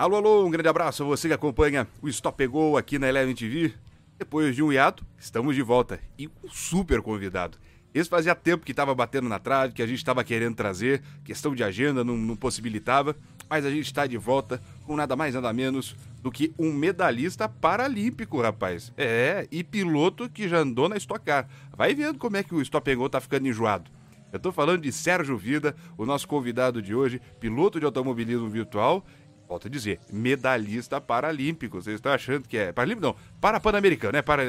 Alô, alô, um grande abraço a você que acompanha o Stop Pegou aqui na Eleven TV. Depois de um hiato, estamos de volta e um super convidado. Esse fazia tempo que estava batendo na trave, que a gente estava querendo trazer, questão de agenda não, não possibilitava, mas a gente está de volta com nada mais nada menos do que um medalhista paralímpico, rapaz. É, e piloto que já andou na Stock Car. Vai vendo como é que o Stop Go tá ficando enjoado. Eu tô falando de Sérgio Vida, o nosso convidado de hoje, piloto de automobilismo virtual volto a dizer, medalhista paralímpico. Vocês estão achando que é. Paralímpico não, para Pan-Americano, né? Para,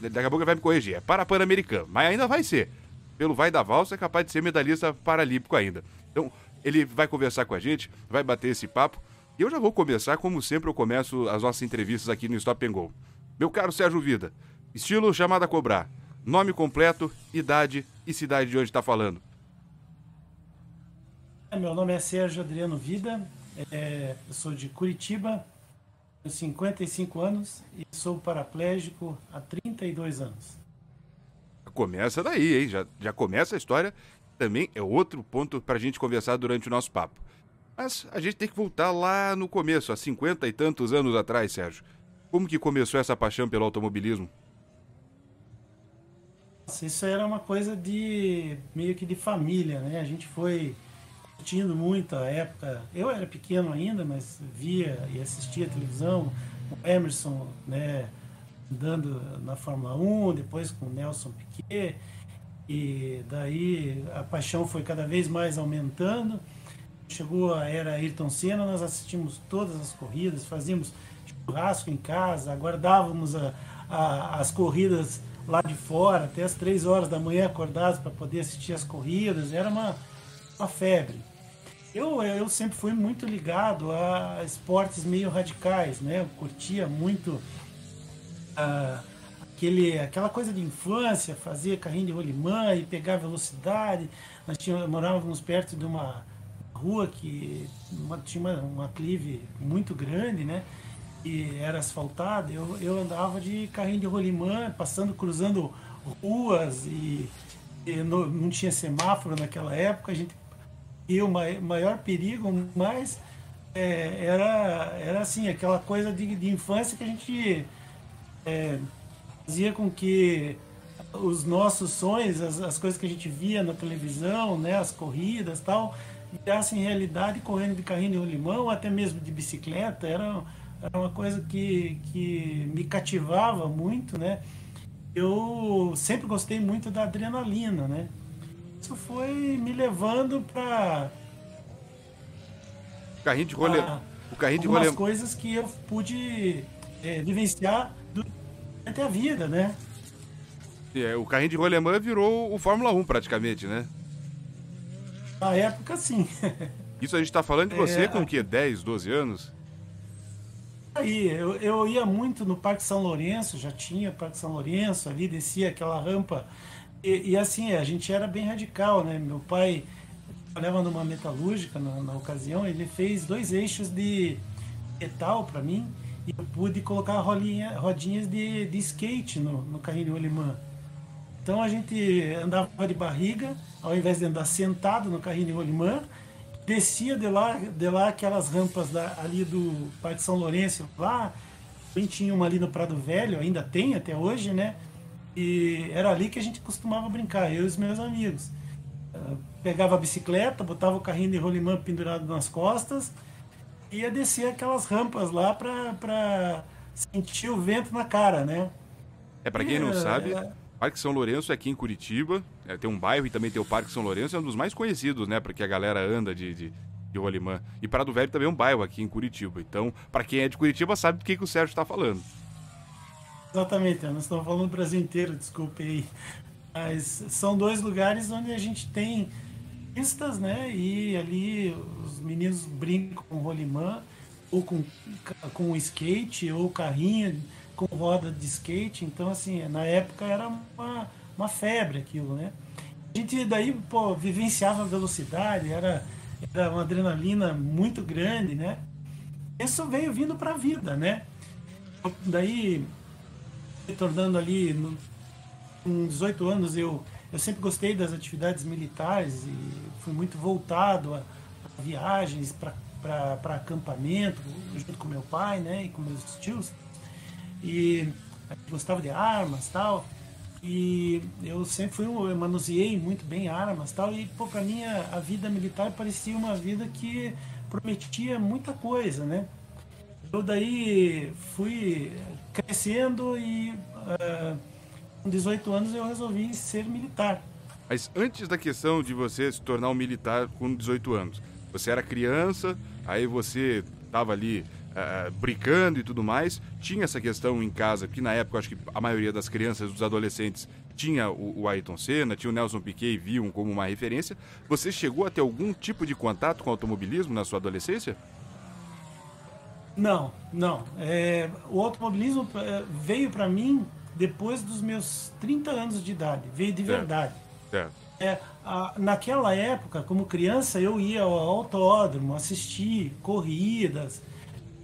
daqui a pouco ele vai me corrigir. É para Pan-Americano, mas ainda vai ser. Pelo vai da valsa, é capaz de ser medalhista paralímpico ainda. Então, ele vai conversar com a gente, vai bater esse papo. E eu já vou começar, como sempre eu começo as nossas entrevistas aqui no Stop and Go. Meu caro Sérgio Vida, estilo chamada a cobrar. Nome completo, idade e cidade de onde está falando. Meu nome é Sérgio Adriano Vida, é, eu sou de Curitiba, tenho 55 anos e sou paraplégico há 32 anos. Começa daí, hein? Já, já começa a história. Também é outro ponto para a gente conversar durante o nosso papo. Mas a gente tem que voltar lá no começo, há 50 e tantos anos atrás, Sérgio. Como que começou essa paixão pelo automobilismo? Nossa, isso era uma coisa de meio que de família, né? A gente foi curtindo muito a época. Eu era pequeno ainda, mas via e assistia a televisão. O Emerson, né, andando na Fórmula 1, depois com o Nelson Piquet. E daí a paixão foi cada vez mais aumentando. Chegou a era Ayrton Senna, nós assistimos todas as corridas, fazíamos churrasco em casa, aguardávamos a, a, as corridas lá de fora, até as três horas da manhã acordados para poder assistir as corridas. Era uma, uma febre. Eu, eu sempre fui muito ligado a esportes meio radicais, né? Eu curtia muito uh, aquele, aquela coisa de infância, fazia carrinho de rolimã e pegar velocidade. Nós tínhamos, morávamos perto de uma rua que uma, tinha uma, uma clive muito grande, né? E era asfaltada. Eu, eu andava de carrinho de rolimã, passando, cruzando ruas e, e não, não tinha semáforo naquela época. A gente e o maior perigo, mas é, era, era assim, aquela coisa de, de infância que a gente é, fazia com que os nossos sonhos, as, as, coisas que a gente via na televisão, né, as corridas tal, virassem realidade correndo de carrinho de rolimão, ou até mesmo de bicicleta, era, era uma coisa que, que me cativava muito, né? Eu sempre gostei muito da adrenalina, né? Isso foi me levando para o carrinho de rolê, o carrinho de rolê, coisas que eu pude é, vivenciar durante a vida, né? É, o carrinho de rolemã virou o Fórmula 1 praticamente, né? Na época, sim. Isso a gente está falando de você é, com o quê? 10, 12 anos? Aí, eu, eu ia muito no Parque São Lourenço, já tinha Parque São Lourenço, ali descia aquela rampa e, e, assim, a gente era bem radical, né? Meu pai trabalhava numa metalúrgica na, na ocasião, ele fez dois eixos de metal para mim e eu pude colocar rolinha, rodinhas de, de skate no, no carrinho rolimã. Então a gente andava de barriga, ao invés de andar sentado no carrinho rolimã, descia de lá, de lá aquelas rampas da, ali do Parque São Lourenço, lá, tinha uma ali no Prado Velho, ainda tem até hoje, né? E era ali que a gente costumava brincar, eu e os meus amigos. Ah, pegava a bicicleta, botava o carrinho de rolimã pendurado nas costas e ia descer aquelas rampas lá para sentir o vento na cara, né? É, para quem não sabe, é... Parque São Lourenço é aqui em Curitiba, é, tem um bairro e também tem o Parque São Lourenço, é um dos mais conhecidos, né? Porque a galera anda de, de, de rolimã. E Prado Velho também é um bairro aqui em Curitiba. Então, para quem é de Curitiba, sabe do que, que o Sérgio está falando. Exatamente, nós estamos falando do Brasil inteiro, desculpe aí. Mas são dois lugares onde a gente tem pistas, né? E ali os meninos brincam com rolimã, ou com, com skate, ou carrinho com roda de skate. Então, assim, na época era uma, uma febre aquilo, né? A gente daí, pô, vivenciava a velocidade, era, era uma adrenalina muito grande, né? Isso veio vindo para a vida, né? Daí retornando ali, no, com 18 anos, eu, eu sempre gostei das atividades militares e fui muito voltado a, a viagens para acampamento, junto com meu pai, né, e com meus tios. E gostava de armas, tal. E eu sempre fui, eu manuseei muito bem armas, tal. E pô, para mim a, a vida militar parecia uma vida que prometia muita coisa, né? Eu daí fui crescendo e uh, com 18 anos eu resolvi ser militar. Mas antes da questão de você se tornar um militar com 18 anos, você era criança, aí você estava ali uh, brincando e tudo mais, tinha essa questão em casa, que na época acho que a maioria das crianças, dos adolescentes, tinha o, o Ayrton Senna, tinha o Nelson Piquet e viam como uma referência. Você chegou a ter algum tipo de contato com automobilismo na sua adolescência? Não, não. É, o automobilismo é, veio para mim depois dos meus 30 anos de idade, veio de verdade. Certo. É, a, naquela época, como criança, eu ia ao autódromo, assistir corridas,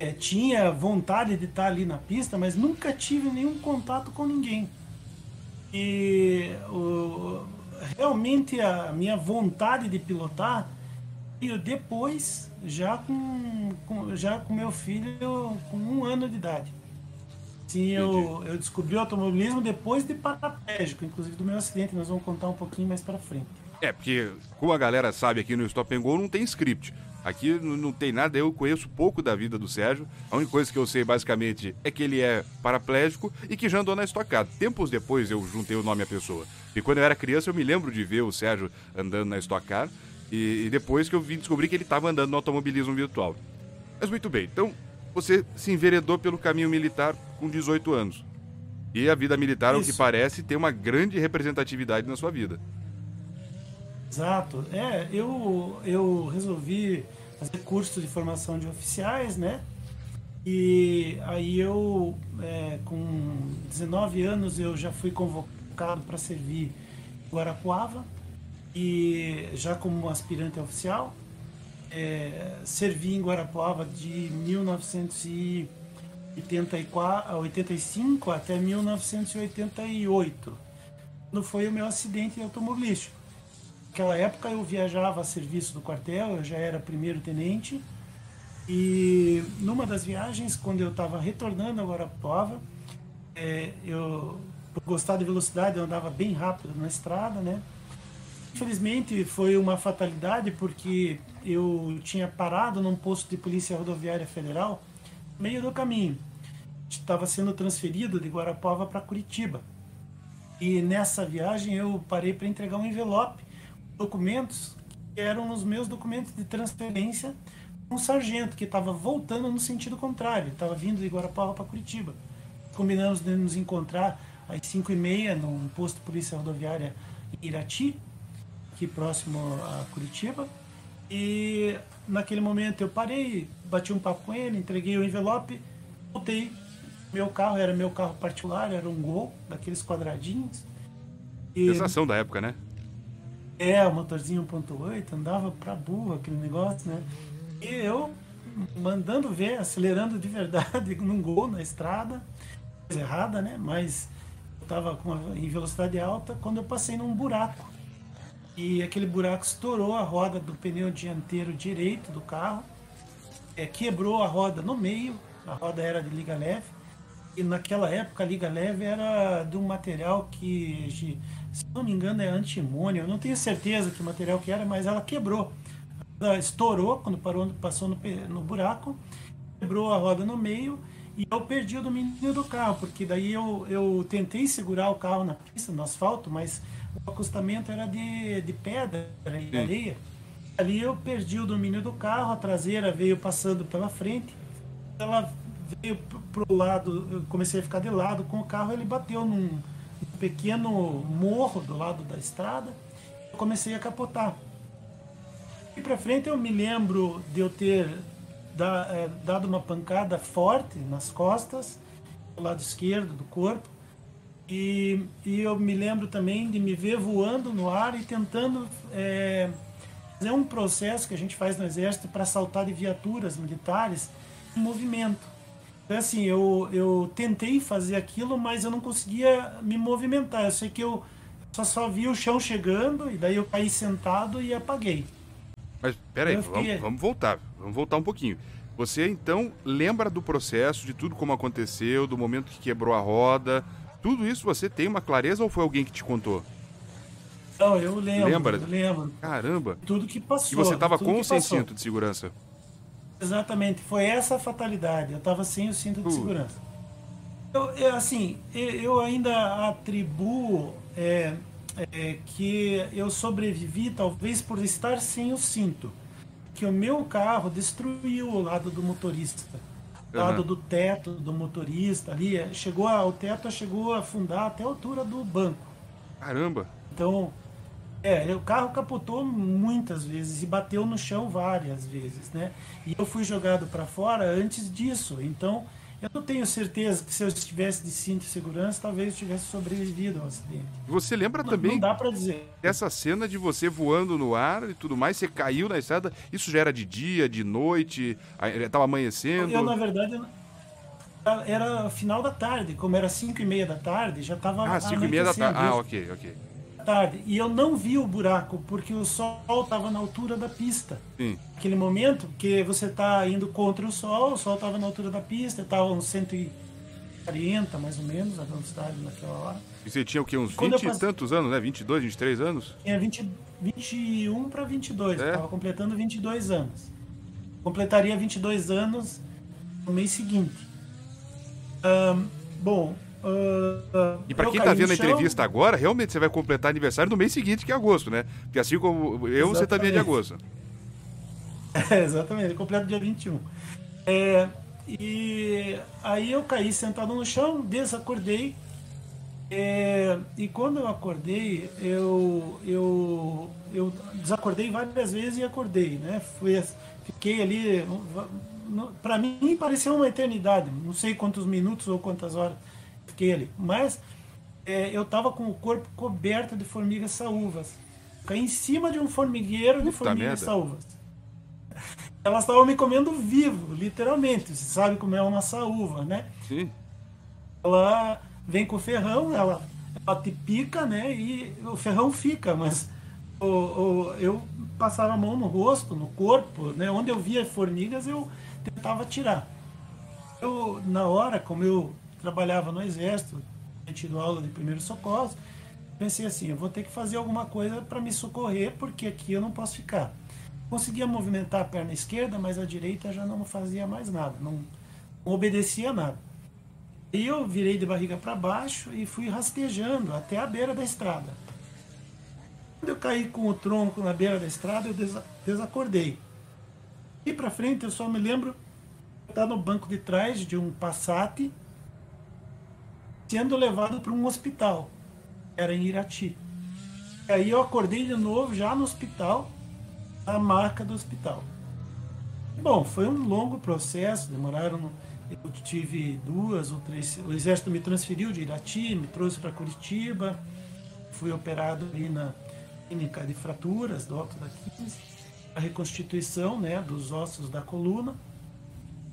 é, tinha vontade de estar ali na pista, mas nunca tive nenhum contato com ninguém. E o, realmente a minha vontade de pilotar veio depois, já com, com, já com meu filho com um ano de idade. Sim, eu, eu descobri o automobilismo depois de paraplégico, inclusive do meu acidente, nós vamos contar um pouquinho mais para frente. É, porque como a galera sabe aqui no Stop and Go, não tem script. Aqui não tem nada, eu conheço pouco da vida do Sérgio. A única coisa que eu sei basicamente é que ele é paraplégico e que já andou na estocada. Tempos depois eu juntei o nome à pessoa. E quando eu era criança eu me lembro de ver o Sérgio andando na estocada e, e depois que eu vim descobrir que ele estava andando no automobilismo virtual. Mas muito bem, então você se enveredou pelo caminho militar com 18 anos. E a vida militar, Isso. ao que parece, tem uma grande representatividade na sua vida. Exato. É, eu, eu resolvi fazer curso de formação de oficiais, né? E aí eu, é, com 19 anos, eu já fui convocado para servir em Guarapuava e já como aspirante oficial é, servi em Guarapuava de 1985 até 1988, quando foi o meu acidente automobilístico. Naquela época eu viajava a serviço do quartel, eu já era primeiro tenente, e numa das viagens, quando eu estava retornando a Guarapuava, é, eu, por gostar de velocidade, eu andava bem rápido na estrada, né? Infelizmente foi uma fatalidade porque eu tinha parado num posto de polícia rodoviária federal no meio do caminho. Estava sendo transferido de Guarapava para Curitiba. E nessa viagem eu parei para entregar um envelope, documentos que eram os meus documentos de transferência um sargento que estava voltando no sentido contrário, estava vindo de Guarapava para Curitiba. Combinamos de nos encontrar às 5 e meia num posto de polícia rodoviária em Irati, aqui próximo a Curitiba. E naquele momento eu parei, bati um papo com ele, entreguei o envelope, voltei. Meu carro era meu carro particular, era um Gol, daqueles quadradinhos. E... Sensação da época, né? É, o motorzinho 1.8, andava pra burra aquele negócio, né? E eu mandando ver, acelerando de verdade num Gol na estrada, coisa errada, né? Mas eu tava uma, em velocidade alta quando eu passei num buraco e aquele buraco estourou a roda do pneu dianteiro direito do carro, é, quebrou a roda no meio, a roda era de liga leve, e naquela época a liga leve era de um material que, se não me engano, é antimônio, eu não tenho certeza que material que era, mas ela quebrou. Ela estourou quando parou, passou no, no buraco, quebrou a roda no meio e eu perdi o domínio do carro, porque daí eu, eu tentei segurar o carro na pista, no asfalto, mas o acostamento era de, de pedra e Sim. areia. Ali eu perdi o domínio do carro, a traseira veio passando pela frente, ela veio pro lado, eu comecei a ficar de lado com o carro, ele bateu num, num pequeno morro do lado da estrada, eu comecei a capotar. E para frente eu me lembro de eu ter da, é, dado uma pancada forte nas costas, do lado esquerdo do corpo, e, e eu me lembro também de me ver voando no ar e tentando é, fazer um processo que a gente faz no Exército para saltar de viaturas militares em movimento. Então, assim, eu, eu tentei fazer aquilo, mas eu não conseguia me movimentar. Eu sei que eu só, só vi o chão chegando e daí eu caí sentado e apaguei. Mas peraí, fiquei... vamos, vamos voltar. vamos voltar um pouquinho. Você então lembra do processo, de tudo como aconteceu, do momento que quebrou a roda, tudo isso você tem uma clareza ou foi alguém que te contou? Não, eu lembro. Lembra? Eu lembro. Caramba. Tudo que passou. E você estava com ou sem passou. cinto de segurança? Exatamente, foi essa a fatalidade. Eu estava sem o cinto de Uh. segurança. Eu, eu, assim, eu, eu ainda atribuo é, é, que eu sobrevivi talvez por estar sem o cinto. Que o meu carro destruiu o lado do motorista. Lado Aham. do teto do motorista ali. é, Chegou a, o teto chegou a afundar até a altura do banco. Caramba. Então, é, o carro capotou muitas vezes e bateu no chão várias vezes, né? E eu fui jogado para fora antes disso. Então, eu não tenho certeza que se eu estivesse de cinto de segurança, talvez eu tivesse sobrevivido ao acidente. Você lembra Não, também não dá para dizer. dessa cena de você voando no ar e tudo mais? Você caiu na estrada? Isso já era de dia, de noite? Aí, Tava amanhecendo? Eu, na verdade, era final da tarde, como era 5 e meia da tarde, já estava Ah, 5 e meia da tarde. Ah, ok, ok. Tarde. E eu não vi o buraco, porque o sol estava na altura da pista. Sim. aquele momento que você está indo contra o sol, o sol estava na altura da pista, estava uns 140 mais ou menos a velocidade naquela hora. E você tinha o quê? Uns Quando eu 20 e passei- tantos anos, né? 22, 23 anos? Tinha 20, 21 para 22, É? estava completando 22 anos. Completaria 22 anos no mês seguinte. Ahn, bom. Ah, E pra eu quem tá vendo a entrevista agora, realmente você vai completar aniversário no mês seguinte, que é agosto, né? Porque assim como eu, você também é de Exatamente. agosto. É, exatamente, completo dia 21. É, e aí eu caí sentado no chão, desacordei. É, e quando eu acordei, eu, eu, eu desacordei várias vezes e acordei, né? Fui, fiquei ali. Para mim pareceu uma eternidade, não sei quantos minutos ou quantas horas fiquei ali. Mas é, eu estava com o corpo coberto de formigas saúvas. Caí em cima de um formigueiro de Puta formigas merda. saúvas. Elas estavam me comendo vivo, literalmente. Você sabe como é uma saúva, né? Sim. Ela vem com o ferrão, ela, ela te pica, né? E o ferrão fica, mas o, o- eu passava a mão no rosto, no corpo, né? Onde eu via formigas, eu tentava tirar. Eu, na hora, como eu trabalhava no exército, tinha tido aula de primeiros socorros, pensei assim, eu vou ter que fazer alguma coisa para me socorrer, porque aqui eu não posso ficar. Conseguia movimentar a perna esquerda, mas a direita já não fazia mais nada, não, não obedecia nada. E eu virei de barriga para baixo e fui rastejando até a beira da estrada. Quando eu caí com o tronco na beira da estrada, eu desa- desacordei. E para frente eu só me lembro estar no banco de trás de um Passat sendo levado para um hospital. Era em Irati. E aí eu acordei de novo já no hospital, a marca do hospital. Bom, foi um longo processo, demoraram. Eu tive duas ou três. O exército me transferiu de Irati, me trouxe para Curitiba, fui operado ali na clínica de fraturas do Alto da 15, a reconstituição né, dos ossos da coluna.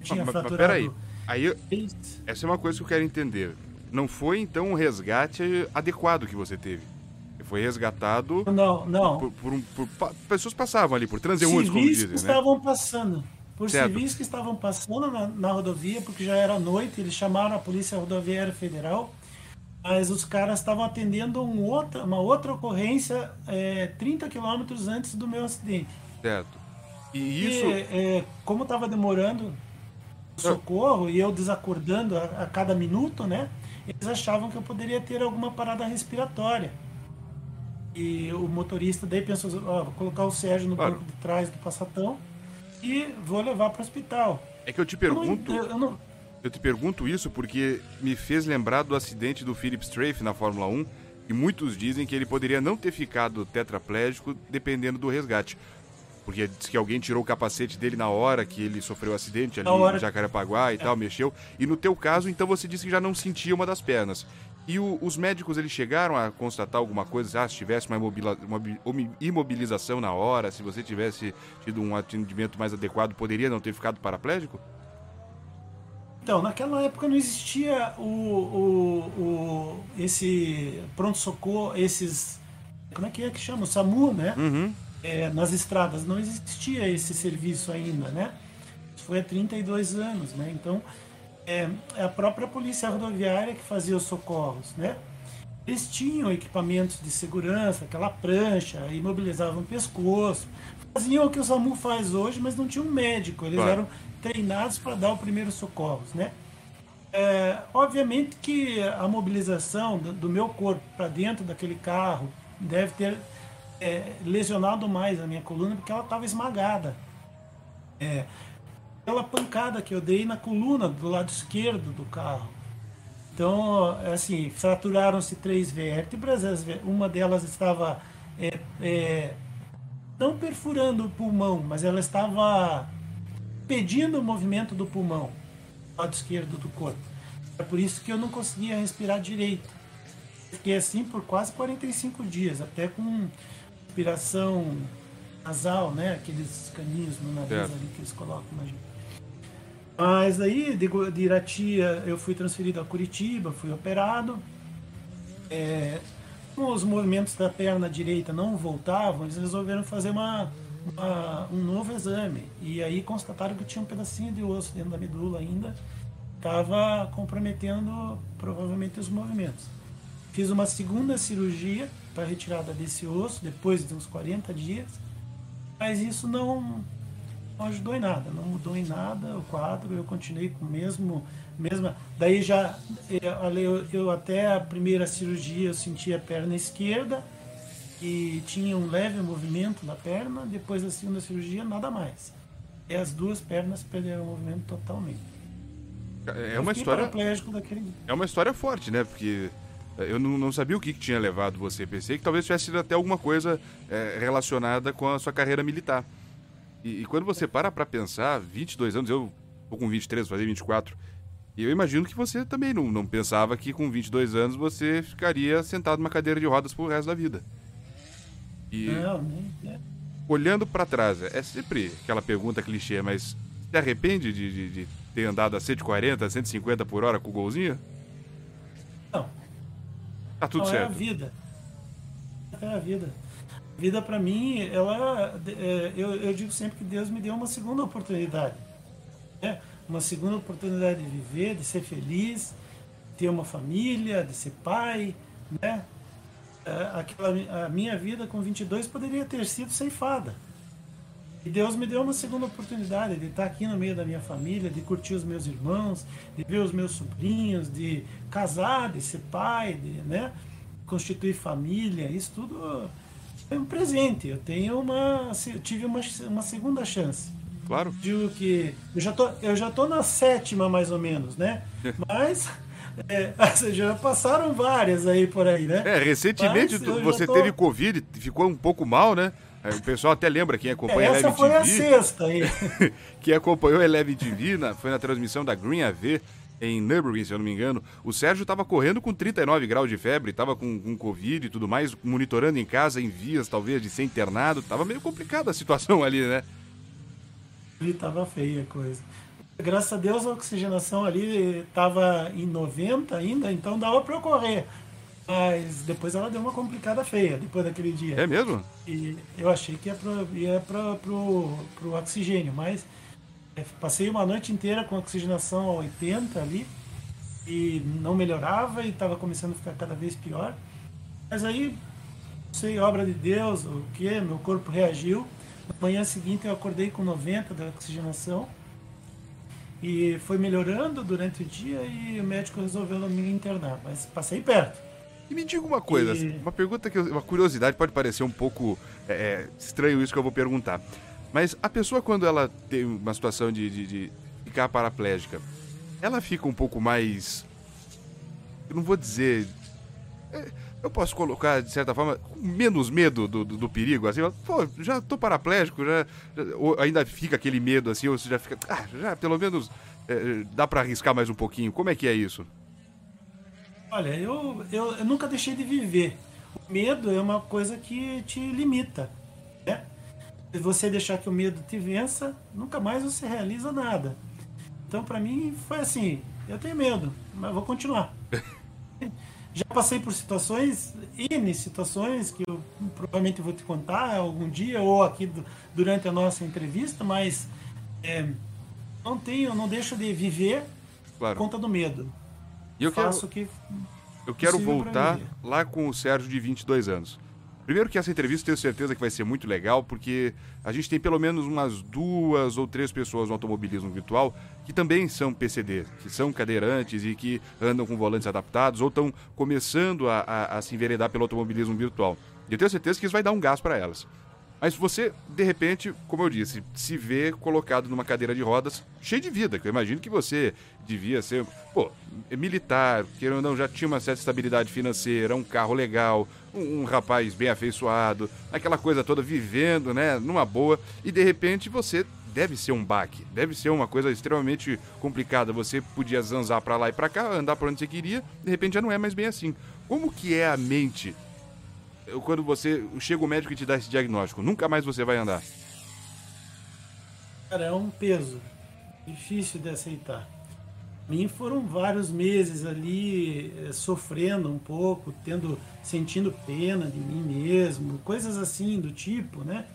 Tinha mas, mas fraturado. peraí. Aí, eu- essa é uma coisa que eu quero entender. Não foi, então, um resgate adequado que você teve. Foi resgatado Não, não. por, por por pa- pessoas passavam ali, por transeuntes, como civis que dizem, né? estavam passando. Por Certo. civis que estavam passando na, na rodovia, porque já era noite, eles chamaram a Polícia Rodoviária Federal, mas os caras estavam atendendo um outra, uma outra ocorrência é, 30 quilômetros antes do meu acidente. Certo. E E, isso... é, como estava demorando o socorro e eu desacordando a, a cada minuto, né? Eles achavam que eu poderia ter alguma parada respiratória. E o motorista daí pensou, ó, vou colocar o Sérgio no Claro. banco de trás do passatão e vou levar para o hospital. É que eu te Eu não- pergunto... eu não- Eu te pergunto isso porque me fez lembrar do acidente do Philip Strafe na Fórmula 1 e muitos dizem que ele poderia não ter ficado tetraplégico dependendo do resgate. Porque diz que alguém tirou o capacete dele na hora que ele sofreu o acidente ali em Jacarepaguá e tal, mexeu. E no teu caso, então você disse que já não sentia uma das pernas. E o- os médicos, eles chegaram a constatar alguma coisa? Ah, se tivesse uma, uma imobilização na hora, se você tivesse tido um atendimento mais adequado, poderia não ter ficado paraplégico? Então, naquela época não existia o, o, o esse pronto-socorro, esses. Como é que é que chama? O SAMU, né? Uhum. É, nas estradas. Não existia esse serviço ainda, né? foi há 32 anos, né? Então, é, é a própria polícia rodoviária que fazia os socorros, né? Eles tinham equipamentos de segurança, aquela prancha, imobilizavam o pescoço, faziam o que o SAMU faz hoje, mas não tinha um médico, eles claro. eram treinados para dar o primeiro socorros, né? É, obviamente que a mobilização do meu corpo para dentro daquele carro deve ter é, lesionado mais a minha coluna porque ela estava esmagada. É, pela pancada que eu dei na coluna do lado esquerdo do carro. Então, assim, fraturaram-se três vértebras, uma delas estava é, é, não perfurando o pulmão, mas ela estava impedindo o movimento do pulmão, do lado esquerdo do corpo. É por isso que eu não conseguia respirar direito. Fiquei assim por quase 45 dias, até com respiração nasal, né? Aqueles caninhos no nariz é. ali que eles colocam na gente. Mas aí, de, de Irati, eu fui transferido a Curitiba, fui operado. É, como os movimentos da perna direita não voltavam, eles resolveram fazer uma, uma, um novo exame. E aí constataram que tinha um pedacinho de osso dentro da medula ainda, estava comprometendo provavelmente os movimentos. Fiz uma segunda cirurgia para retirada desse osso, depois de uns 40 dias, mas isso não, não ajudou em nada, não mudou em nada o quadro, eu continuei com o mesmo, mesma. Daí já, eu, eu até a primeira cirurgia eu senti a perna esquerda e tinha um leve movimento na perna, depois da segunda cirurgia nada mais. E as duas pernas perderam o movimento totalmente. É uma história. É uma história forte, né? Porque eu não, não sabia o que, que, tinha levado você. Pensei que talvez tivesse sido até alguma coisa é, relacionada com a sua carreira militar. E, e quando você para para pensar, 22 anos, eu tô com 23, fazer 24. E eu imagino que você também não, não pensava que com 22 anos você ficaria sentado numa cadeira de rodas pro resto da vida. E não, nem, olhando para trás, é sempre aquela pergunta clichê, mas se arrepende de, de, de, ter andado a 140, 150 por hora com o golzinho? Tá tudo certo. É a vida. É a vida vida para mim, ela, é, eu, eu, digo sempre que Deus me deu uma segunda oportunidade, né? uma segunda oportunidade de viver, de ser feliz, ter uma família, de ser pai, né? É, aquela, a minha vida com 22 poderia ter sido ceifada. E Deus me deu uma segunda oportunidade de estar aqui no meio da minha família, de curtir os meus irmãos, de ver os meus sobrinhos, de casar, de ser pai, de né, constituir família. Isso tudo é um presente. Eu tenho uma, eu tive uma, uma segunda chance. Claro. Digo que eu já tô, eu já tô na sétima mais ou menos, né? Mas é, já passaram várias aí por aí, né? É, recentemente você tô... teve Covid, ficou um pouco mal, né? É, o pessoal até lembra quem acompanha essa foi a sexta aí. quem acompanhou a Eleve TV na, foi na transmissão da Green AV em Nürburgring, se eu não me engano, o Sérgio estava correndo com 39 graus de febre, estava com, com Covid e tudo mais, monitorando em casa, em vias talvez de ser internado. Tava meio complicada a situação ali, né? Ali tava feia a coisa. Graças a Deus a oxigenação ali estava em 90 ainda, então dava para eu correr. Mas depois ela deu uma complicada feia, depois daquele dia. É mesmo? E eu achei que ia para ia pro, pro, pro oxigênio, mas é, passei uma noite inteira com oxigenação a 80 ali e não melhorava e estava começando a ficar cada vez pior. Mas aí, não sei, obra de Deus, o que, meu corpo reagiu. Na manhã seguinte eu acordei com 90 da oxigenação e foi melhorando durante o dia e o médico resolveu me internar, mas passei perto. E me diga uma coisa, e... uma pergunta que uma curiosidade pode parecer um pouco é, é estranho isso que eu vou perguntar. Mas a pessoa, quando ela tem uma situação de, de, de ficar paraplégica, ela fica um pouco mais. Eu não vou dizer. É, eu posso colocar, de certa forma, menos medo do, do, do perigo, assim, pô, já tô paraplégico, já, já, ainda fica aquele medo, assim, ou você já fica, ah, já pelo menos é, dá para arriscar mais um pouquinho. Como é que é isso? Olha, eu, eu, eu nunca deixei de viver. O medo é uma coisa que te limita, né? Se você deixar que o medo te vença, nunca mais você realiza nada. Então, para mim, foi assim: eu tenho medo, mas vou continuar. Já passei por situações, N situações, que eu provavelmente vou te contar algum dia ou aqui do, durante a nossa entrevista, mas é, não tenho, não deixo de viver claro. por conta do medo. E eu Faço quero, que eu quero voltar lá com o Sérgio de 22 anos. Primeiro que essa entrevista tenho certeza que vai ser muito legal, porque a gente tem pelo menos umas duas ou três pessoas no automobilismo virtual que também são PCD, que são cadeirantes e que andam com volantes adaptados ou estão começando a, a, a se enveredar pelo automobilismo virtual. E eu tenho certeza que isso vai dar um gás para elas. Mas você, de repente, como eu disse, se vê colocado numa cadeira de rodas cheio de vida, que eu imagino que você devia ser, pô, militar, que não, já tinha uma certa estabilidade financeira, um carro legal, um, um, rapaz bem afeiçoado, aquela coisa toda vivendo, né, numa boa, e de repente você deve ser um baque, deve ser uma coisa extremamente complicada. Você podia zanzar para lá e para cá, andar para onde você queria, de repente já não é mais bem assim. Como que é a mente quando você chega o médico e te dá esse diagnóstico? Nunca mais você vai andar. Cara, é um peso difícil de aceitar. Mim foram vários meses ali eh, sofrendo um pouco, tendo, sentindo pena de mim mesmo, coisas assim do tipo, né?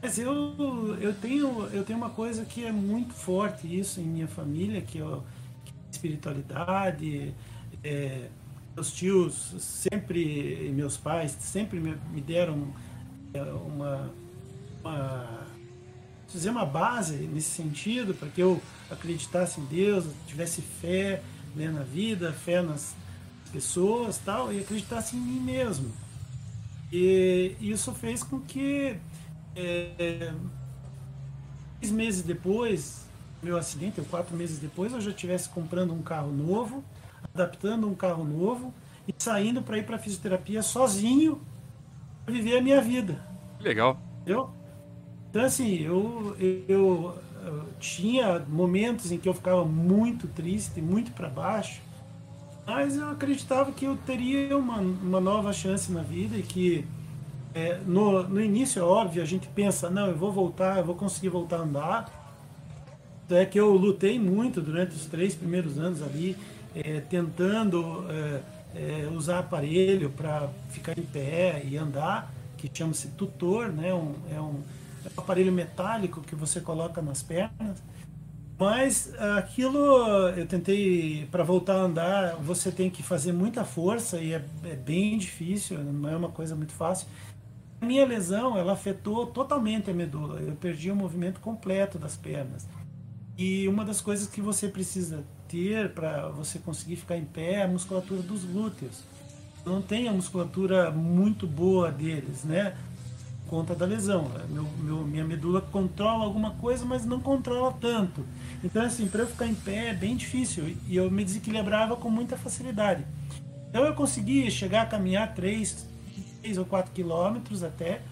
Mas eu, eu, tenho, eu tenho uma coisa que é muito forte isso em minha família, que é a espiritualidade, é, meus tios sempre, meus pais sempre me, deram é, uma, uma, dizer, uma base nesse sentido, para que eu acreditasse em Deus, tivesse fé né, na vida, fé nas pessoas tal, e acreditasse em mim mesmo. E isso fez com que, é, seis meses depois, meu acidente, ou quatro meses depois, eu já estivesse comprando um carro novo, adaptando um carro novo e saindo para ir para fisioterapia sozinho para viver a minha vida. Legal. Entendeu? Então, assim, eu, eu, eu, tinha momentos em que eu ficava muito triste, muito para baixo, mas eu acreditava que eu teria uma, uma nova chance na vida e que é, no, no início, é óbvio, a gente pensa, não, eu vou voltar, eu vou conseguir voltar a andar. É que eu lutei muito durante os três primeiros anos ali, é, tentando é, é, usar aparelho para ficar em pé e andar, que chama-se tutor, né? Um, é, um, é um aparelho metálico que você coloca nas pernas. Mas aquilo eu tentei para voltar a andar, você tem que fazer muita força e é, é, bem difícil, não é uma coisa muito fácil. A minha lesão, ela afetou totalmente a medula. Eu perdi o movimento completo das pernas. E uma das coisas que você precisa ter para você conseguir ficar em pé é a musculatura dos glúteos. Não tem a musculatura muito boa deles, né? Conta da lesão. Meu, meu, minha medula controla alguma coisa, mas não controla tanto. Então, assim, para eu ficar em pé é bem difícil e eu me desequilibrava com muita facilidade. Então, eu consegui chegar a caminhar 3, 3 ou 4 quilômetros até,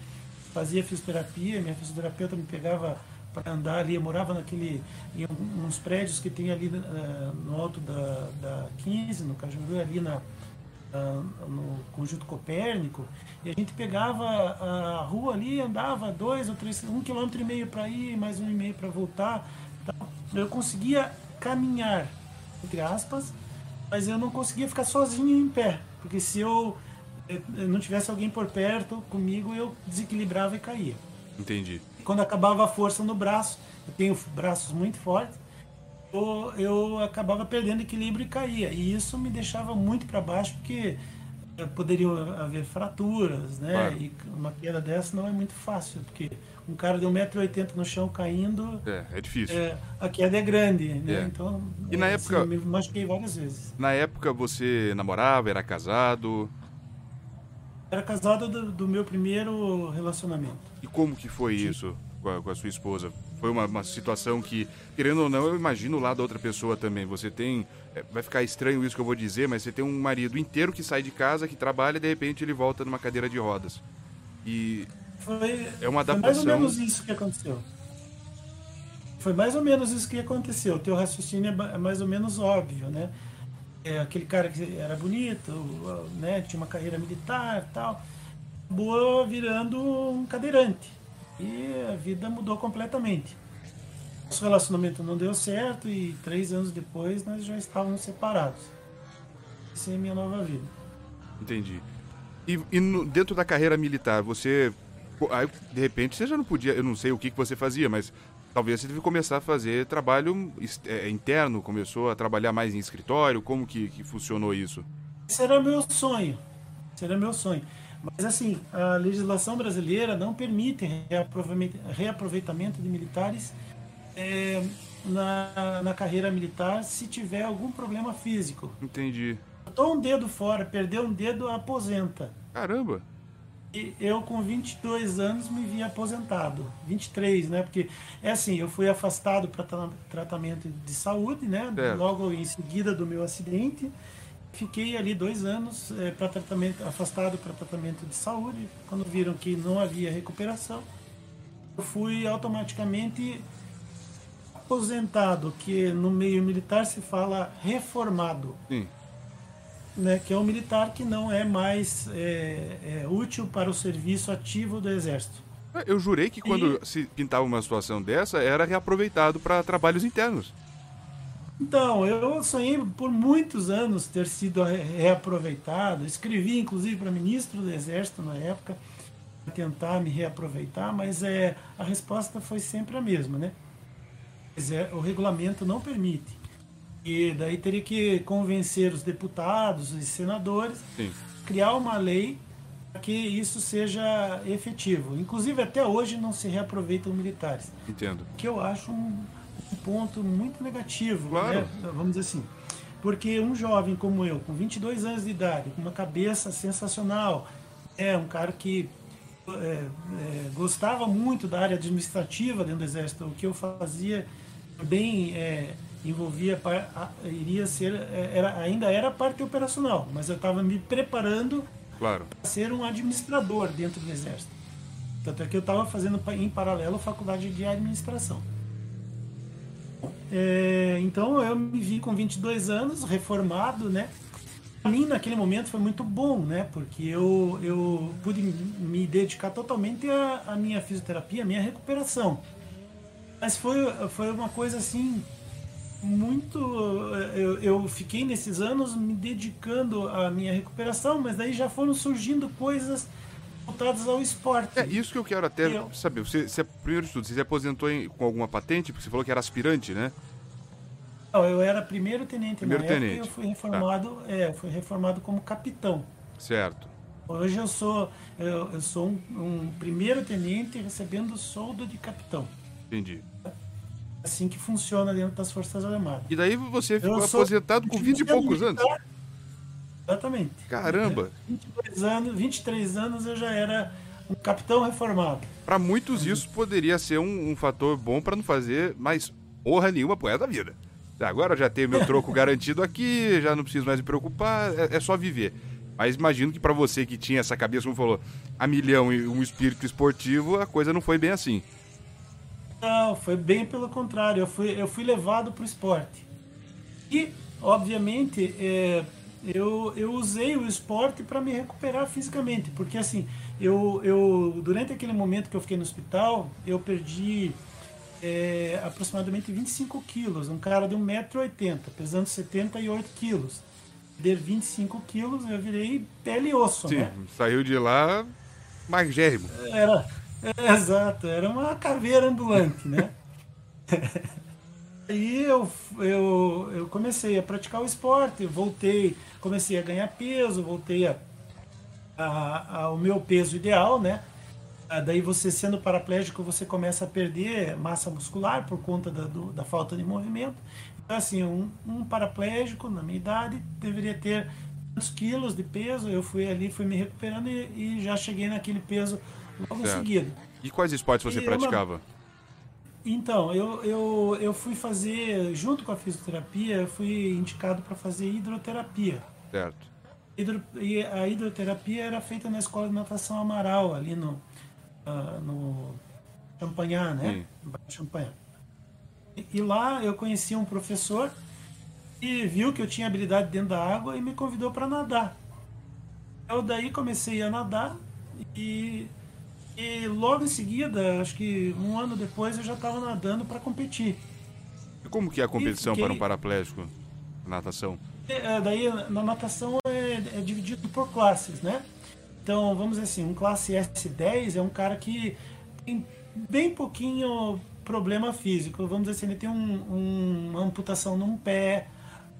fazia fisioterapia, minha fisioterapeuta me pegava para andar ali. Eu morava naquele, em uns prédios que tem ali uh, no alto da, da 15, no Cajuru, ali na, uh, no Conjunto Copérnico. E a gente pegava a rua ali, andava dois ou três, um quilômetro e meio para ir, mais um e meio para voltar. Eu conseguia caminhar, entre aspas, mas eu não conseguia ficar sozinho em pé, porque se eu, eu não tivesse alguém por perto comigo, eu desequilibrava e caía. Entendi quando acabava a força no braço, eu tenho braços muito fortes, eu, eu acabava perdendo equilíbrio e caía. E isso me deixava muito para baixo, porque poderiam haver fraturas, né? Claro. E uma queda dessa não é muito fácil, porque um cara de 1,80m no chão caindo. É, é difícil. É, a queda é grande, né? É. Então. E na assim, época. Me machuquei várias vezes. Na época você namorava, era casado? Era casado do, do meu primeiro relacionamento. E como que foi isso com a, com a sua esposa? Foi uma, uma, situação que, querendo ou não, eu imagino lá da outra pessoa também. Você tem. É, vai ficar estranho isso que eu vou dizer, mas você tem um marido inteiro que sai de casa, que trabalha e de repente ele volta numa cadeira de rodas. E. Foi, é uma adaptação. Foi mais ou menos isso que aconteceu. Foi mais ou menos isso que aconteceu. O teu raciocínio é, é mais ou menos óbvio, né? É, aquele cara que era bonito, né, tinha uma carreira militar tal, acabou virando um cadeirante. E a vida mudou completamente. Nosso relacionamento não deu certo e três anos depois nós já estávamos separados. Essa é a minha nova vida. Entendi. E, e no, dentro da carreira militar, você. Aí, de repente, você já não podia. Eu não sei o que, que você fazia, mas talvez você deve começar a fazer trabalho é, interno, começou a trabalhar mais em escritório, como que, que funcionou isso? Era meu sonho, era meu sonho. Mas assim, a legislação brasileira não permite reaproveitamento de militares é, na, na carreira militar se tiver algum problema físico. Entendi. Botou um dedo fora, perdeu um dedo, aposenta. Caramba! E eu, com 22 anos, me vi aposentado. 23, né? Porque, é assim, eu fui afastado para tratamento de saúde, né? Certo. Logo em seguida do meu acidente. Fiquei ali dois anos é, para tratamento, afastado para tratamento de saúde. Quando viram que não havia recuperação, eu fui automaticamente aposentado, que no meio militar se fala reformado. Sim né, que é um militar que não é mais é, é, útil para o serviço ativo do Exército. É, eu jurei que quando e... se pintava uma situação dessa, era reaproveitado para trabalhos internos. Então, eu sonhei por muitos anos ter sido reaproveitado. Escrevi, inclusive, para ministro do Exército na época, para tentar me reaproveitar, mas é, a resposta foi sempre a mesma, né? É, o regulamento não permite. E daí teria que convencer os deputados e senadores, Sim. criar uma lei para que isso seja efetivo. Inclusive, até hoje não se reaproveitam militares. Entendo. Que eu acho um, um ponto muito negativo, claro. né? vamos dizer assim. Porque um jovem como eu, com 22 anos de idade, com uma cabeça sensacional, é um cara que é, é, gostava muito da área administrativa dentro do Exército, o que eu fazia bem é, envolvia iria ser é, era ainda era parte operacional, mas eu estava me preparando claro. para ser um administrador dentro do exército. Tanto é que eu estava fazendo em paralelo a faculdade de administração. É, então eu me vi com 22 anos, reformado, né? Para mim, naquele momento, foi muito bom, né? Porque eu, eu pude me dedicar totalmente à, à minha fisioterapia, à minha recuperação. Mas foi, foi uma coisa assim muito. Eu, eu, fiquei nesses anos me dedicando à minha recuperação, mas daí já foram surgindo coisas voltadas ao esporte. É isso que eu quero até eu... saber. Você, você, primeiro de tudo, você se aposentou em, com alguma patente? Porque você falou que era aspirante, né? Não, eu era primeiro tenente primeiro na tenente. eu fui reformado, tá. é, fui reformado como capitão. Certo. Hoje eu sou, eu, eu sou um, um primeiro tenente recebendo soldo de capitão. Entendi assim que funciona dentro das Forças Armadas. E daí você ficou aposentado com 20 e poucos anos? Exatamente. Caramba! 22 anos, 23 anos eu já era um capitão reformado. Para muitos isso poderia ser um, um fator bom para não fazer mais porra nenhuma pro da vida. Agora já tenho meu troco garantido aqui, já não preciso mais me preocupar, é, é só viver. Mas imagino que para você que tinha essa cabeça, como falou, a milhão e um espírito esportivo, a coisa não foi bem assim. Não, foi bem pelo contrário. Eu fui, eu fui levado para o esporte. E, obviamente, é, eu, eu usei o esporte para me recuperar fisicamente. Porque, assim, eu, eu durante aquele momento que eu fiquei no hospital, eu perdi é, aproximadamente 25 quilos. Um cara de 1,80m, pesando 78 quilos. De 25 quilos, eu virei pele e osso, Sim, né? saiu de lá magérrimo. Era exato, era uma caveira ambulante, né? Aí eu, eu, eu comecei a praticar o esporte, voltei, comecei a ganhar peso, voltei a, a, ao meu peso ideal, né? Ah, daí você sendo paraplégico, você começa a perder massa muscular por conta da, do, da falta de movimento. Então, assim, um, um paraplégico, na minha idade, deveria ter tantos quilos de peso. Eu fui ali, fui me recuperando e, e já cheguei naquele peso logo certo. em seguida. E quais esportes você e praticava? Uma... Então, eu, eu, eu fui fazer, junto com a fisioterapia, eu fui indicado para fazer hidroterapia. Certo. Hidro, e a hidroterapia era feita na escola de natação Amaral, ali no, uh, no Champagnat, né? Champagnat. E, e lá eu conheci um professor e viu que eu tinha habilidade dentro da água e me convidou para nadar. Eu daí comecei a nadar e e logo em seguida, acho que um ano depois, eu já estava nadando para competir. E como que é a competição fiquei... para um paraplégico? Natação? É, daí, na natação é, é, dividido por classes, né? Então, vamos dizer assim, um classe S10 é um cara que tem bem pouquinho problema físico, vamos dizer assim, ele tem um, um, uma amputação num pé,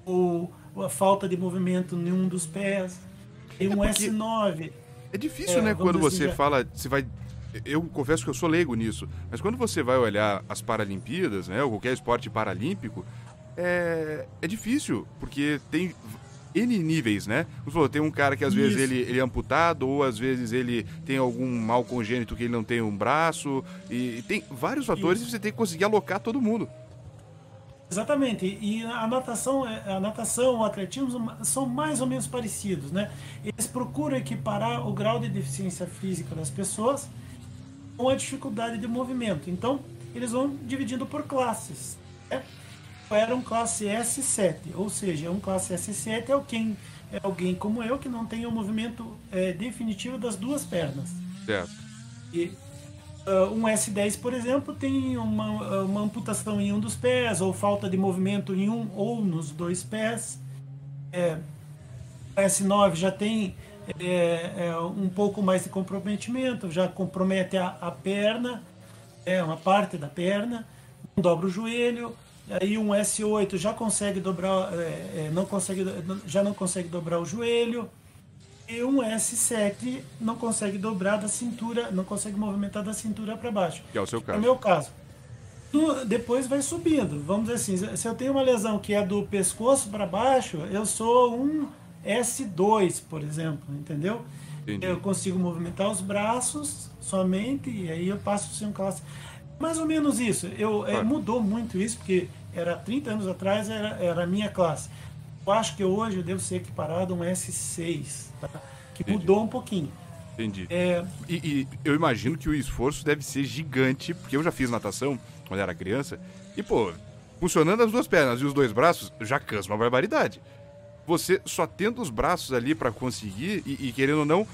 ou, a falta de movimento em um dos pés, tem um é S9. É difícil, é, né, quando você assim, fala, você vai eu confesso que eu sou leigo nisso, mas quando você vai olhar as Paralimpíadas, né, ou qualquer esporte paralímpico, é, é difícil, porque tem N níveis, né? Você falou, tem um cara que às Isso. vezes ele, ele é amputado, ou às vezes ele tem algum mal congênito que ele não tem um braço, e, e tem vários fatores Isso. e você tem que conseguir alocar todo mundo. Exatamente, e a natação, a natação, o atletismo são mais ou menos parecidos, né? Eles procuram equiparar o grau de deficiência física das pessoas com a dificuldade de movimento. Então, eles vão dividindo por classes. Né? Era um classe S7, ou seja, um classe S7 é alguém, é alguém como eu que não tem o movimento é, definitivo das duas pernas. Certo. E uh, um S10, por exemplo, tem uma, uma amputação em um dos pés, ou falta de movimento em um ou nos dois pés. É, o S9 já tem é, é, um pouco mais de comprometimento, já compromete a, a, perna, é uma parte da perna, não dobra o joelho, aí um S8 já consegue dobrar, é, é, não consegue, já não consegue dobrar o joelho, e um S7 não consegue dobrar da cintura, não consegue movimentar da cintura para baixo. Que é o seu caso. É o meu caso. Depois vai subindo. Vamos dizer assim, se eu tenho uma lesão que é do pescoço para baixo, eu sou um S2, por exemplo, entendeu? Entendi. Eu consigo movimentar os braços somente e aí eu passo a ser um classe. Mais ou menos isso. Eu, é, mudou muito isso, porque era 30 anos atrás era, era a minha classe. Eu acho que hoje eu devo ser equiparado a um S6, tá? que Entendi. mudou um pouquinho. Entendi. É... E, e, eu imagino que o esforço deve ser gigante, porque eu já fiz natação quando era criança, e pô, funcionando as duas pernas e os dois braços, já cansa uma barbaridade você só tendo os braços ali para conseguir e, e, querendo ou não,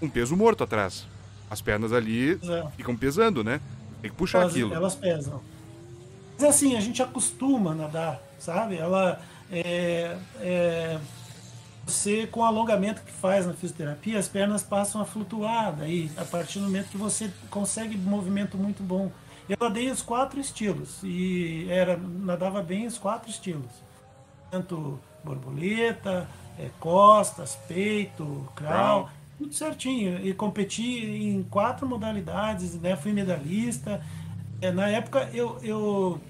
um peso morto atrás. As pernas ali é. ficam pesando, né? Tem que puxar elas, aquilo. Elas pesam. Mas assim, a gente acostuma a nadar, sabe? Ela é, é, você com o alongamento que faz na fisioterapia, as pernas passam a flutuar daí, a partir do momento que você consegue movimento muito bom. Eu nadei os quatro estilos e era nadava bem os quatro estilos. Tanto borboleta, é, costas, peito, crawl, tudo certinho. E competi em quatro modalidades, né? Fui medalhista. É, na época eu, eu,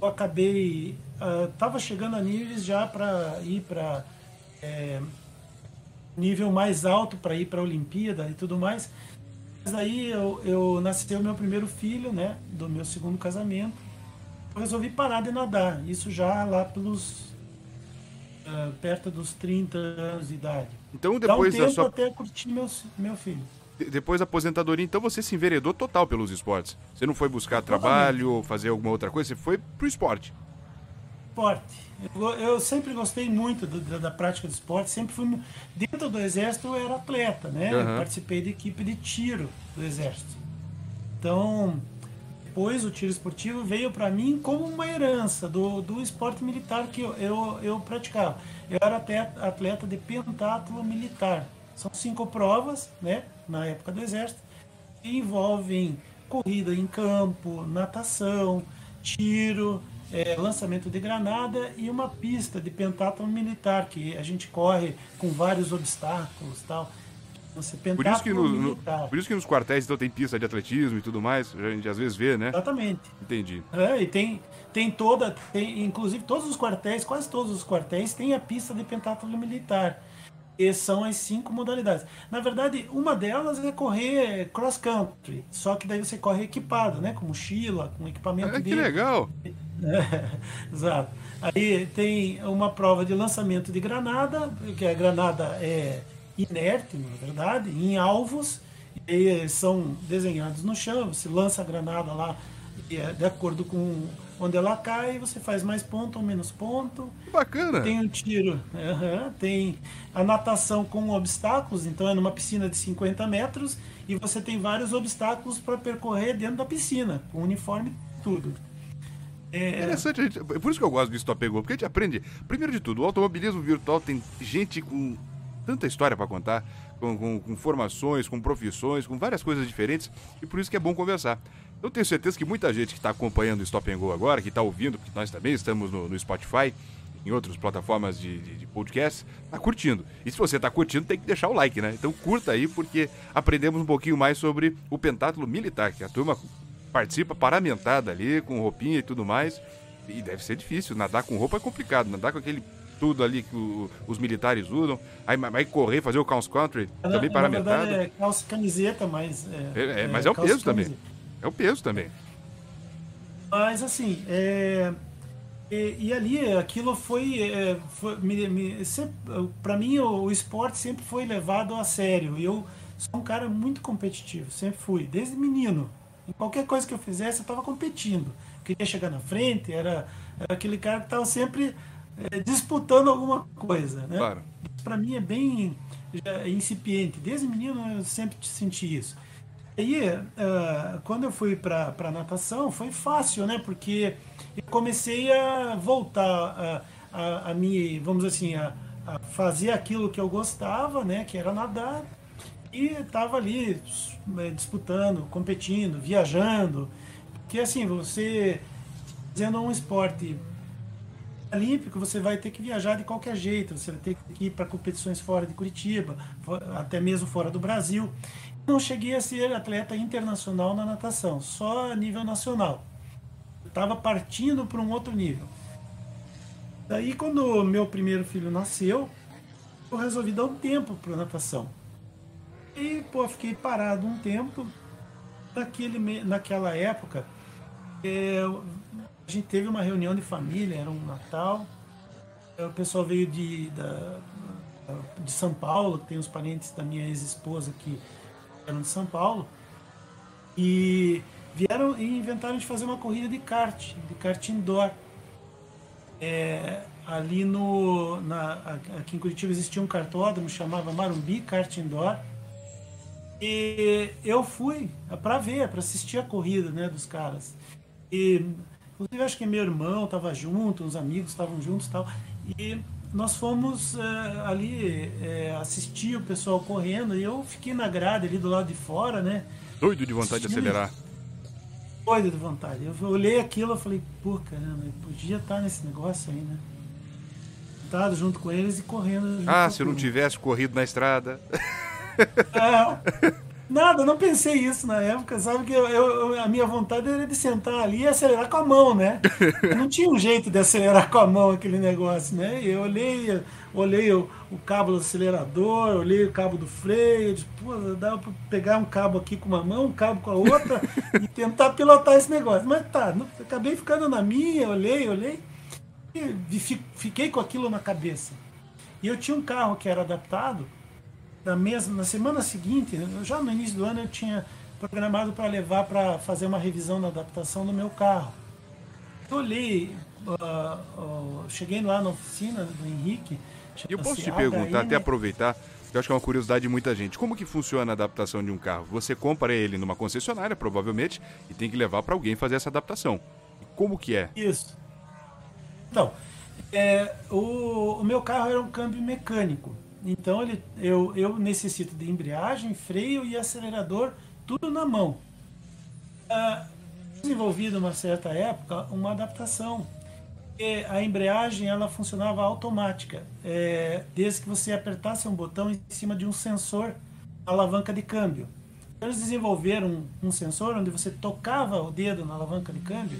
eu acabei. Estava uh, chegando a níveis já para ir para é, nível mais alto para ir para a Olimpíada e tudo mais. Mas aí eu, eu nasceu meu primeiro filho, né? Do meu segundo casamento. Eu resolvi parar de nadar. Isso já lá pelos uh, perto dos 30 anos de idade. Então depois Dá um tempo da sua... até curtir meu, meu filho. De depois da aposentadoria, então você se enveredou total pelos esportes. Você não foi buscar trabalho ou fazer alguma outra coisa, você foi pro esporte. Esporte. Eu, eu sempre gostei muito do, da, da, prática do esporte, sempre fui. Dentro do exército eu era atleta, né? Uhum. Eu participei da equipe de tiro do exército. Então, depois o tiro esportivo veio para mim como uma herança do, do esporte militar que eu, eu, eu praticava. Eu era atleta, atleta de pentatlo militar. São cinco provas, né, na época do exército, que envolvem corrida em campo, natação, tiro, é, lançamento de granada e uma pista de pentatlo militar que a gente corre com vários obstáculos, tal. Você por isso, que no, no, por isso que nos quartéis então tem pista de atletismo e tudo mais, a gente às vezes vê, né? Exatamente. Entendi. É, e tem, tem toda, tem, inclusive todos os quartéis, quase todos os quartéis, tem a pista de pentatlo militar. E são as cinco modalidades. Na verdade, uma delas é correr cross country, só que daí você corre equipado, né? Com mochila, com equipamento. É, que legal! É, exato. Aí tem uma prova de lançamento de granada, que a granada é inerte, na verdade, em alvos, e são desenhados no chão, você lança a granada lá é de acordo com onde ela cai, você faz mais ponto ou menos ponto. Bacana! Tem um tiro, uhum, tem a natação com obstáculos, então é numa piscina de 50 metros e você tem vários obstáculos para percorrer dentro da piscina, com uniforme e tudo. É... Interessante, gente, por isso que eu gosto do Stop Pegou, porque a gente aprende, primeiro de tudo, o automobilismo virtual tem gente com tanta história para contar, com, com, com, formações, com profissões, com várias coisas diferentes, e por isso que é bom conversar. Eu tenho certeza que muita gente que está acompanhando o Stop and Go agora, que está ouvindo, porque nós também estamos no, no Spotify, em outras plataformas de, de, de podcast, tá curtindo. E se você tá curtindo, tem que deixar o like, né? Então curta aí, porque aprendemos um pouquinho mais sobre o pentátulo militar, que a turma participa paramentada ali, com roupinha e tudo mais. E deve ser difícil, nadar com roupa é complicado, nadar com aquele tudo ali que o, os militares usam, aí vai correr, fazer o cross country, é, também paramentado. é calça camiseta, mas... É, é, é mas é, o peso também. É o peso também. Mas assim, é, e, e, ali aquilo foi, é, foi para mim o, o, esporte sempre foi levado a sério. Eu sou um cara muito competitivo, sempre fui, desde menino. Em qualquer coisa que eu fizesse, eu estava competindo. Queria chegar na frente, era, era aquele cara que estava sempre é, disputando alguma coisa. Né? Claro. Para mim é bem já, incipiente. Desde menino eu sempre senti isso. E uh, quando eu fui para natação foi fácil, né? Porque eu comecei a voltar a, a, a me, vamos assim, a, a, fazer aquilo que eu gostava, né? Que era nadar. E estava ali eh, disputando, competindo, viajando. Porque assim, você fazendo um esporte olímpico, você vai ter que viajar de qualquer jeito. Você vai ter que ir para competições fora de Curitiba, até mesmo fora do Brasil. Não cheguei a ser atleta internacional na natação, só a nível nacional. Estava partindo para um outro nível. Daí, quando meu primeiro filho nasceu, eu resolvi dar um tempo para natação. E, pô, fiquei parado um tempo. Naquele, naquela época, é, a gente teve uma reunião de família, era um Natal. O pessoal veio de, da, de São Paulo, tem os parentes da minha ex-esposa que eram de São Paulo, e vieram e inventaram de fazer uma corrida de kart, de kart indoor. É, ali no, na, aqui em Curitiba existia um kartódromo, chamava Marumbi Kart Indoor, e eu fui para ver, para assistir a corrida né, dos caras. E, inclusive, acho que meu irmão estava junto, os amigos estavam juntos e tal. E nós fomos é, ali é, assistir o pessoal correndo e eu fiquei na grade ali do lado de fora, né? Doido de vontade de acelerar. Doido de vontade. Eu olhei aquilo e falei, pô, caramba, eu podia estar nesse negócio aí, né? Sentado junto com eles e correndo. Ah, se eu não tivesse corrido na estrada. É. Nada, não pensei isso na época, sabe que eu, eu, a minha vontade era de sentar ali e acelerar com a mão, né? Não tinha um jeito de acelerar com a mão aquele negócio, né? E eu olhei, olhei o, o, cabo do acelerador, olhei o cabo do freio, disse, pô, dá pra pegar um cabo aqui com uma mão, um cabo com a outra e tentar pilotar esse negócio. Mas tá, não, acabei ficando na minha, olhei, olhei e fiquei com aquilo na cabeça. E eu tinha um carro que era adaptado na mesma na semana seguinte, já no início do ano eu tinha programado para levar para fazer uma revisão na adaptação do meu carro. Eu olhei, uh, uh, cheguei lá na oficina do Henrique. Eu posso te perguntar, até aproveitar, eu acho que é uma curiosidade de muita gente. Como que funciona a adaptação de um carro? Você compra ele numa concessionária, provavelmente, e tem que levar para alguém fazer essa adaptação. E como que é? Isso. Então, é, o, o meu carro era um câmbio mecânico. Então ele, eu, eu necessito de embreagem, freio e acelerador, tudo na mão. Ah, desenvolvido uma certa época uma adaptação. E a embreagem ela funcionava automática, é, desde que você apertasse um botão em cima de um sensor, alavanca de câmbio. Então, eles desenvolveram um, sensor onde você tocava o dedo na alavanca de câmbio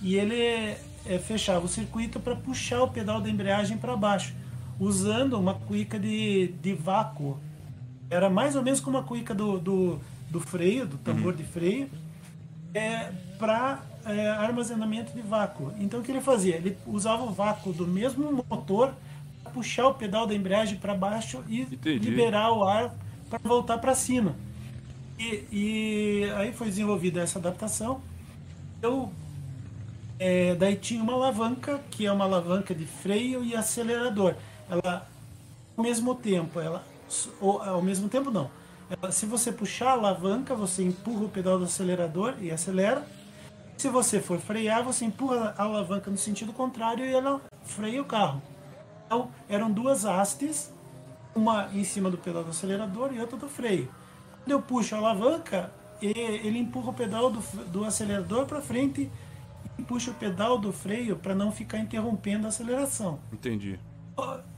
e ele é, fechava o circuito para puxar o pedal da embreagem para baixo usando uma cuíca de, de vácuo. Era mais ou menos como a cuíca do, do, do freio, do tambor uhum. de freio, é, para é, armazenamento de vácuo. Então o que ele fazia? Ele usava o vácuo do mesmo motor para puxar o pedal da embreagem para baixo e Entendi. liberar o ar para voltar para cima. E, e, aí foi desenvolvida essa adaptação. Eu é, daí tinha uma alavanca, que é uma alavanca de freio e acelerador ela ao mesmo tempo, ela ou, ao mesmo tempo não. Ela, se você puxar a alavanca, você empurra o pedal do acelerador e acelera. Se você for frear, você empurra a alavanca no sentido contrário e ela freia o carro. Então, eram duas hastes, uma em cima do pedal do acelerador e outra do freio. Quando eu puxo a alavanca, ele empurra o pedal do, do acelerador para frente e puxa o pedal do freio para não ficar interrompendo a aceleração. Entendi.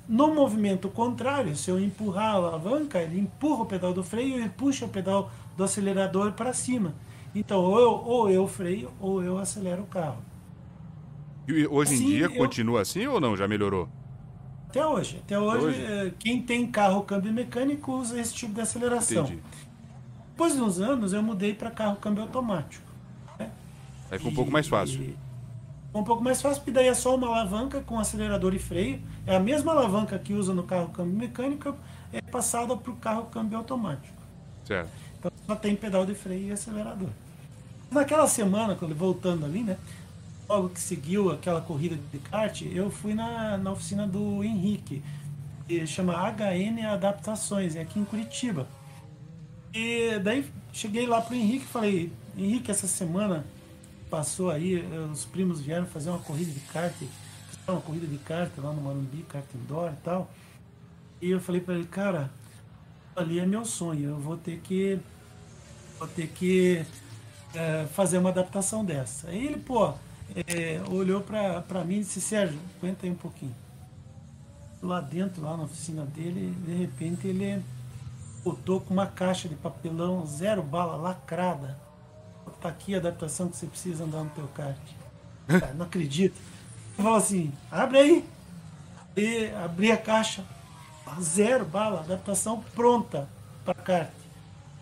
No movimento contrário, se eu empurrar a alavanca, ele empurra o pedal do freio e puxa o pedal do acelerador para cima. Então, ou eu, ou eu freio ou eu acelero o carro. E hoje assim, em dia eu... continua assim ou não? Já melhorou? Até hoje. Até hoje, hoje, eh, quem tem carro câmbio mecânico usa esse tipo de aceleração. Entendi. Depois de uns anos, eu mudei para carro câmbio automático. Né? Aí ficou um pouco mais fácil. E... Um pouco mais fácil, porque daí é só uma alavanca com acelerador e freio. É a mesma alavanca que usa no carro câmbio mecânico, é passada para o carro câmbio automático. Certo. Então só tem pedal de freio e acelerador. Naquela semana, quando voltando ali, né? logo que seguiu aquela corrida de kart, eu fui na, na oficina do Henrique, que chama HN Adaptações, é aqui em Curitiba. E daí cheguei lá pro Henrique e falei, Henrique, essa semana passou aí, os primos vieram fazer uma corrida de kart, uma corrida de kart lá no Morumbi, kart indoor e tal. E eu falei para ele, cara, ali é meu sonho, eu vou ter que vou ter que é, fazer uma adaptação dessa. Aí ele, pô, é, olhou para mim e disse, Sérgio, aguenta aí um pouquinho. Lá dentro, lá na oficina dele, de repente ele botou com uma caixa de papelão, zero bala, lacrada. Tá aqui a adaptação que você precisa andar no teu kart. Cara, não acredito. Ele falou assim, abre aí. E abri a caixa, zero bala, adaptação pronta para kart.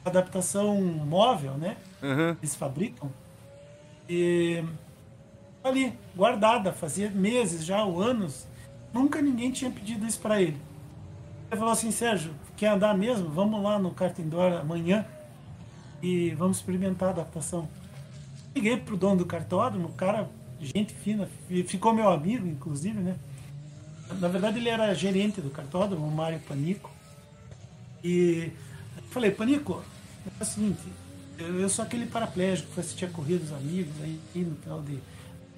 Adaptação móvel, né? Uhum. Eles fabricam. E ali, guardada, fazia meses já, ou anos. Nunca ninguém tinha pedido isso para ele. Ele falou assim, Sérgio, quer andar mesmo? Vamos lá no Cartindor amanhã e vamos experimentar a adaptação. Liguei pro dono do cartódromo, o cara, gente fina, ficou meu amigo, inclusive, né? Na verdade, ele era gerente do cartódromo, o Mário Panico. E falei, Panico, é o seguinte, eu sou aquele paraplégico que foi assistir a corrida dos amigos aí no final de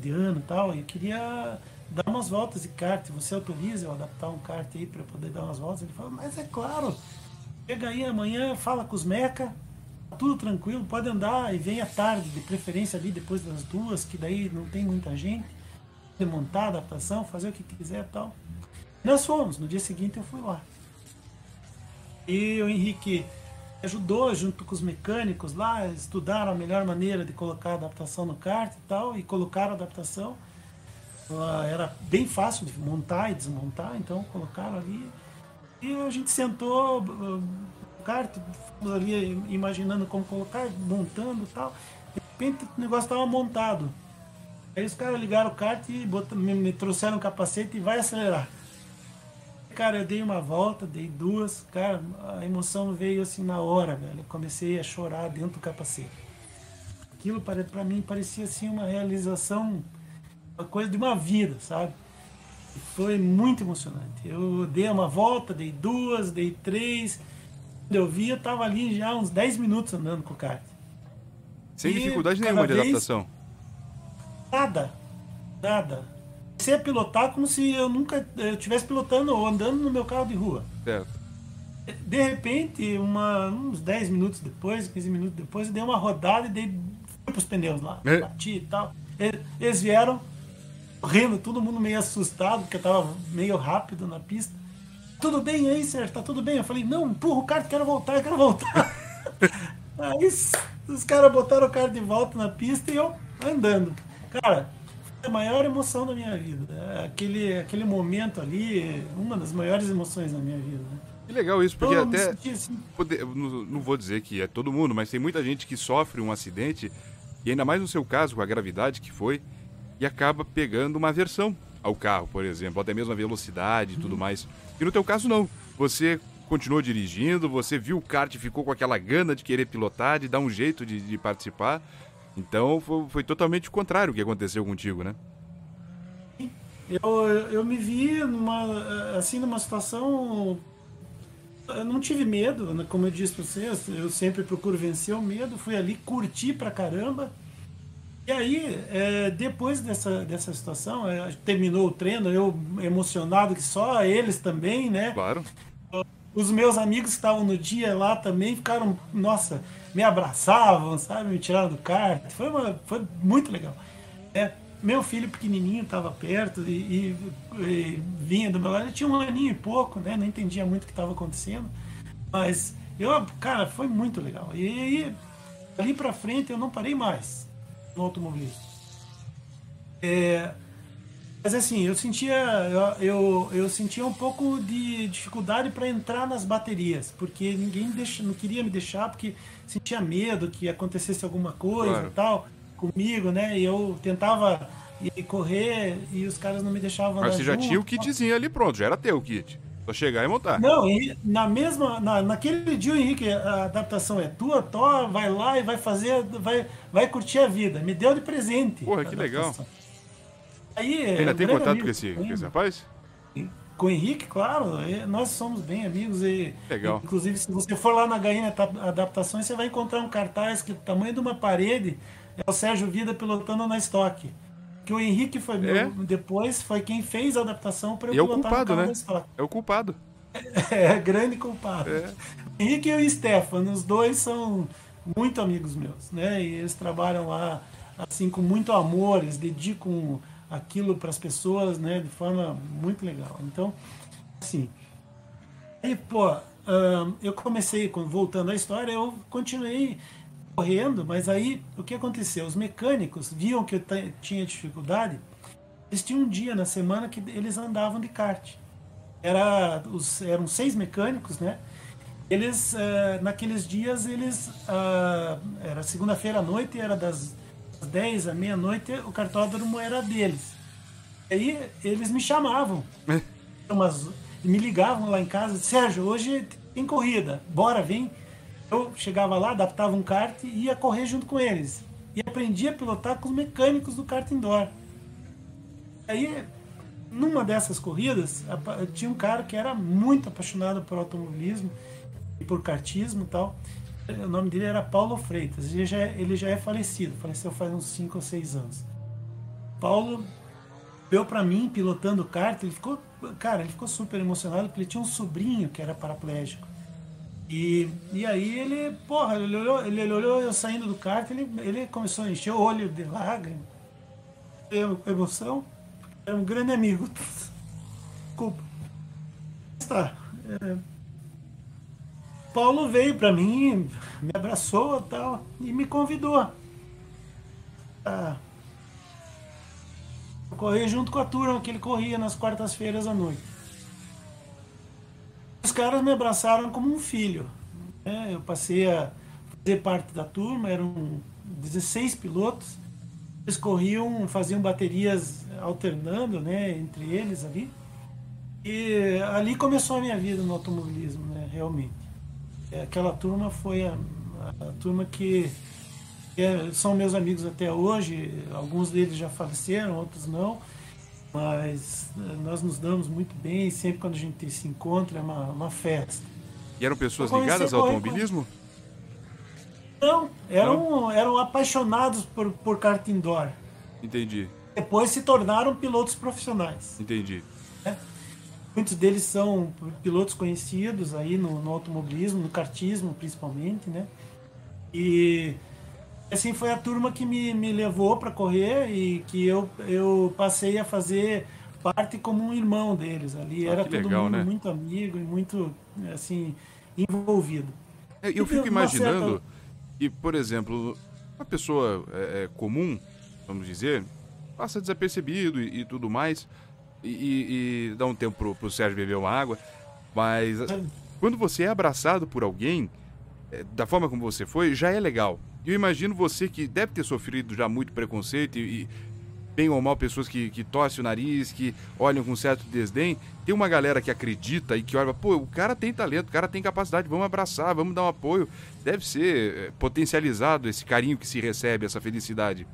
de ano e tal, e eu queria dar umas voltas de kart. Você autoriza eu adaptar um kart aí para poder dar umas voltas? Ele falou, mas é claro, chega aí amanhã, fala com os meca, tudo tranquilo, pode andar e vem à tarde, de preferência ali depois das duas, que daí não tem muita gente, montar a adaptação, fazer o que quiser tal. Nós fomos, no dia seguinte eu fui lá. E o Henrique ajudou junto com os mecânicos lá, estudaram a melhor maneira de colocar a adaptação no kart e tal, e colocaram a adaptação. Era bem fácil de montar e desmontar, então colocaram ali. E a gente sentou kart, ali imaginando como colocar, montando e tal. De repente o negócio estava montado. Aí os caras ligaram o kart e botam, me, me trouxeram o capacete e vai acelerar. Cara, eu dei uma volta, dei duas, cara, a emoção veio assim na hora, velho. Eu comecei a chorar dentro do capacete. Aquilo para mim parecia assim uma realização, uma coisa de uma vida, sabe? E foi muito emocionante. Eu dei uma volta, dei duas, dei três. Quando eu vi, eu tava ali já uns 10 minutos andando com o kart. Sem e dificuldade nenhuma de adaptação? Nada, nada comecei a pilotar como se eu nunca estivesse pilotando ou andando no meu carro de rua. Certo. De repente, uma, uns 10 minutos depois, 15 minutos depois, eu dei uma rodada e dei fui pros pneus lá. É. Bati e tal. Eles vieram correndo, todo mundo meio assustado, porque eu tava meio rápido na pista. Tudo bem aí, Sérgio? Tá tudo bem? Eu falei, não, empurra o kart, quero voltar, eu quero voltar. aí os caras botaram o carro de volta na pista e eu andando. Cara, a maior emoção da minha vida. É aquele, aquele momento ali, uma das maiores emoções da minha vida. Né? Que legal isso, porque até. Assim. Poder, não, não vou dizer que é todo mundo, mas tem muita gente que sofre um acidente, e ainda mais no seu caso, com a gravidade que foi, e acaba pegando uma aversão ao carro, por exemplo, até mesmo a velocidade e tudo uhum. mais. E no teu caso, não. Você continuou dirigindo, você viu o kart e ficou com aquela gana de querer pilotar, de dar um jeito de, de participar. Então foi, foi totalmente o contrário que aconteceu contigo, né? Eu, eu me vi numa, assim, numa situação. Eu não tive medo, né? como eu disse para vocês, eu sempre procuro vencer o medo. Fui ali, curti pra caramba. E aí, é, depois dessa, dessa situação, é, terminou o treino, eu emocionado que só eles também, né? Claro. os meus amigos que estavam no dia lá também ficaram, nossa, me abraçavam, sabe? Me tiraram do kart. Foi, uma, foi muito legal. É, meu filho pequenininho estava perto e, e, e, vinha do meu lado. Ele tinha um aninho e pouco, né? Não entendia muito o que estava acontecendo. Mas, eu, cara, foi muito legal. E aí, ali para frente, eu não parei mais no automobilismo. É, mas assim, eu sentia, eu, eu, eu sentia um pouco de dificuldade para entrar nas baterias, porque ninguém deixa, não queria me deixar, porque sentia medo que acontecesse alguma coisa claro. e tal comigo, né? E eu tentava ir correr e os caras não me deixavam. Mas você já junto, tinha o kitzinho ali pronto, já era teu o kit. Só chegar e montar. Não, e na mesma, na, naquele dia, Henrique, a adaptação é tua, Tó, vai lá e vai fazer, vai, vai curtir a vida. Me deu de presente. Porra, que legal. Aí, Ainda tem contato com esse, com esse rapaz? Com o Henrique, claro. Nós somos bem amigos. E, Legal. Inclusive, se você for lá na Gaína Adaptações, você vai encontrar um cartaz que o tamanho de uma parede é o Sérgio Vida pilotando na estoque. Que o Henrique foi é? depois foi quem fez a adaptação para eu e pilotar é o culpado, né? É o culpado. É, é grande culpado. É. Henrique e o Stefano, os dois são muito amigos meus, né? E eles trabalham lá assim com muito amor, eles dedicam aquilo para as pessoas, né, de forma muito legal. Então, assim, aí, pô, eu comecei, voltando à história, eu continuei correndo, mas aí o que aconteceu? Os mecânicos viam que eu tinha dificuldade, eles tinham um dia na semana que eles andavam de kart. Era, os, eram seis mecânicos, né? Eles, uh, naqueles dias, eles. Uh, era segunda-feira à noite, era das 10 à meia-noite, o cartódromo era deles. Aí eles me chamavam. É. Umas, me ligavam lá em casa, Sérgio, hoje tem corrida, bora, vem. Eu chegava lá, adaptava um kart e ia correr junto com eles. E aprendia a pilotar com os mecânicos do kart indoor. Aí, numa dessas corridas, tinha um cara que era muito apaixonado por automobilismo e por kartismo e tal. O nome dele era Paulo Freitas. Ele já, ele já é falecido, faleceu faz uns 5 ou 6 anos. Paulo deu para mim pilotando kart, ele ficou, cara, ele ficou super emocionado porque ele tinha um sobrinho que era paraplégico. E, e aí ele, porra, ele olhou, ele olhou eu saindo do kart, ele, ele começou a encher o olho de lágrimas, emoção, era um grande amigo. Desculpa. Tá. É, Paulo veio para mim, me abraçou tal, e me convidou a correr junto com a turma que ele corria nas quartas-feiras à noite. Os caras me abraçaram como um filho. Né? Eu passei a fazer parte da turma, eram 16 pilotos. Eles corriam, faziam baterias alternando né, entre eles ali. E ali começou a minha vida no automobilismo, né, realmente. É, aquela turma foi a, a turma que, que é, são meus amigos até hoje. Alguns deles já faleceram, outros não. Mas é, nós nos damos muito bem. Sempre quando a gente se encontra é uma, uma festa. E eram pessoas ligadas ao automobilismo? Não, eram, não? eram apaixonados por, por kart indoor. Entendi. Depois se tornaram pilotos profissionais. Entendi. É. Muitos deles são pilotos conhecidos aí no, no automobilismo, no kartismo principalmente, né? E assim foi a turma que me, me levou para correr e que eu, eu passei a fazer parte como um irmão deles ali. Ah, Era todo legal, mundo né? muito amigo e muito assim envolvido. É, eu fico imaginando certa... e, por exemplo, uma pessoa é, é, comum, vamos dizer, passa desapercebido e, e tudo mais e, e, e dá um tempo pro, pro Sérgio beber uma água. Mas quando você é abraçado por alguém, é, da forma como você foi, já é legal. Eu imagino você que deve ter sofrido já muito preconceito e, e bem ou mal, pessoas que, que torcem o nariz, que olham com certo desdém. Tem uma galera que acredita e que olha, pô, o cara tem talento, o cara tem capacidade, vamos abraçar, vamos dar um apoio. Deve ser é, potencializado esse carinho que se recebe, essa felicidade.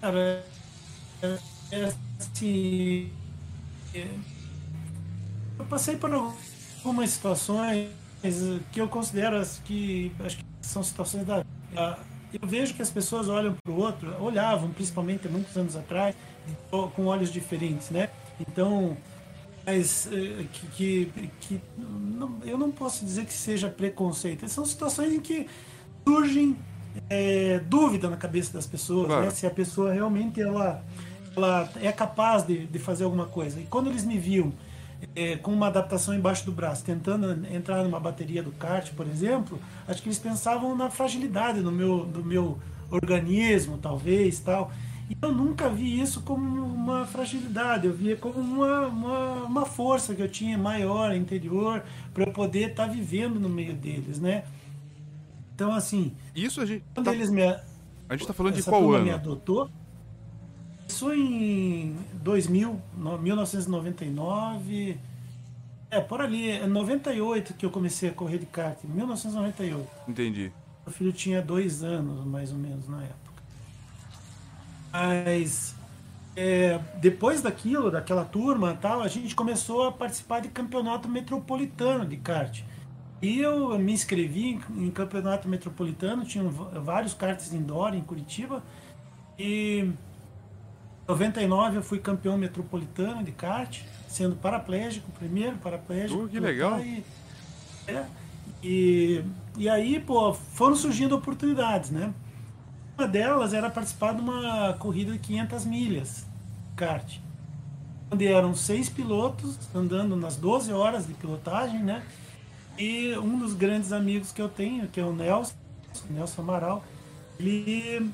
Cara, é é assim, é, eu passei por algumas situações que eu considero que acho que são situações da eu vejo que as pessoas olham para o outro, olhavam principalmente há muitos anos atrás com olhos diferentes, né? Então mas eh, que, que, que não, eu não posso dizer que seja preconceito. São situações em que surgem é, dúvida na cabeça das pessoas, claro. né? se a pessoa realmente ela, ela é capaz de, de fazer alguma coisa. E quando eles me viam é, com uma adaptação embaixo do braço, tentando entrar numa bateria do kart, por exemplo, acho que eles pensavam na fragilidade do meu, do meu organismo, talvez, tal. E eu nunca vi isso como uma fragilidade, eu via como uma, uma, uma força que eu tinha maior, interior, para eu poder estar tá vivendo no meio deles, né? Então, assim. Isso a gente. Quando tá... eles me. A gente está falando de qual ano? me adotou. Isso em 2000, 1999. É, por ali, é 98 que eu comecei a correr de kart, 1998. Entendi. Meu filho tinha dois anos, mais ou menos, na época. Mas é, depois daquilo, daquela turma tal, a gente começou a participar de campeonato metropolitano de kart. E eu me inscrevi em campeonato metropolitano, tinha vários karts indoor em Curitiba. E em 99 eu fui campeão metropolitano de kart, sendo paraplégico, primeiro paraplégico. Uh, que legal! E, é, e, e aí, pô, foram surgindo oportunidades, né? Uma delas era participar de uma corrida de 500 milhas, kart. Onde eram seis pilotos andando nas 12 horas de pilotagem, né? E um dos grandes amigos que eu tenho, que é o Nelson, Nelson Amaral, ele,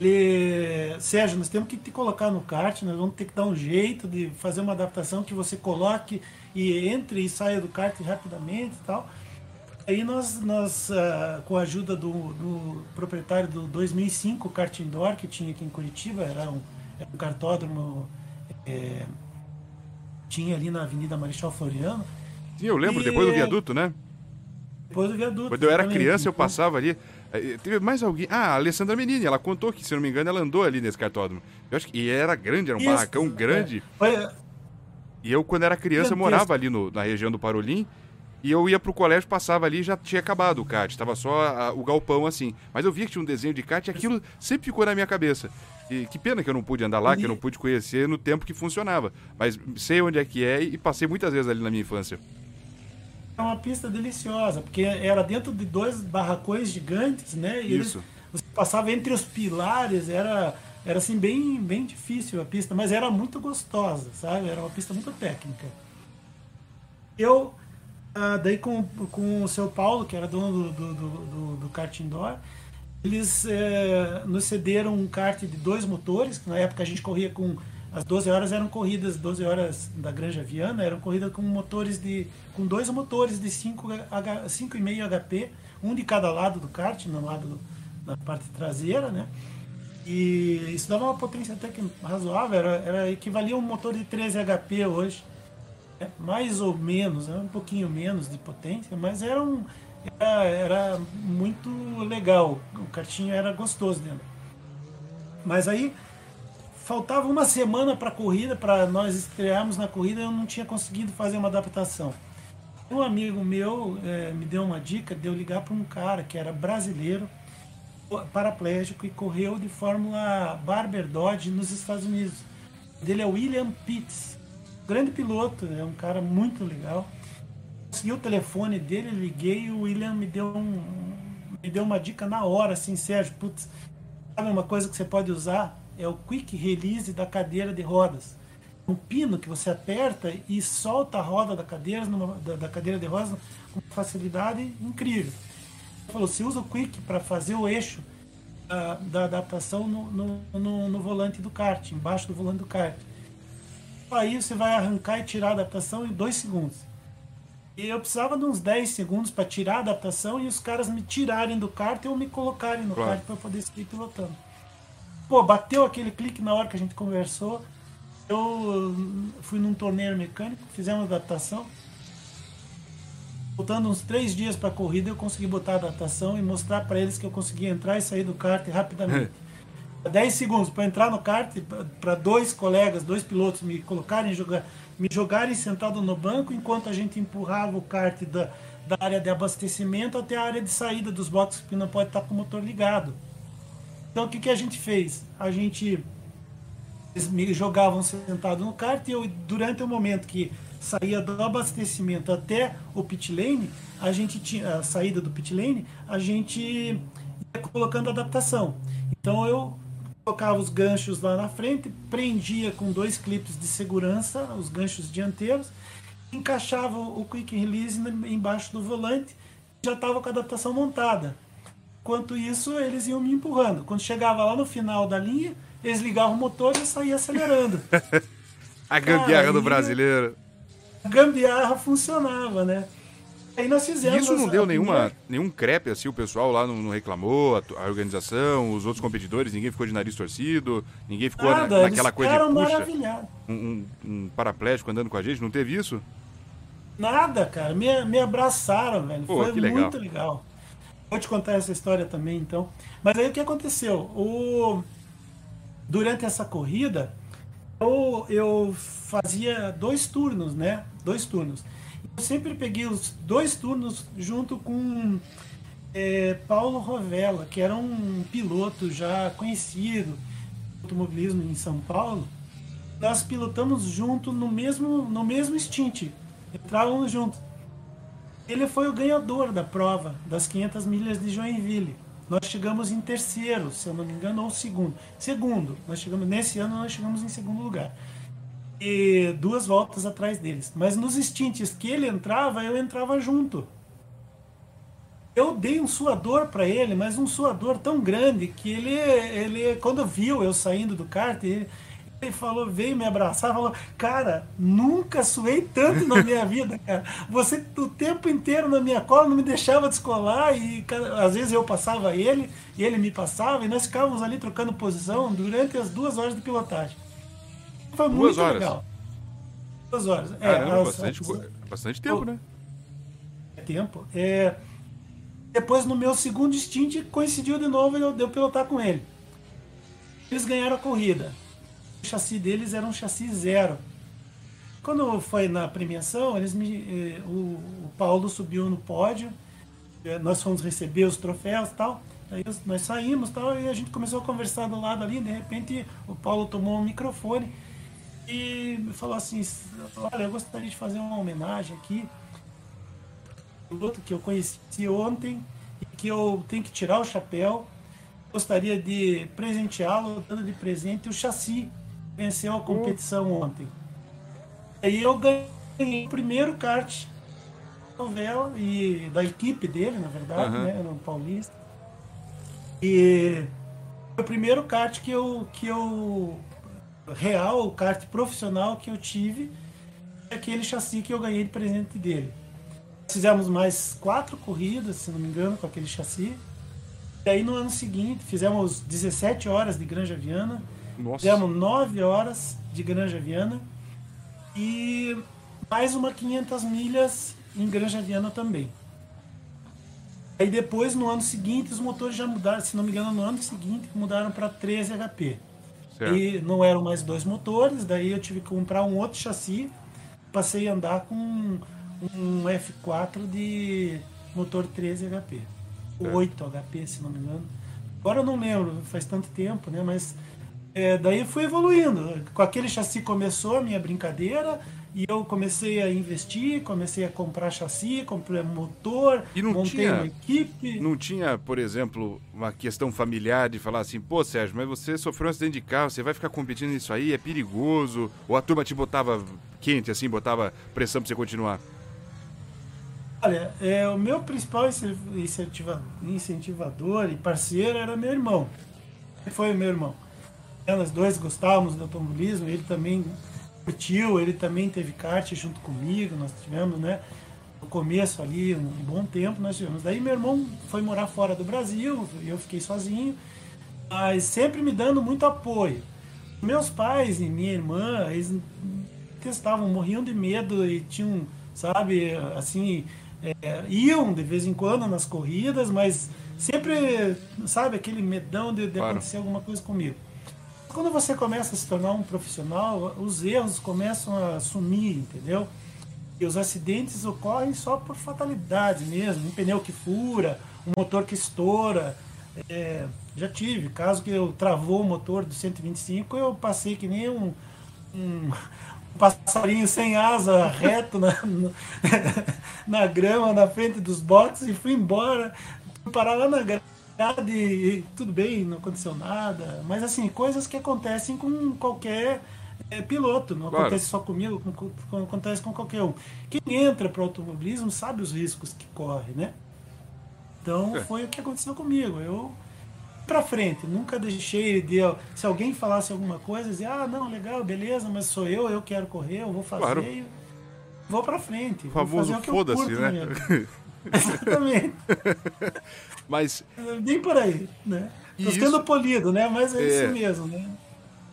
ele. Sérgio, nós temos que te colocar no kart, nós vamos ter que dar um jeito de fazer uma adaptação que você coloque e entre e saia do kart rapidamente e tal. Aí nós, nós uh, com a ajuda do, do, proprietário do 2005 Kart Indoor, que tinha aqui em Curitiba, era um, era um kartódromo, é, tinha ali na Avenida Marechal Floriano, Sim, eu lembro, e... depois do viaduto, né? Depois do viaduto. Quando eu era criança, eu passava ali. Eh, teve mais alguém. Ah, a Alessandra Menini, ela contou que, se não me engano, ela andou ali nesse cartódromo. Eu acho que. E era grande, era um Isso, barracão grande. É. E eu, quando era criança, morava ali no, na região do Parolim. E eu ia pro colégio, passava ali e já tinha acabado o kart. Tava só a, o galpão assim. Mas eu via que tinha um desenho de kart e aquilo sempre ficou na minha cabeça. E que pena que eu não pude andar lá, que eu não pude conhecer no tempo que funcionava. Mas sei onde é que é e passei muitas vezes ali na minha infância. É uma pista deliciosa, porque era dentro de dois barracões gigantes, né? E Isso. Eles, você passava entre os pilares, era, era assim bem, bem difícil a pista, mas era muito gostosa, sabe? Era uma pista muito técnica. Eu, ah, daí com, com o seu Paulo, que era dono do, do, do, do kart indoor, eles eh, nos cederam um kart de dois motores, que na época a gente corria com as 12 horas eram corridas, 12 horas da Granja Viana, eram corridas com motores de. com dois motores de 5,5 HP, um de cada lado do kart, no lado da parte traseira, né? E isso dava uma potência até que razoável, era, era equivalia a um motor de 13 HP hoje. Né? Mais ou menos, era um pouquinho menos de potência, mas era, um, era, era muito legal. O kartinho era gostoso dentro. Mas aí faltava uma semana para a corrida, para nós estrearmos na corrida, eu não tinha conseguido fazer uma adaptação. Um amigo meu é, me deu uma dica de eu ligar para um cara que era brasileiro, paraplégico e correu de Fórmula Barber Dodge nos Estados Unidos. Ele é William Pitts, grande piloto, é um cara muito legal. Consegui o telefone dele, liguei e o William me deu, um, me deu uma dica na hora, assim, Sérgio, putz, sabe uma coisa que você pode usar? É o quick release da cadeira de rodas. Um pino que você aperta e solta a roda da cadeira, numa, da, da, cadeira de rodas com facilidade incrível. Ele falou, você usa o quick para fazer o eixo da, da adaptação no, no, no, no, volante do kart, embaixo do volante do kart. Aí você vai arrancar e tirar a adaptação em dois segundos. E eu precisava de uns 10 segundos para tirar a adaptação e os caras me tirarem do kart ou me colocarem no claro. kart para poder seguir pilotando. Pô, bateu aquele clique na hora que a gente conversou. Eu fui num torneio mecânico, fizemos adaptação. Voltando uns três dias para a corrida, eu consegui botar a adaptação e mostrar para eles que eu conseguia entrar e sair do kart rapidamente. 10 segundos para entrar no kart, para dois colegas, dois pilotos me colocarem, jogar, me jogarem sentado no banco enquanto a gente empurrava o kart da, da área de abastecimento até a área de saída dos boxes, que não pode estar com o motor ligado. Então o que, que a gente fez? A gente eles me jogavam sentado no kart e eu, durante o momento que saía do abastecimento até o pit lane, a gente tinha a saída do pit lane, a gente ia colocando adaptação. Então eu colocava os ganchos lá na frente, prendia com dois clipes de segurança os ganchos dianteiros, encaixava o quick release embaixo do volante, já estava com a adaptação montada. Enquanto isso, eles iam me empurrando. Quando chegava lá no final da linha, eles ligavam o motor e eu saía acelerando. a gambiarra do brasileiro. A gambiarra funcionava, né? Aí nós fizemos. Isso não deu nenhuma, primeira... nenhum crepe assim, o pessoal lá não, não reclamou, a, a, organização, os outros competidores, ninguém ficou de nariz torcido, ninguém ficou Nada, na, naquela coisa de puxa, um, um, um paraplégico andando com a gente, não teve isso? Nada, cara, me, me abraçaram, velho. Pô, Foi legal. muito legal. Vou te contar essa história também, então. Mas aí o que aconteceu? O... Durante essa corrida, eu, eu fazia dois turnos, né? Dois turnos. Eu sempre peguei os dois turnos junto com é, Paulo Rovella, que era um piloto já conhecido automobilismo em São Paulo. Nós pilotamos junto no mesmo no mesmo stint, entrávamos juntos. Ele foi o ganhador da prova das 500 milhas de Joinville. Nós chegamos em terceiro, se eu não me engano, ou segundo. Segundo, nós chegamos nesse ano nós chegamos em segundo lugar e duas voltas atrás deles. Mas nos instintos que ele entrava, eu entrava junto. Eu dei um suador para ele, mas um suador tão grande que ele, ele quando viu eu saindo do kart, ele, ele falou, veio me abraçar, falou, cara, nunca suei tanto na minha vida, cara. Você o tempo inteiro na minha cola não me deixava descolar e cara, às vezes eu passava ele e ele me passava e nós ficávamos ali trocando posição durante as duas horas de pilotagem. Foi Duas muito horas. legal. Duas horas. É, Caramba, bastante, bastante tempo, né? É tempo. É, depois, no meu segundo stint, coincidiu de novo e eu deu pilotar com ele. Eles ganharam a corrida. O chassi deles era um chassi zero. Quando foi na premiação, eles me, eh, o, o Paulo subiu no pódio, eh, nós fomos receber os troféus e tal. Aí nós saímos tal, e a gente começou a conversar do lado ali. De repente, o Paulo tomou um microfone e falou assim: Olha, eu gostaria de fazer uma homenagem aqui. Piloto que eu conheci ontem e que eu tenho que tirar o chapéu. Gostaria de presenteá-lo, dando de presente o chassi. Venceu a competição ontem. Aí eu ganhei o primeiro kart novela e da equipe dele, na verdade, uhum. né, no Paulista. E foi o primeiro kart que eu, que eu real, o kart profissional que eu tive, é aquele chassi que eu ganhei de presente dele. Fizemos mais quatro corridas, se não me engano, com aquele chassi. E aí no ano seguinte fizemos 17 horas de Granja Viana. Nossa. Fizemos 9 horas de Granja Viana. E mais uma 500 milhas em Granja Viana também. Aí depois, no ano seguinte, os motores já mudaram, se não me engano, no ano seguinte mudaram para 13 HP. Certo. E não eram mais dois motores, daí eu tive que comprar um outro chassi. Passei a andar com um F4 de motor 13 HP. Certo. 8 HP, se não me engano. Agora eu não lembro, faz tanto tempo, né? Mas é, daí fui evoluindo. Com aquele chassi começou a minha brincadeira. E eu comecei a investir, comecei a comprar chassi, comprei motor, e não montei tinha, uma equipe. Não tinha, por exemplo, uma questão familiar de falar assim, pô, Sérgio, mas você sofreu um acidente de carro, você vai ficar competindo nisso aí, é perigoso. Ou a turma te botava quente, assim, botava pressão pra você continuar? Olha, é, o meu principal incentiva, incentivador e parceiro era meu irmão. Foi o meu irmão. Nós dois gostávamos do automobilismo, ele também curtiu, ele também teve kart junto comigo, nós tivemos, né? No começo ali, um bom tempo nós tivemos. Daí meu irmão foi morar fora do Brasil, eu fiquei sozinho, mas sempre me dando muito apoio. Meus pais e minha irmã, eles testavam, morriam de medo e tinham, sabe, assim, é, iam de vez em quando nas corridas, mas sempre, sabe, aquele medão de, de claro. acontecer alguma coisa comigo quando você começa a se tornar um profissional, os erros começam a sumir, entendeu? E os acidentes ocorrem só por fatalidade mesmo, um pneu que fura, um motor que estoura. É, já tive, caso que eu travou o motor do 125, eu passei que nem um, um, passarinho sem asa, reto na, na grama, na frente dos boxes, e fui embora. Fui parar lá na grade e, tudo bem, não aconteceu nada. Mas assim, coisas que acontecem com qualquer é, piloto, não claro. acontece só comigo, com, com, acontece com qualquer um. Quem entra para o automobilismo sabe os riscos que corre, né? Então é. foi o que aconteceu comigo. Eu para frente, nunca deixei de se alguém falasse alguma coisa, dizer, ah, não, legal, beleza, mas sou eu, eu quero correr, eu vou fazer, claro. vou para frente. O famoso foda-se, né? Exatamente. mas bem por aí, né? Tô ficando polido, né? Mas é, é, isso mesmo, né?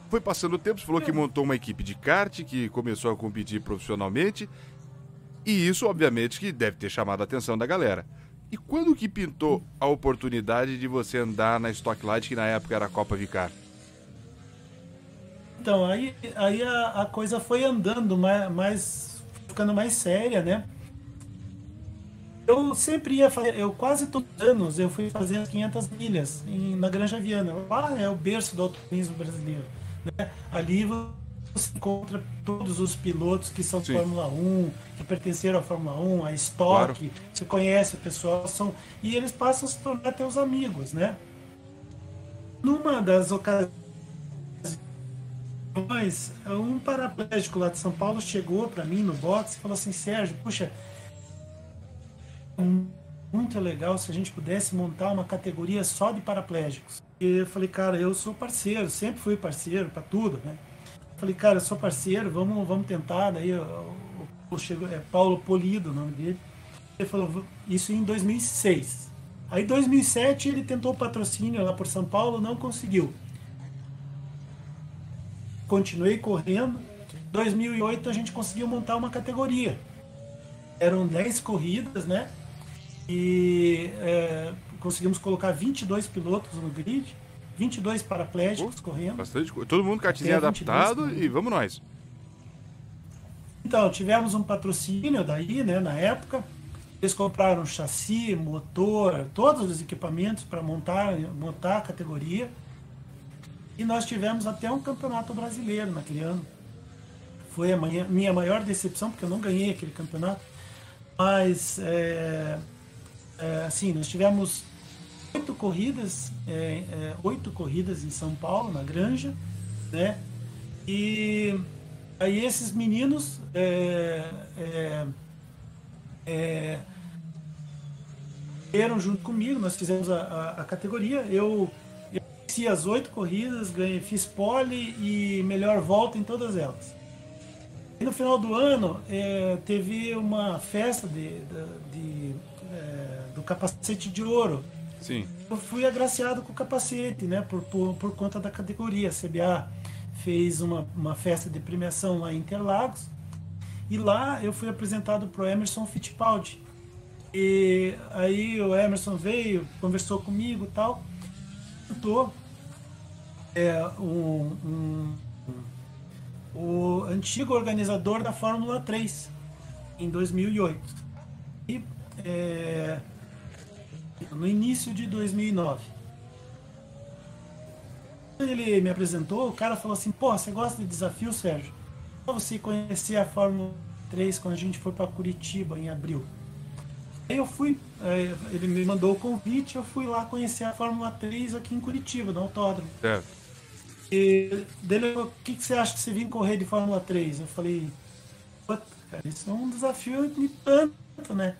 Foi passando o tempo, você falou é. que montou uma equipe de kart, que começou a competir profissionalmente. E isso, obviamente, que deve ter chamado a atenção da galera. E quando que pintou a oportunidade de você andar na Stocklight, que na época era a Copa Vicar? Então, aí, aí a, a coisa foi andando mais, mais, ficando mais séria, né? Eu sempre ia fazer, eu quase todos os anos eu fui fazer as 500 milhas em, na Granja Viana. Lá é o berço do automobilismo brasileiro. Né? Ali você encontra todos os pilotos que são Sim. Fórmula 1, que pertenceram à Fórmula 1, à Stock, claro. você conhece o pessoal, são, e eles passam a se tornar teus amigos, né? Numa das ocasiões, um paraplégico lá de São Paulo chegou para mim no box e falou assim, Sérgio, puxa, muito legal se a gente pudesse montar uma categoria só de paraplégicos. E eu falei, cara, eu sou parceiro, sempre fui parceiro para tudo, né? Falei, cara, sou parceiro, vamos, vamos tentar. Daí o, chegou, é Paulo Polido o nome dele. Ele falou, isso em 2006. Aí em 2007 ele tentou patrocínio lá por São Paulo, não conseguiu. Continuei correndo. 2008 a gente conseguiu montar uma categoria. Eram 10 corridas, né? E é, conseguimos colocar 22 pilotos no grid. 22 paraplégicos Pô, correndo. Bastante Todo mundo cartezinha adaptado e vamos nós. Então, tivemos um patrocínio daí, né, na época. Eles compraram chassi, motor, todos os equipamentos para montar, montar a categoria. E nós tivemos até um campeonato brasileiro naquele ano. Foi a minha, minha maior decepção, porque eu não ganhei aquele campeonato. Mas, é, é, assim, nós tivemos oito corridas, é, é, oito corridas em São Paulo, na Granja, né? E aí esses meninos é, é, é junto comigo, nós fizemos a, a, a categoria. Eu, eu as oito corridas, ganhei, fiz pole e melhor volta em todas elas. E no final do ano é, teve uma festa de, de, de do capacete de ouro Sim. Eu fui agraciado com o capacete, né? Por, por, por conta da categoria. A CBA fez uma, uma festa de premiação lá em Interlagos. E lá eu fui apresentado para o Emerson Fittipaldi. E aí o Emerson veio, conversou comigo e tal. Contou é, um, um, um, o antigo organizador da Fórmula 3 em 2008. E é, no início de 2009. Quando ele me apresentou, o cara falou assim: pô, você gosta de desafio, Sérgio? Pra você conhecer a Fórmula 3 quando a gente foi para Curitiba em abril. Aí eu fui, é, ele me mandou o convite, eu fui lá conhecer a Fórmula 3 aqui em Curitiba, no autódromo. É. E dele o que, que você acha que você vir correr de Fórmula 3? Eu falei, cara, isso é um desafio de tanto, né?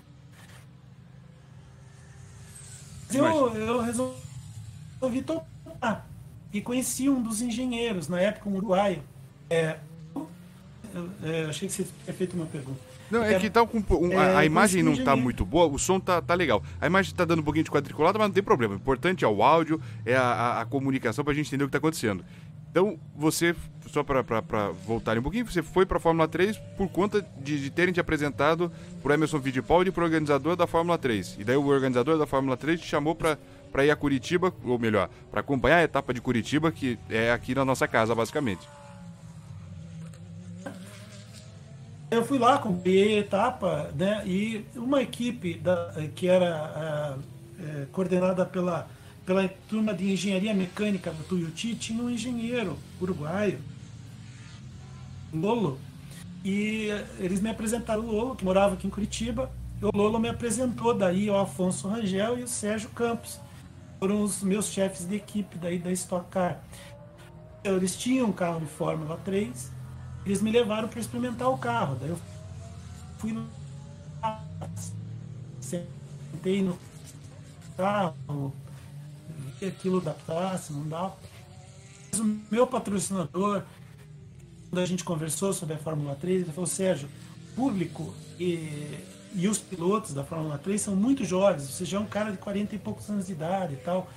Eu, eu resolvi topar. E conheci um dos engenheiros, na época um uruguaio. É, eu, é, eu achei que você tinha feito uma pergunta. Não, é, é que tá com, um, é, a, a imagem não tá muito boa, o som tá, tá legal. A imagem tá dando um pouquinho de quadriculada, mas não tem problema. O importante é o áudio, é a, a, a comunicação pra gente entender o que tá acontecendo. Então, você, só para voltar um pouquinho, você foi para a Fórmula 3 por conta de, de terem te apresentado por Emerson Fittipaldi para o organizador da Fórmula 3. E daí o organizador da Fórmula 3 te chamou para ir a Curitiba, ou melhor, para acompanhar a etapa de Curitiba, que é aqui na nossa casa, basicamente. Eu fui lá, comprei a etapa, né? E uma equipe da, que era a, é, coordenada pela pela turma de engenharia mecânica do Tuiuti, tinha um engenheiro uruguaio, Lolo, E eles me apresentaram o Lolo, que morava aqui em Curitiba. E o Lolo me apresentou daí o Afonso Rangel e o Sérgio Campos. Foram os meus chefes de equipe daí da Stock Car. Eles tinham um carro de Fórmula 3. Eles me levaram para experimentar o carro. Daí eu fui no sentei no carro, vi aquilo adaptasse, não dá. Mas o meu patrocinador, quando a gente conversou sobre a Fórmula 3, ele falou, Sérgio, o público e, e os pilotos da Fórmula 3 são muito jovens, você já é um cara de 40 e poucos anos de idade e tal.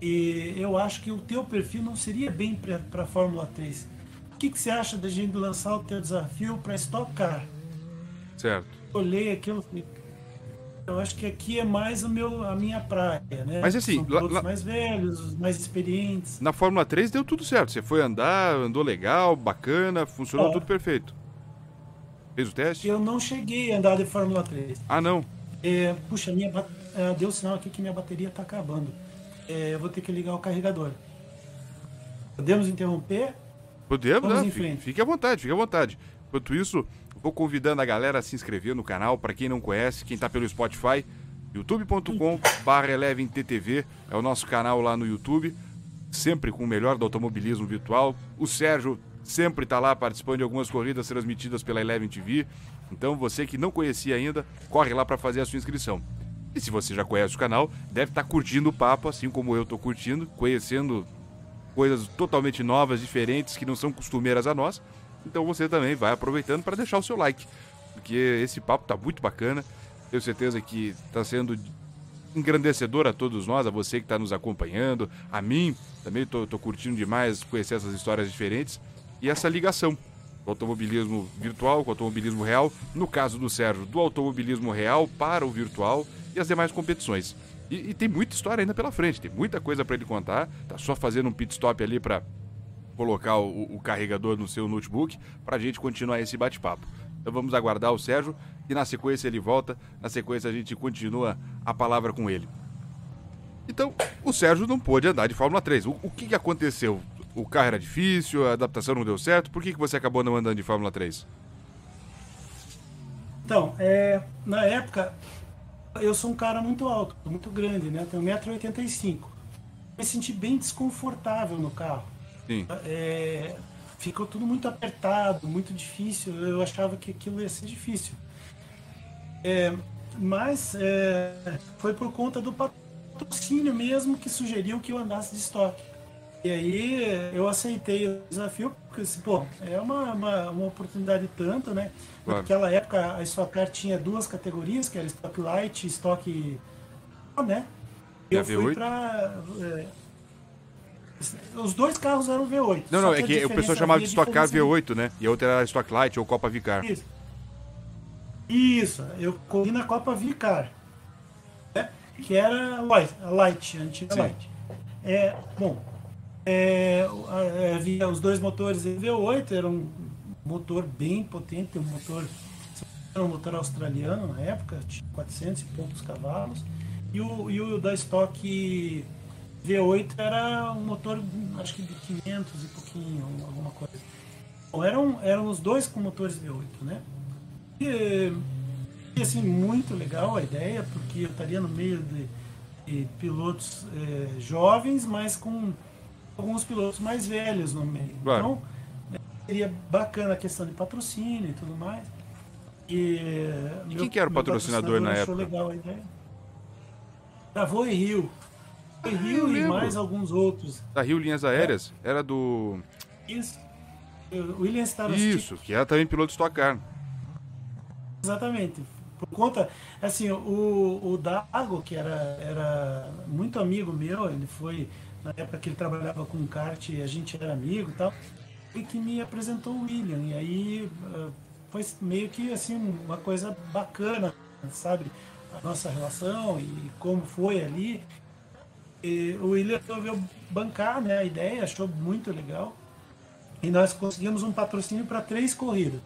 E eu acho que o teu perfil não seria bem para a Fórmula 3. O que, que você acha da gente lançar o teu desafio para Stock Car? Certo. Olhei aquilo eu acho que aqui é mais o meu, a minha praia, né? Mas assim, São lá, lá... mais velhos, mais experientes. Na Fórmula 3 deu tudo certo. Você foi andar, andou legal, bacana, funcionou tudo perfeito. Fez o teste? Eu não cheguei a andar de Fórmula 3. Ah, não? É, puxa, minha, é, deu sinal aqui que minha bateria está acabando. É, eu vou ter que ligar o carregador. Podemos interromper? Podemos, Vamos né? em frente. Fique à vontade, fique à vontade. Enquanto isso, Vou convidando a galera a se inscrever no canal, para quem não conhece, quem está pelo Spotify, youtube.com/eleventtv é o nosso canal lá no YouTube, sempre com o melhor do automobilismo virtual. O Sérgio sempre está lá participando de algumas corridas transmitidas pela Eleven TV. Então você que não conhecia ainda, corre lá para fazer a sua inscrição. E se você já conhece o canal, deve estar tá curtindo o papo, assim como eu estou curtindo, conhecendo coisas totalmente novas, diferentes, que não são costumeiras a nós. Então você também vai aproveitando para deixar o seu like, porque esse papo tá muito bacana. Tenho certeza que está sendo engrandecedor a todos nós, a você que está nos acompanhando, a mim também estou curtindo demais conhecer essas histórias diferentes e essa ligação do automobilismo virtual com o automobilismo real, no caso do Sérgio, do automobilismo real para o virtual e as demais competições. E, e tem muita história ainda pela frente, tem muita coisa para ele contar. Tá só fazendo um pit stop ali para colocar o, o carregador no seu notebook para a gente continuar esse bate-papo. Então vamos aguardar o Sérgio e na sequência ele volta, na sequência a gente continua a palavra com ele. Então, o Sérgio não pôde andar de Fórmula 3. O, o que, que aconteceu? O carro era difícil, a adaptação não deu certo? Por que, que você acabou não andando de Fórmula 3? Então, é, na época, eu sou um cara muito alto, muito grande, né? Tenho 1,85m. Me senti bem desconfortável no carro. É, ficou tudo muito apertado, muito difícil. Eu achava que aquilo ia ser difícil. É, mas é, foi por conta do patrocínio mesmo que sugeriu que eu andasse de estoque. E aí eu aceitei o desafio, porque assim, pô, é uma, uma, uma oportunidade tanto, né? Claro. Naquela época a Stock Car tinha duas categorias, que era Stock Light e Stock né? Eu fui para é, os dois carros eram V8. Não, não, é que o pessoal chamava de Stock Car V8, né? E a outra era Stock Light ou Copa Vicar. Isso. Isso, eu corri na Copa Vicar. Né? Que era Light, a Light, a antiga Sim. Light. É, bom, é, havia os dois motores V8, era um motor bem potente, um motor, era um motor australiano na época, tinha 400 e poucos cavalos. E o, e o da Stock V8 era um motor, acho que de 500 e pouquinho, alguma coisa. Bom, eram, eram os dois com motores V8, né? E, e assim, muito legal a ideia, porque eu estaria no meio de, de pilotos é, jovens, mas com alguns pilotos mais velhos no meio. Claro. Então, é, seria bacana a questão de patrocínio e tudo mais. E, e meu, quem que era o patrocinador, patrocinador na época? legal a ideia. Da Voe Rio. Rio e mais alguns outros. Da Rio Linhas Aéreas? É. Era do. Isso. O Williams estava Isso, que era também piloto de Stock Car. Exatamente. Por conta, assim, o, o Dago, que era, era muito amigo meu, ele foi, na época que ele trabalhava com kart, a gente era amigo e tal, e que me apresentou o William. E aí eh, foi meio que assim, uma coisa bacana, sabe? A nossa relação e como foi ali. E o William resolveu bancar né, a ideia, achou muito legal. E nós conseguimos um patrocínio para três corridas.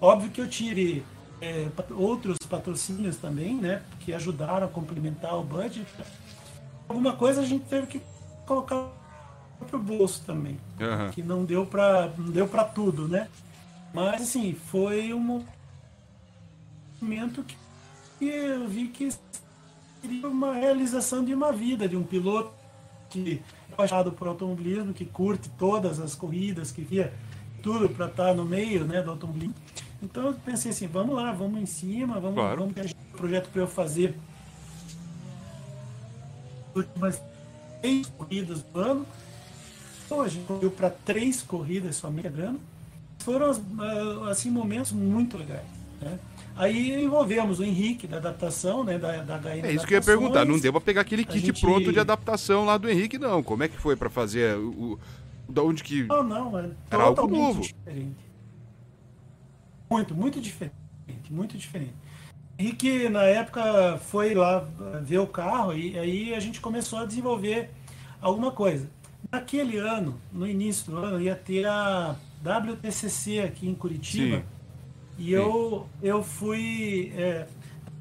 Óbvio que eu tive é, outros patrocínios também, né? Que ajudaram a complementar o budget. Alguma coisa a gente teve que colocar pro bolso também. Uhum. Que não deu para não deu para tudo, né? Mas assim, foi um momento que eu vi que seria uma realização de uma vida, de um piloto que é apaixonado por automobilismo, que curte todas as corridas, que via tudo para estar no meio né, do automobilismo. Então eu pensei assim, vamos lá, vamos em cima, vamos, claro. vamos ter um projeto para eu fazer últimas três corridas do ano. Então a gente correu para três corridas somente ano. Foram ah, assim momentos muito legais. Né? Aí envolvemos o Henrique da adaptação, né? Da, da HM É isso que eu ia perguntar. Não deu para pegar aquele kit gente... pronto de adaptação lá do Henrique, não. Como é que foi para fazer o, da onde que. Não, não, é era algo novo. Diferente. Muito, muito diferente. Muito diferente. Henrique, na época, foi lá ver o carro e aí a gente começou a desenvolver alguma coisa. Naquele ano, no início do ano, ia ter a WTCC aqui em Curitiba. Sim. E Sim. eu, eu fui. É,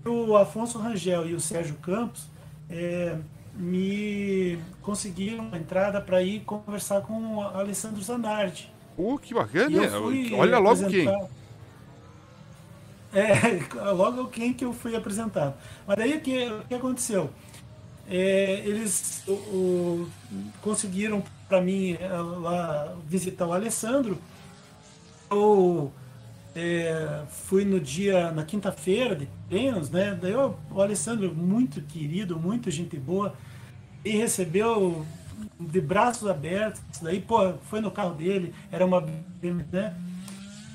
o Afonso Rangel e o Sérgio Campos é, me conseguiram uma entrada para ir conversar com o Alessandro Zanardi. Uh, que bacana! Olha logo quem. É, logo quem que eu fui apresentado. Mas daí o que, o que aconteceu? É, eles o, o, conseguiram para mim é, lá visitar o Alessandro. Eu é, fui no dia, na quinta-feira de treinos, né? Daí eu, o Alessandro, muito querido, muito gente boa, e recebeu de braços abertos. Daí, pô, foi no carro dele, era uma. Né?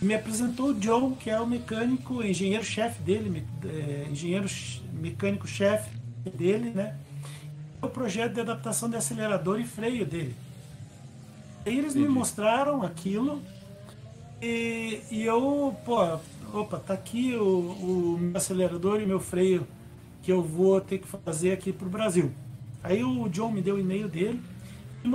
Me apresentou o John, que é o mecânico, engenheiro-chefe dele, é, engenheiro mecânico-chefe dele, né? O projeto de adaptação de acelerador e freio dele. Aí eles Entendi. me mostraram aquilo e, e eu, pô, opa, tá aqui o, o meu acelerador e meu freio que eu vou ter que fazer aqui pro Brasil. Aí o John me deu o e-mail dele e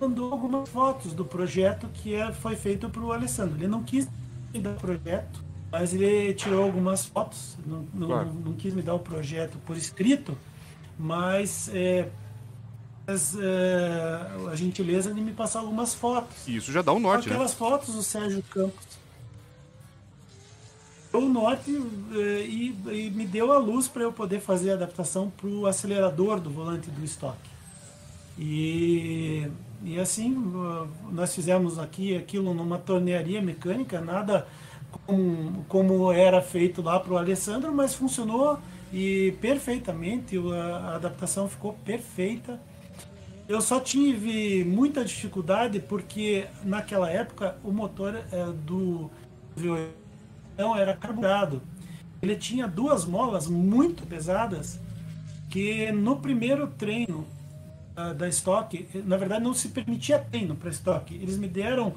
mandou algumas fotos do projeto que é, foi feito para o Alessandro. Ele não quis me dar o projeto, mas ele tirou algumas fotos, não, não, claro. não quis me dar o projeto por escrito, mas é, mas, é, a gentileza de me passar algumas fotos. Isso já dá um norte, né? Aquelas né? fotos do Sérgio Campos. O norte é, e, e, me deu a luz para eu poder fazer a adaptação para o acelerador do volante do estoque. E, e assim, nós fizemos aqui aquilo numa tornearia mecânica, nada como, como era feito lá para o Alessandro, mas funcionou e perfeitamente, a adaptação ficou perfeita eu só tive muita dificuldade porque naquela época o motor é, do não era carburado. Ele tinha duas molas muito pesadas que no primeiro treino uh, da estoque, na verdade não se permitia treino para estoque. Eles me deram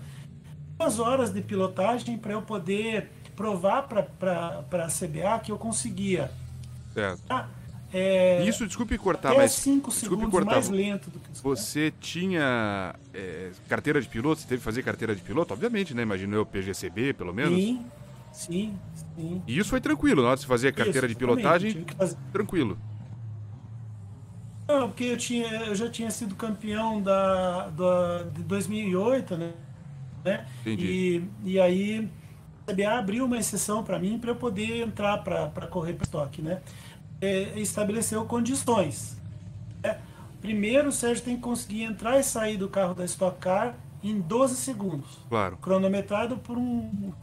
duas horas de pilotagem para eu poder provar para a CBA que eu conseguia. Certo. Ah, é, Isso, desculpe cortar, mas. cinco desculpe cortar. mais lento do que Você tinha é, carteira de piloto? Você teve que fazer carteira de piloto? Obviamente, né? Imagino eu, PGCB, pelo menos. Sim, sim, sim. E isso foi tranquilo, na hora de fazer carteira isso, de pilotagem? Tranquilo. Não, porque eu, tinha, eu já tinha sido campeão da, da, de 2008, né? Entendi. E, e aí a CBA abriu uma exceção para mim para eu poder entrar para correr para estoque, né? É, estabeleceu condições. É, primeiro, o Sérgio tem que conseguir entrar e sair do carro da Stock Car em 12 segundos. Claro. Cronometrado por um,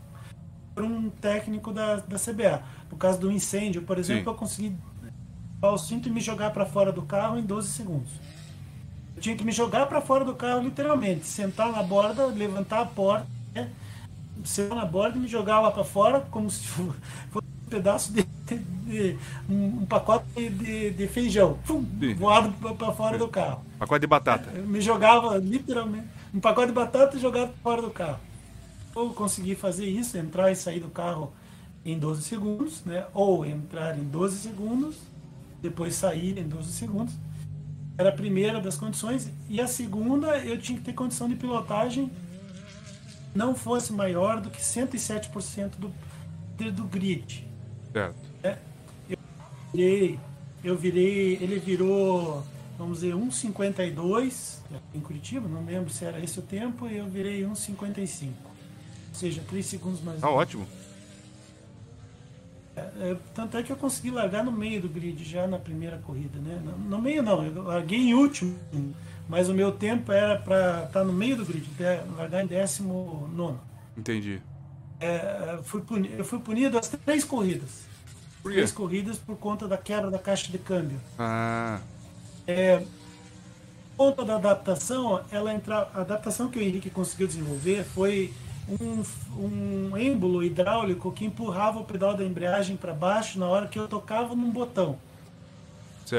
por um técnico da, da CBA. No caso do incêndio, por exemplo, Sim. eu consegui o cinto e me jogar para fora do carro em 12 segundos. Eu tinha que me jogar para fora do carro, literalmente. Sentar na borda, levantar a porta, né? sentar na borda e me jogar lá para fora, como se fosse pedaço de de, um, pacote de, de feijão, pum, voado para fora do carro. Pacote de batata. Eu me jogava literalmente um pacote de batata e jogava fora do carro. Ou consegui fazer isso, entrar e sair do carro em 12 segundos, né? Ou entrar em 12 segundos, depois sair em 12 segundos. Era a primeira das condições. E a segunda, eu tinha que ter condição de pilotagem não fosse maior do que 107% do, do grid. Certo. É, eu virei, eu virei, ele virou, vamos dizer, 1,52 em Curitiba, não lembro se era esse o tempo, e eu virei 1,55. Ou seja, 3 segundos mais. Tá ótimo. É, é, tanto é que eu consegui largar no meio do grid já na primeira corrida, né? No, no meio não, eu larguei em último, mas o meu tempo era para estar tá no meio do grid, largar em 19. Entendi. É, fui punido, eu fui punido as três corridas. Por quê? Três corridas por conta da quebra da caixa de câmbio. Ah, É, conta da adaptação, ela entra, a adaptação que o Henrique conseguiu desenvolver foi um, um êmbolo hidráulico que empurrava o pedal da embreagem para baixo na hora que eu tocava num botão.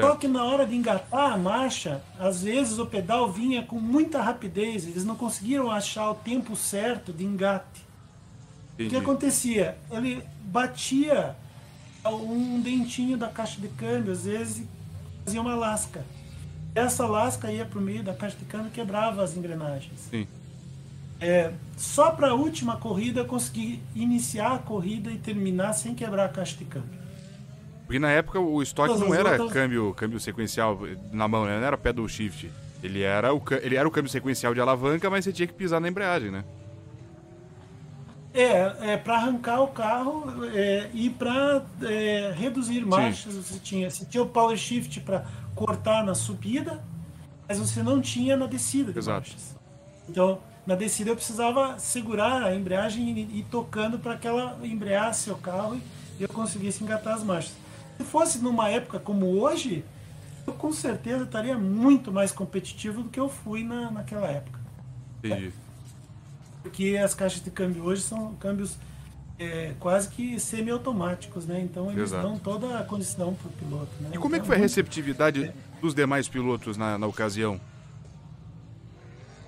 Só certo. que na hora de engatar a marcha, às vezes o pedal vinha com muita rapidez, eles não conseguiram achar o tempo certo de engate. O que Entendi. acontecia? Ele batia um dentinho da caixa de câmbio, às vezes fazia uma lasca. Essa lasca ia para o meio da caixa de câmbio e quebrava as engrenagens. Sim. É, só para a última corrida eu consegui iniciar a corrida e terminar sem quebrar a caixa de câmbio. Porque na época o estoque Todas não era outras- câmbio, câmbio sequencial na mão, né? Não era pedal shift. Ele era, o, ele era o câmbio sequencial de alavanca, mas você tinha que pisar na embreagem, né? É, é para arrancar o carro é, e para reduzir marchas, você tinha, você tinha o power shift para cortar na subida, mas você não tinha na descida de Exato. marchas. Então, na descida eu precisava segurar a embreagem e ir tocando para que ela embreasse o carro e eu conseguisse engatar as marchas. Se fosse numa época como hoje, eu com certeza estaria muito mais competitivo do que eu fui na, naquela época Entendi. Porque as caixas de câmbio hoje são câmbios é, quase que semi-automáticos, né? Então eles Exato. dão toda a condição para o piloto. Né? E como é que Então, foi a muito- receptividade dos demais pilotos na, na ocasião?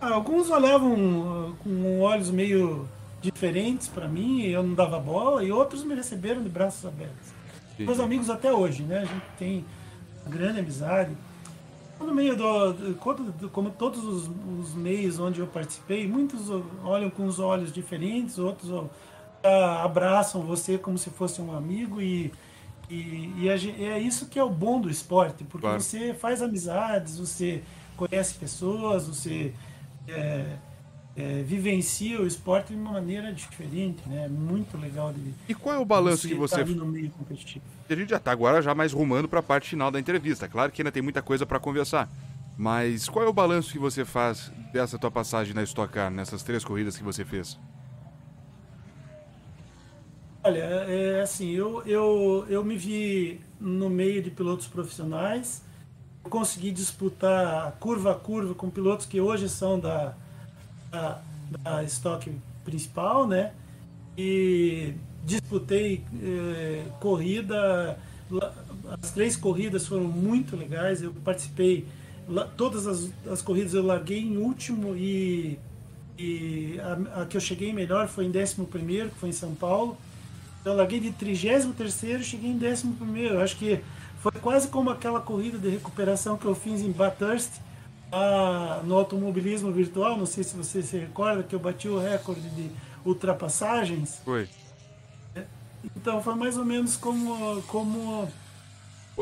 Ah, alguns olhavam ah, com olhos meio diferentes para mim, eu não dava bola, e outros me receberam de braços abertos. Entendi. Meus amigos até hoje, né? A gente tem uma grande amizade. No meio do, como- do- como todos os, os meios onde eu participei, muitos olham com os olhos diferentes, outros abraçam você como se fosse um amigo e, e, e é isso que é o bom do esporte, porque Claro. você faz amizades, você conhece pessoas, você é, é, vivencia o esporte de uma maneira diferente, né? É muito legal de E qual é o balanço que você tá no meio competitivo. A gente já tá agora já mais rumando para a parte final da entrevista. Claro que ainda tem muita coisa para conversar. Mas qual é o balanço que você faz dessa tua passagem na Stock Car, nessas três corridas que você fez? Olha, é assim, eu, eu, eu me vi no meio de pilotos profissionais, consegui disputar curva a curva com pilotos que hoje são da, da, estoque principal, né? E disputei eh, corrida, as três corridas foram muito legais, eu participei, todas as, as corridas eu larguei em último e, e a, a que eu cheguei melhor foi em 11 primeiro, que foi em São Paulo. Eu larguei de 33 e cheguei em 11 primeiro. Acho que foi quase como aquela corrida de recuperação que eu fiz em Bathurst, lá no automobilismo virtual. Não sei se você se recorda que eu bati o recorde de ultrapassagens. Foi. Então foi mais ou menos como como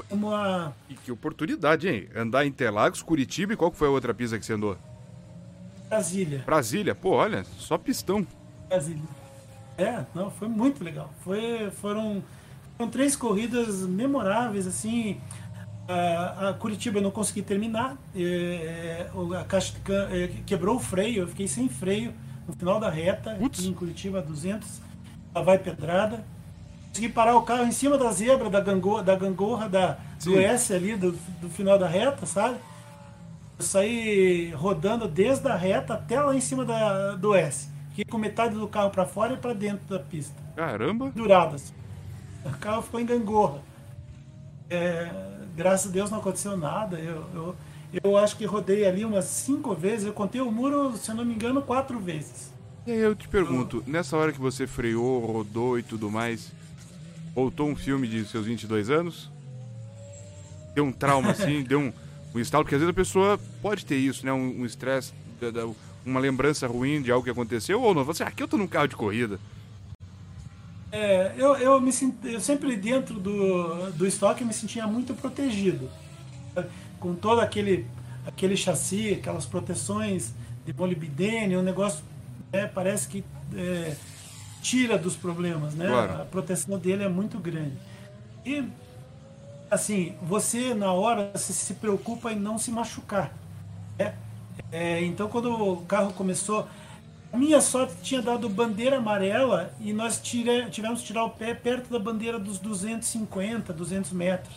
como a E que oportunidade, hein? Andar em Interlagos, Curitiba e qual foi a outra pista que você andou? Brasília. Brasília. Pô, olha, só pistão. Brasília. É, não, foi muito legal. Foi, foram, foram três corridas memoráveis, assim. A, a Curitiba eu não consegui terminar. é, a caixa é, quebrou o freio, eu fiquei sem freio no final da reta, em Curitiba 200. Lá vai pedrada. Consegui parar o carro em cima da zebra, da, gangorra, da gangorra da, do. S ali, do, do final da reta, sabe? Eu saí rodando desde a reta até lá em cima da, do S. Fiquei com metade do carro para fora e para dentro da pista. Caramba. Duradas. O carro ficou em gangorra. É, graças a Deus não aconteceu nada. Eu, eu, eu acho que rodei ali umas cinco vezes. Eu contei o muro, se eu não me engano, quatro vezes. E aí eu te pergunto, nessa hora que você freou, rodou e tudo mais, voltou um filme de seus 22 anos? Deu um trauma assim, deu um, um estalo, porque às vezes a pessoa pode ter isso, né? Um um estresse, da- uma lembrança ruim de algo que aconteceu, ou não. Você, aqui eu tô num carro de corrida. É, eu, eu, me eu sempre dentro do, do estoque me sentia muito protegido. Com todo aquele, aquele chassi, aquelas proteções de molibdênio, um negócio, né, parece que é, tira dos problemas, né? Claro. A proteção dele é muito grande. E assim, você na hora você se preocupa em não se machucar. Né? É, então quando o carro começou, a minha sorte tinha dado bandeira amarela e nós tira, tivemos que tirar o pé perto da bandeira dos 250, 200 metros.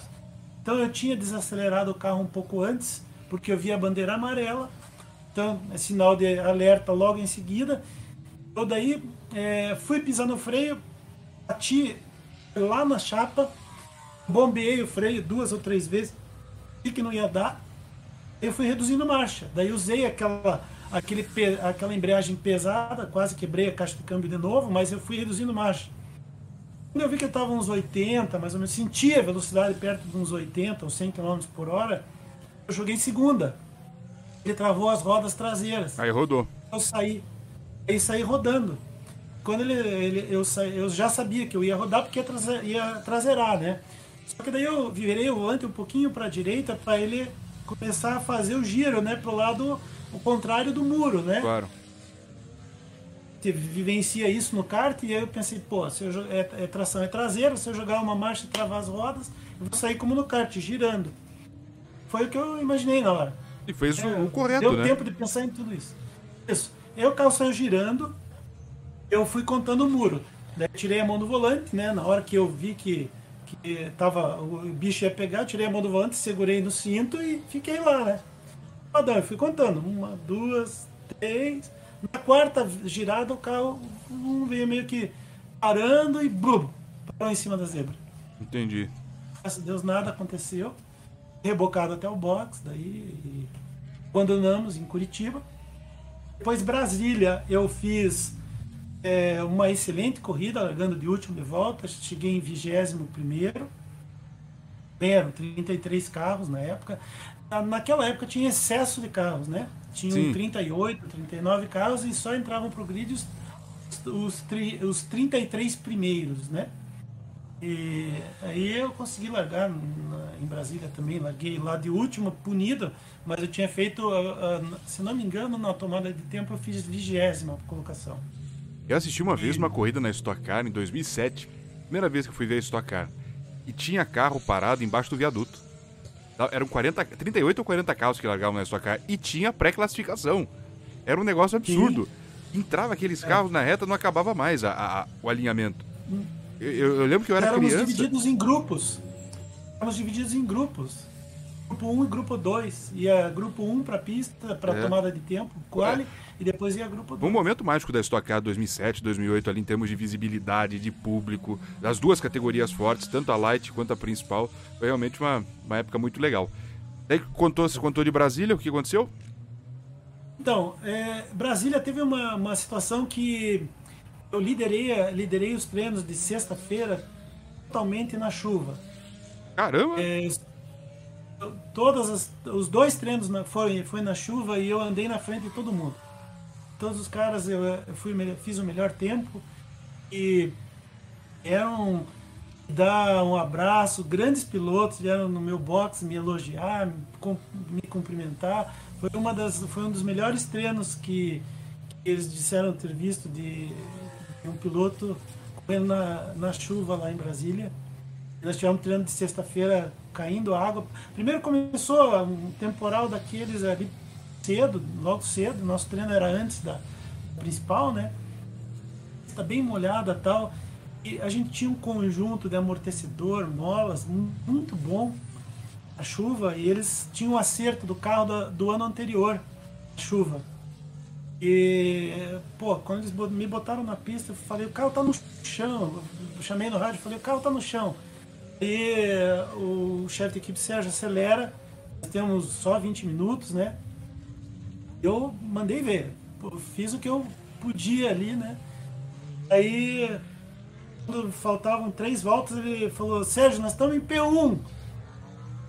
Então eu tinha desacelerado o carro um pouco antes, porque eu vi a bandeira amarela. Então é sinal de alerta logo em seguida. Eu daí é, fui pisar no freio, bati lá na chapa, bombeei o freio duas ou três vezes, vi que não ia dar, eu fui reduzindo marcha. Daí usei aquela, aquele, aquela embreagem pesada, quase quebrei a caixa de câmbio de novo, mas eu fui reduzindo marcha. Quando eu vi que eu estava uns 80, mais ou menos, sentia a velocidade perto de uns 80 ou 100 km por hora, eu joguei segunda. Ele travou as rodas traseiras. Aí rodou. Eu saí, aí saí rodando. Quando ele, ele eu, sa, eu já sabia que eu ia rodar porque ia, trazer, ia traseirar, né? Só que daí eu virei o volante um pouquinho para a direita para ele começar a fazer o giro, né, pro lado o contrário do muro, né? Claro. Você vivencia isso no kart e aí eu pensei, pô, se eu, é, é tração é traseira, se eu jogar uma marcha e travar as rodas, eu vou sair como no kart, girando. Foi o que eu imaginei na hora. E fez É, o correto, Deu né? tempo de pensar em tudo isso. Isso. Eu, o carro saiu girando, eu fui contando o muro. Daí tirei a mão do volante, né? Na hora que eu vi que, que tava, o bicho ia pegar, tirei a mão do volante, segurei no cinto e fiquei lá, né? Padrão, eu fui contando. Uma, duas, três. Na quarta girada o carro um, veio meio que parando e blum, parou em cima da zebra. Entendi. Graças a Deus nada aconteceu. Rebocado até o box, daí abandonamos em Curitiba. Depois Brasília, eu fiz é, uma excelente corrida, largando de último de volta. Cheguei em 21 primeiro. Eram 33 carros na época. Na- Naquela época tinha excesso de carros, né? Tinham Sim. 38, 39 carros e só entravam pro grid os, os, tri- os 33 primeiros, né? E aí eu consegui largar na- em Brasília também, larguei lá de último, punido, mas eu tinha feito, se não me engano, na tomada de tempo eu fiz vigésima colocação. Eu assisti uma vez uma corrida na Stock Car em 2007. Primeira vez que eu fui ver a Stock Car. E tinha carro parado embaixo do viaduto. Eram 40, 38 ou 40 carros que largavam na Stock Car. E tinha pré-classificação. Era um negócio absurdo. Entrava aqueles É. carros na reta, não acabava mais a- a- o alinhamento. Eu, eu- eu lembro que eu era Éramos criança. divididos em grupos. Éramos divididos em grupos. Grupo 1 e grupo 2. Ia grupo 1 para pista, para É. tomada de tempo, quali, e depois ia grupo Foi um 2. momento mágico da Stock Car 2007, 2008, ali em termos de visibilidade, de público, das duas categorias fortes, tanto a Light quanto a principal. Foi realmente uma, uma época muito legal. Daí contou, você contou de Brasília, o que aconteceu? Então, é, Brasília teve uma, uma situação que eu liderei, liderei os treinos de sexta-feira totalmente na chuva. Caramba! É, todas as, os dois treinos na, foi, foi na chuva e eu andei na frente de todo mundo. Todos os caras eu, eu fui, fiz o melhor tempo e eram dar um abraço, grandes pilotos vieram no meu box me elogiar, me, cum- me cumprimentar. Foi uma das foi um dos melhores treinos que, que eles disseram ter visto de, de um piloto correndo na, na chuva lá em Brasília. Nós tivemos treino de sexta-feira caindo água. Primeiro começou um temporal daqueles ali cedo, logo cedo. Nosso treino era antes da principal, né? Está bem molhada tal. E a gente tinha um conjunto de amortecedor, molas, mu- muito bom. A chuva, e eles tinham o acerto do carro do, do ano anterior, chuva. E, pô, quando eles me botaram na pista, eu falei, o carro tá no chão. Eu chamei no rádio, falei, o carro tá no chão. E o chefe de equipe Sérgio acelera, nós temos só 20 minutos, né? Eu mandei ver, fiz o que eu podia ali, né? Aí, quando faltavam três voltas, ele falou, Sérgio, nós estamos em P1.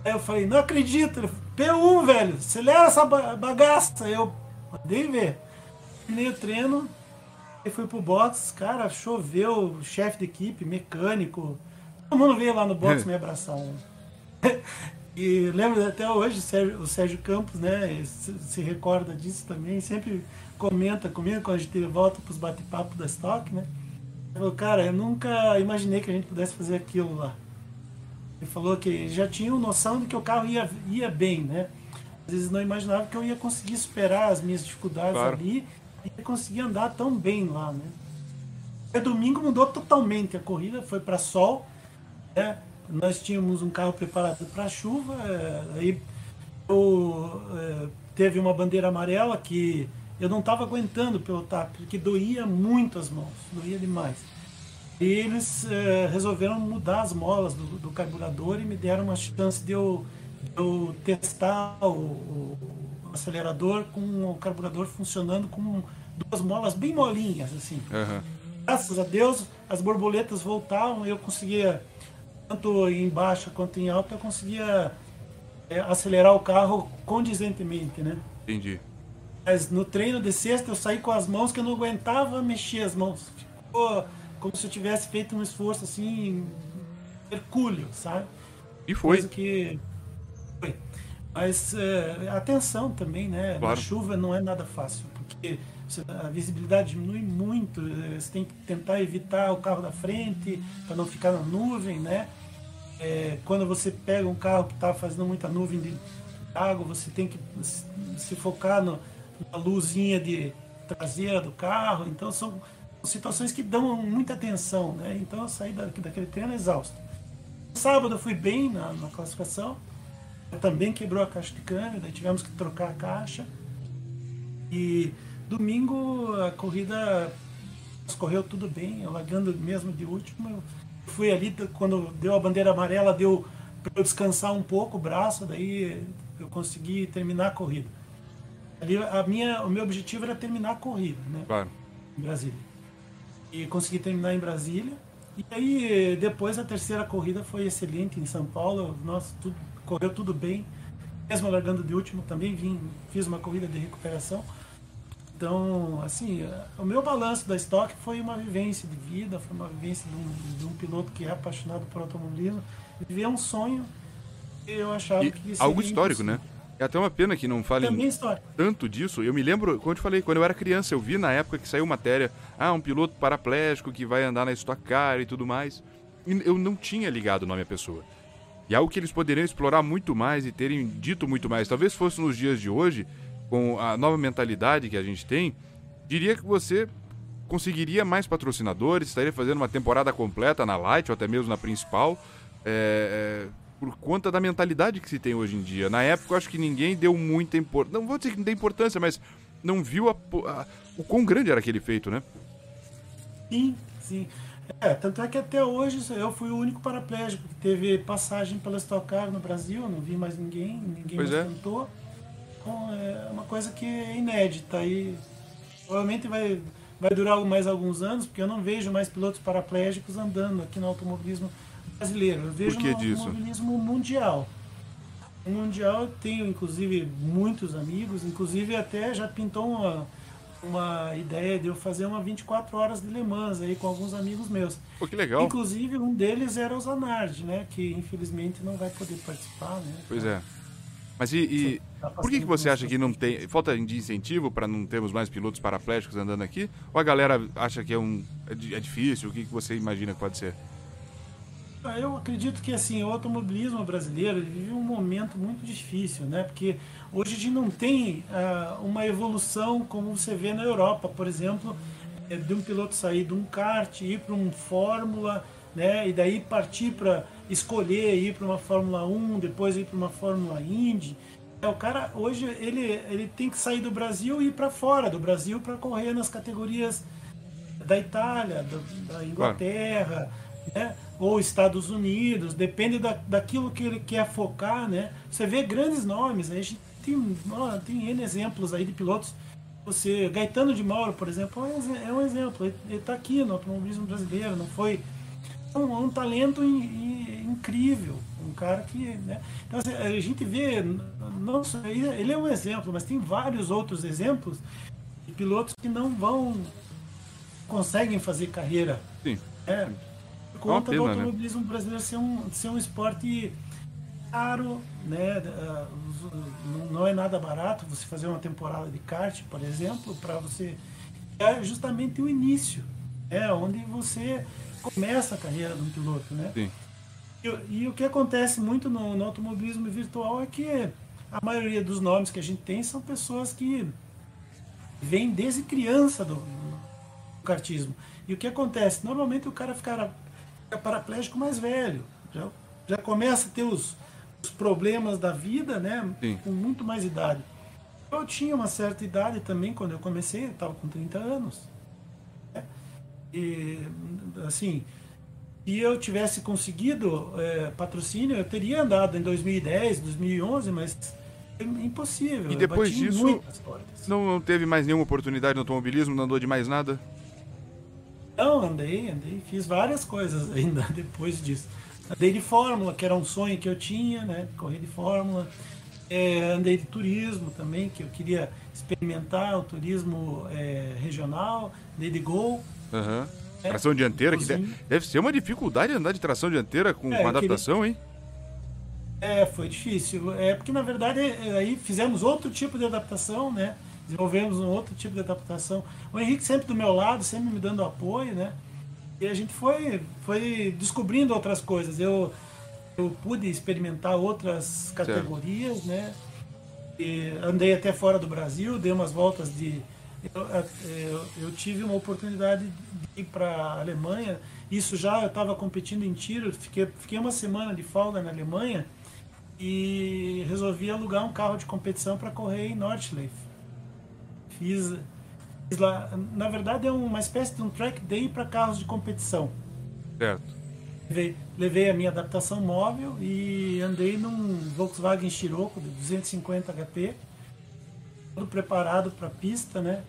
Aí eu falei, não acredito, Ele falou, P1, velho, acelera essa ba- bagaça. Aí eu mandei ver. Terminei o treino, e fui pro box, cara, choveu, chefe de equipe, mecânico, todo mundo veio lá no box me abraçar. E lembro até hoje o Sérgio, o Sérgio Campos, né? Se, se recorda disso também, sempre comenta comigo quando a gente volta para os bate-papos da Stock, né? falou, cara, eu nunca imaginei que a gente pudesse fazer aquilo lá. Ele falou que já tinha noção de que o carro ia, ia bem, né? Às vezes não imaginava que eu ia conseguir superar as minhas dificuldades claro. ali e conseguir andar tão bem lá, né? E domingo mudou totalmente a corrida, foi para sol, né? Nós tínhamos um carro preparado para chuva, é, aí eu, é, teve uma bandeira amarela que eu não estava aguentando pilotar, porque doía muito as mãos, doía demais. E eles é, resolveram mudar as molas do, do, carburador e me deram uma chance de eu, de eu testar o, o, acelerador com o carburador funcionando com duas molas bem molinhas, assim. Uhum. Graças a Deus, as borboletas voltavam e eu conseguia, tanto em baixa quanto em alta, eu conseguia é, acelerar o carro condizentemente, né? Entendi. Mas no treino de sexta eu saí com as mãos que eu não aguentava mexer as mãos. Ficou como se eu tivesse feito um esforço assim, hercúleo, sabe? E foi. Coisa que foi. Mas é, atenção também, né? Claro. Na chuva não é nada fácil, porque a visibilidade diminui muito, eh, você tem que tentar evitar o carro da frente para não ficar na nuvem, né? É, quando você pega um carro que está fazendo muita nuvem de água, você tem que se focar no, na luzinha de traseira do carro. Então são situações que dão muita atenção, né? Então eu saí daquele treino exausto. Sábado eu fui bem na, na classificação. Também quebrou a caixa de câmbio, daí tivemos que trocar a caixa. E domingo a corrida correu tudo bem, eu largando mesmo de último. Fui ali, quando deu a bandeira amarela, deu para eu descansar um pouco o braço, daí eu consegui terminar a corrida. Ali, a minha, o meu objetivo era terminar a corrida, né? Claro. Em Brasília. E consegui terminar em Brasília. E aí, depois, a terceira corrida foi excelente em São Paulo. Nossa, tudo, correu tudo bem. Mesmo largando de último, também vim, fiz uma corrida de recuperação. Então, assim, o meu balanço da Stock foi uma vivência de vida, foi uma vivência de um, de um piloto que é apaixonado por automobilismo. Viver um sonho eu achava e que Algo histórico, impossível. né? É até uma pena que não falem tanto disso. Eu me lembro, como eu te falei, quando eu era criança, eu vi na época que saiu matéria, ah, um piloto paraplégico que vai andar na Stock Car e tudo mais. E eu não tinha ligado o nome à pessoa. E algo que eles poderiam explorar muito mais e terem dito muito mais. Talvez fosse nos dias de hoje, com a nova mentalidade que a gente tem, diria que você conseguiria mais patrocinadores, estaria fazendo uma temporada completa na Light ou até mesmo na principal. É, por conta da mentalidade que se tem hoje em dia. Na época, eu acho que ninguém deu muita importância. Não vou dizer que não deu importância, mas não viu a, a, o quão grande era aquele feito, né? Sim, sim. É, tanto é que até hoje eu fui o único paraplégico que teve passagem pela Stock Car no Brasil, não vi mais ninguém, ninguém pois mais é. tentou. Então é uma coisa que é inédita e provavelmente vai, vai durar mais alguns anos, porque eu não vejo mais pilotos paraplégicos andando aqui no automobilismo brasileiro, eu vejo no automobilismo mundial. O mundial eu tenho inclusive muitos amigos, inclusive até já pintou uma, uma ideia de eu fazer uma 24 horas de Le Mans aí com alguns amigos meus. Pô, que legal. Inclusive um deles era o Zanardi, né, que infelizmente não vai poder participar, né? Pois é. Mas e, e por que, que você acha que não tem falta de incentivo para não termos mais pilotos paraplégicos andando aqui? Ou a galera acha que é um é, é difícil? O que, que você imagina que pode ser? Ah, eu acredito que assim, o automobilismo brasileiro vive um momento muito difícil, né? Porque hoje a gente não tem uh, uma evolução como você vê na Europa, por exemplo, é, de um piloto sair de um kart, ir para um Fórmula, né? E daí partir para escolher ir para uma Fórmula 1, depois ir para uma Fórmula Indy. É, o cara hoje ele, ele tem que sair do Brasil e ir para fora do Brasil para correr nas categorias da Itália, da, da Inglaterra. Claro né? ou Estados Unidos, depende da, daquilo que ele quer focar, né? Você vê grandes nomes, a gente tem, ó, tem N exemplos aí de pilotos. Você, Gaetano de Mauro, por exemplo, é um exemplo. Ele está aqui no automobilismo brasileiro, não foi um, um talento in, in, incrível, um cara que, né? Então assim, a gente vê, não ele é um exemplo, mas tem vários outros exemplos de pilotos que não vão conseguem fazer carreira. Sim. É, conta pena, do né? automobilismo né? brasileiro ser um, ser um esporte caro, né? Ah, não é nada barato você fazer uma temporada de kart, por exemplo, para você é justamente o início. É onde você começa a carreira de um piloto, né? Sim. E, e o que acontece muito no, no, automobilismo virtual é que a maioria dos nomes que a gente tem são pessoas que vêm desde criança do, do kartismo. E o que acontece? Normalmente o cara fica, fica paraplégico mais velho, já, já começa a ter os, os problemas da vida, né? Sim. Com muito mais idade. Eu tinha uma certa idade também quando eu comecei, eu estava com 30 anos. Né? E, assim, se eu tivesse conseguido é, patrocínio, eu teria andado em 2010, 2011, mas é impossível. E depois disso, não, não teve mais nenhuma oportunidade no automobilismo, não andou de mais nada? Não, andei, andei, fiz várias coisas ainda depois disso. Andei de Fórmula, que era um sonho que eu tinha, né? Correr de Fórmula. É, andei de turismo também, que eu queria experimentar o turismo é, regional, andei de Gol. Uhum. É, tração dianteira, que deve, ser uma dificuldade andar de tração dianteira com, é, com adaptação, queria... hein? É, foi difícil. É porque na verdade é, aí fizemos outro tipo de adaptação, né? Desenvolvemos um outro tipo de adaptação. O Henrique sempre do meu lado, sempre me dando apoio, né? E a gente foi, foi descobrindo outras coisas. Eu, eu pude experimentar outras categorias, certo. né? E andei até fora do Brasil, dei umas voltas de. Eu, eu, eu tive uma oportunidade de ir para a Alemanha. Isso já eu estava competindo em tiro, fiquei, fiquei uma semana de folga na Alemanha e resolvi alugar um carro de competição para correr em Nordschleife. Fiz, fiz, lá, na verdade é uma espécie de um track day para carros de competição. Certo. Levei, levei, a minha adaptação móvel e andei num Volkswagen Scirocco de 250 HP, todo preparado para pista, né?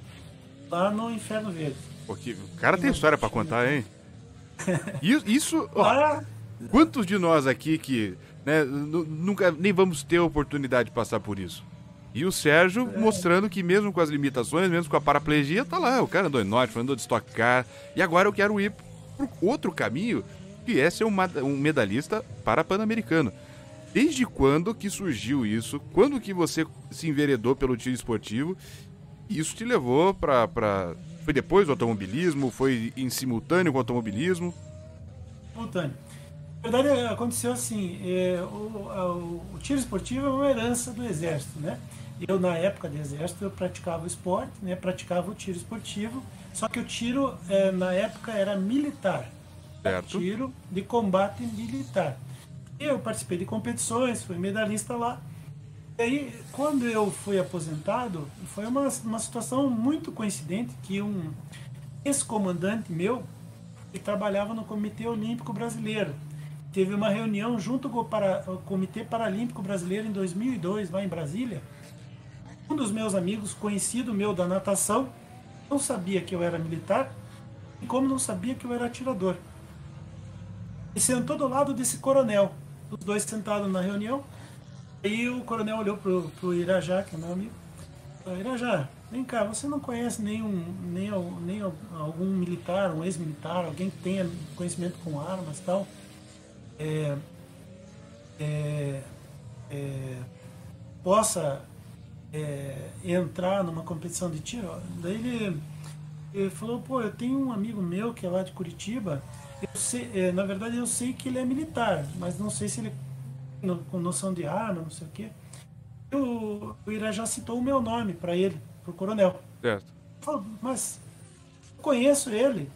Lá no Inferno Verde. Porque o cara tem história para contar, hein? Isso, ó, quantos de nós aqui que né, nunca nem vamos ter a oportunidade de passar por isso? E o Sérgio é. mostrando que mesmo com as limitações, mesmo com a paraplegia, tá lá, o cara andou em norte, andou de Stock Car, e agora eu quero ir pro outro caminho que é ser um, um medalhista para Pan-Americano. Desde quando que surgiu isso? Quando que você se enveredou pelo tiro esportivo? Isso te levou para pra... Foi depois do automobilismo? Foi em simultâneo com o automobilismo? Simultâneo. Na verdade, aconteceu assim, é, o, a, o, tiro esportivo é uma herança do exército, né? Eu, na época do exército, eu praticava o esporte, né? praticava o tiro esportivo, só que o tiro, é, na época, era militar. Certo. Tiro de combate militar. Eu participei de competições, fui medalhista lá. E aí, quando eu fui aposentado, foi uma, uma situação muito coincidente que um ex-comandante meu, que trabalhava no Comitê Olímpico Brasileiro, teve uma reunião junto com o, Comitê Paralímpico Brasileiro em 2002, lá em Brasília. Um dos meus amigos, conhecido meu da natação, não sabia que eu era militar, e como não sabia que eu era atirador e sentou do lado desse coronel. Os dois sentados na reunião. Aí o coronel olhou pro, pro Irajá, que é meu amigo. Falou, Irajá, vem cá, você não conhece nenhum, nem, nem algum militar, um ex-militar, alguém que tenha conhecimento com armas e tal? É, é, é, possa é, entrar numa competição de tiro? Daí ele, ele falou, pô, eu tenho um amigo meu que é lá de Curitiba, eu sei, é, na verdade, eu sei que ele é militar, mas não sei se ele no, com noção de arma, não sei o quê. O, o Irajá citou o meu nome para ele, para o coronel. Certo. Falou, mas eu conheço ele,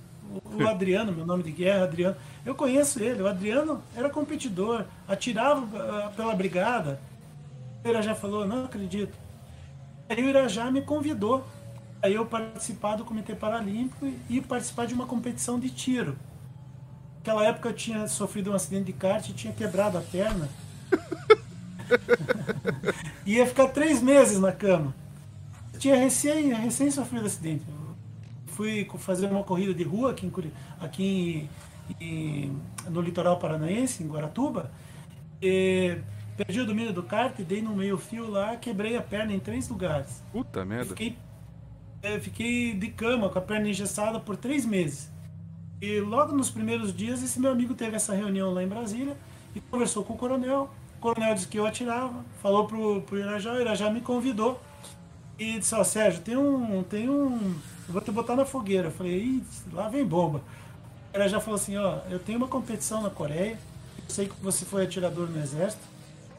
o, o Adriano, meu nome de guerra, Adriano. Eu conheço ele. O Adriano era competidor, atirava uh, pela brigada. O Irajá falou: Não acredito. Aí o Irajá me convidou a eu participar do Comitê Paralímpico e participar de uma competição de tiro. Naquela época eu tinha sofrido um acidente de kart e tinha quebrado a perna. Ia ficar três meses na cama. Tinha recém, recém sofrido acidente. fui fazer uma corrida de rua aqui, em, aqui em, no litoral paranaense, em Guaratuba. E perdi o domínio do kart, dei no meio fio lá, quebrei a perna em três lugares. Puta merda. fiquei, fiquei de cama com a perna engessada por três meses. E logo nos primeiros dias, esse meu amigo teve essa reunião lá em Brasília e conversou com o coronel. O coronel disse que eu atirava, falou pro, pro Irajá, o Irajá me convidou. E disse, ó, Sérgio, tem um. Tem um. Eu vou te botar na fogueira. Eu falei, Ih, lá vem bomba. Ela já falou assim, ó, eu tenho uma competição na Coreia, eu sei que você foi atirador no exército,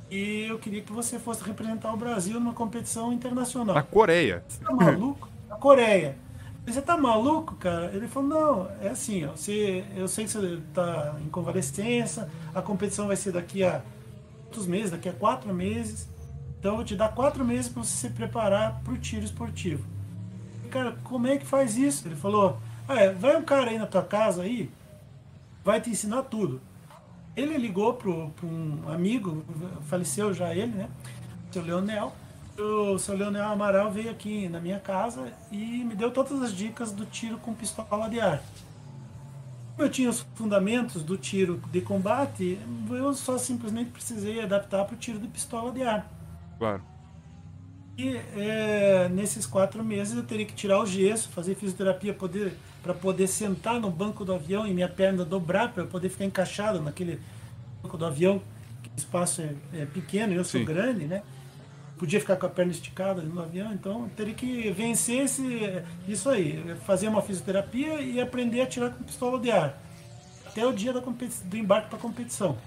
e eu queria que você fosse representar o Brasil numa competição internacional. Na Coreia. Você tá maluco? Na Coreia. Você tá maluco, cara? Ele falou, não, é assim, ó, você, eu sei que você tá em convalescença, a competição vai ser daqui a quantos meses? Daqui a quatro meses. Então eu vou te dar quatro meses para você se preparar para o tiro esportivo. E, cara, como é que faz isso? Ele falou, ah, é, vai um cara aí na tua casa aí, vai te ensinar tudo. Ele ligou para um amigo, faleceu já ele, né? Seu Leonel, o seu Leonel Amaral veio aqui na minha casa e me deu todas as dicas do tiro com pistola de ar. Eu tinha os fundamentos do tiro de combate, eu só simplesmente precisei adaptar para o tiro de pistola de ar. Claro. E é, nesses quatro meses eu teria que tirar o gesso, fazer fisioterapia poder, para poder sentar no banco do avião e minha perna dobrar para eu poder ficar encaixado naquele banco do avião, que o espaço é, é pequeno, eu sou Sim. grande, né? Podia ficar com a perna esticada no avião, então teria que vencer esse, isso aí, fazer uma fisioterapia e aprender a tirar com pistola de ar até o dia do embarque para a competição.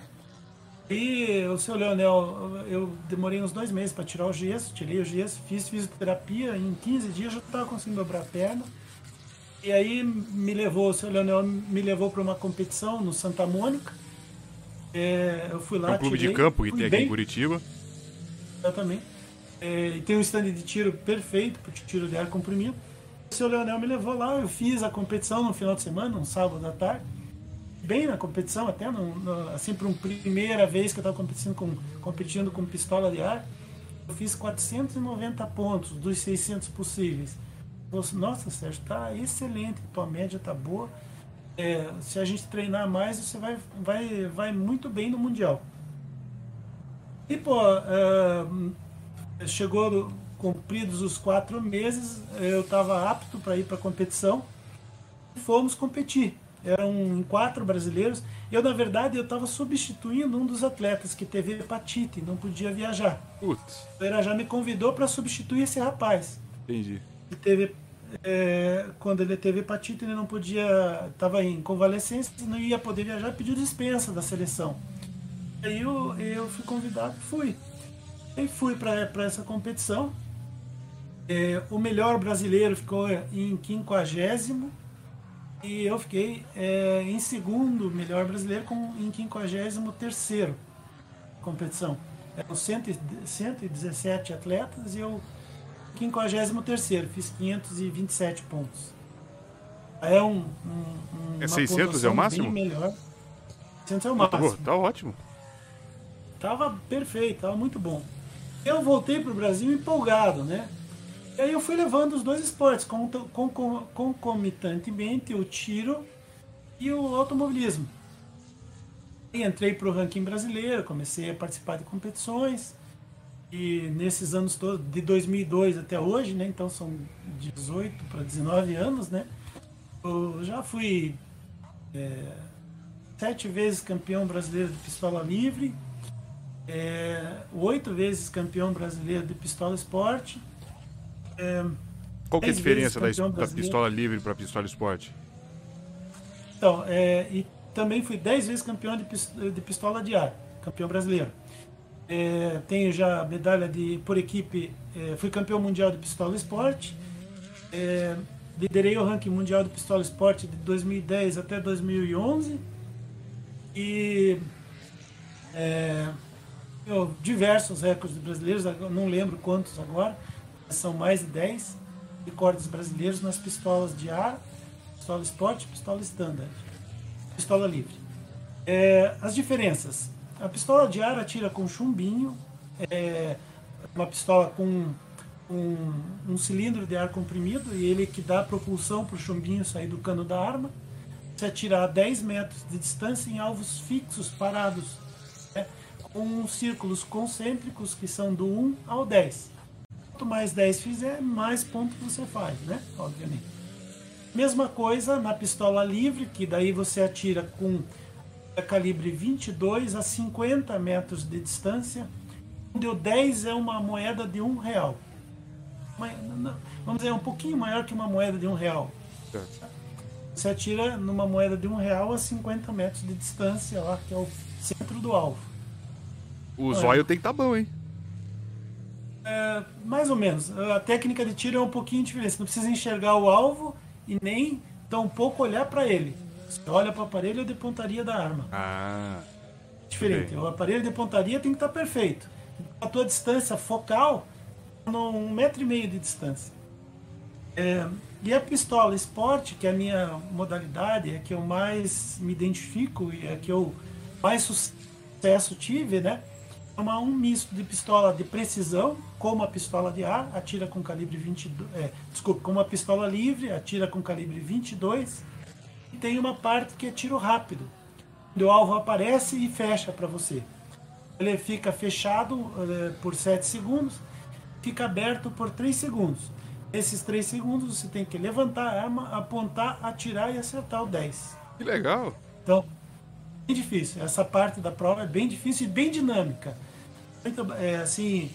E o seu Leonel, eu demorei uns dois meses para tirar o gesso, tirei o gesso, fiz fisioterapia, em 15 dias já estava conseguindo dobrar a perna. E aí me levou, o seu Leonel me levou para uma competição no Santa Mônica. É, eu fui lá. É um clube tirei, de campo que tem aqui bem, em Curitiba. Exatamente. É, tem um stand de tiro perfeito para tiro de ar comprimido. O seu Leonel me levou lá, eu fiz a competição no final de semana, um sábado à tarde. Bem na competição, até no, no, assim, para uma primeira vez que eu estava competindo com, competindo com pistola de ar, eu fiz 490 pontos dos 600 possíveis. Nossa, Sérgio, tá excelente, tua média tá boa. É, se a gente treinar mais, você vai, vai, vai muito bem no Mundial. E, pô, é, chegou cumpridos os quatro meses, eu estava apto para ir para a competição. E fomos competir. Eram quatro brasileiros. Eu, na verdade, eu estava substituindo um dos atletas que teve hepatite, não podia viajar. Putz, O Irajá me convidou para substituir esse rapaz. entendi. Ele teve, é, quando ele teve hepatite, ele não podia, estava em convalescência, não ia poder viajar, pediu dispensa da seleção. Aí eu, eu fui convidado, fui. E fui para essa competição. É, o melhor brasileiro ficou em quinquagésimo e eu fiquei é, em segundo melhor brasileiro com, em quinquagésimo terceiro competição. Eram 100 117 atletas e eu 53 fiz 527 pontos. É um, um, um É uma 600 é o máximo? Melhor. 600 é o Tá, máximo. tá ótimo. Tava perfeito, tava muito bom. Eu voltei pro Brasil empolgado, né? E aí eu fui levando os dois esportes, con- con- con- concomitantemente o tiro e o automobilismo. E entrei pro ranking brasileiro, comecei a participar de competições. E nesses anos todos, de 2002 até hoje, né? Então são 18 para 19 anos, né? Eu já fui é, sete vezes campeão brasileiro de pistola livre, é, oito vezes campeão brasileiro de pistola esporte. É, Qual que é a diferença da, da pistola livre para pistola esporte? então, é, e também fui dez vezes campeão de, de pistola de ar, campeão brasileiro. É, tenho já medalha de por equipe, é, fui campeão mundial de pistola esporte. É, liderei o ranking mundial de pistola esporte de 2010 até 2011. E diversos recordes brasileiros, não lembro quantos agora, são mais de 10 recordes brasileiros nas pistolas de ar, pistola esporte, pistola standard, pistola livre. É, as diferenças: a pistola de ar atira com chumbinho, é uma pistola com um, um cilindro de ar comprimido e ele que dá propulsão para o chumbinho sair do cano da arma. Você atira a 10 metros de distância em alvos fixos, parados, com círculos concêntricos que são do 1 ao 10. Quanto mais 10 fizer, mais ponto você faz, né? Obviamente. Mesma coisa na pistola livre, que daí você atira com calibre 22 a 50 metros de distância, onde o 10 é uma moeda de um real. vamos dizer, um pouquinho maior que uma moeda de um real. Certo. Você atira numa moeda de um real a 50 metros de distância, lá, que é o centro do alvo. O zóio é. tem que estar tá bom, hein? É, mais ou menos. A técnica de tiro é um pouquinho diferente. Você não precisa enxergar o alvo e nem tampouco olhar para ele. Você olha para o aparelho de pontaria da arma. Ah. Diferente. Bem. O aparelho de pontaria tem que estar tá perfeito. A tua distância focal um metro e meio de distância. É, e a pistola esporte, que é a minha modalidade, é que eu mais me identifico e é que eu mais sucesso tive, né? É uma, um misto de pistola de precisão, como a pistola de ar, atira com calibre 22, é, desculpa, como a pistola livre, atira com calibre 22, e tem uma parte que é tiro rápido, o alvo aparece e fecha para você. Ele fica fechado é, por 7 segundos, fica aberto por 3 segundos. Esses 3 segundos você tem que levantar a arma, apontar, atirar e acertar o 10. Que legal! Então, bem difícil. Essa parte da prova é bem difícil e bem dinâmica. Muito, é, assim,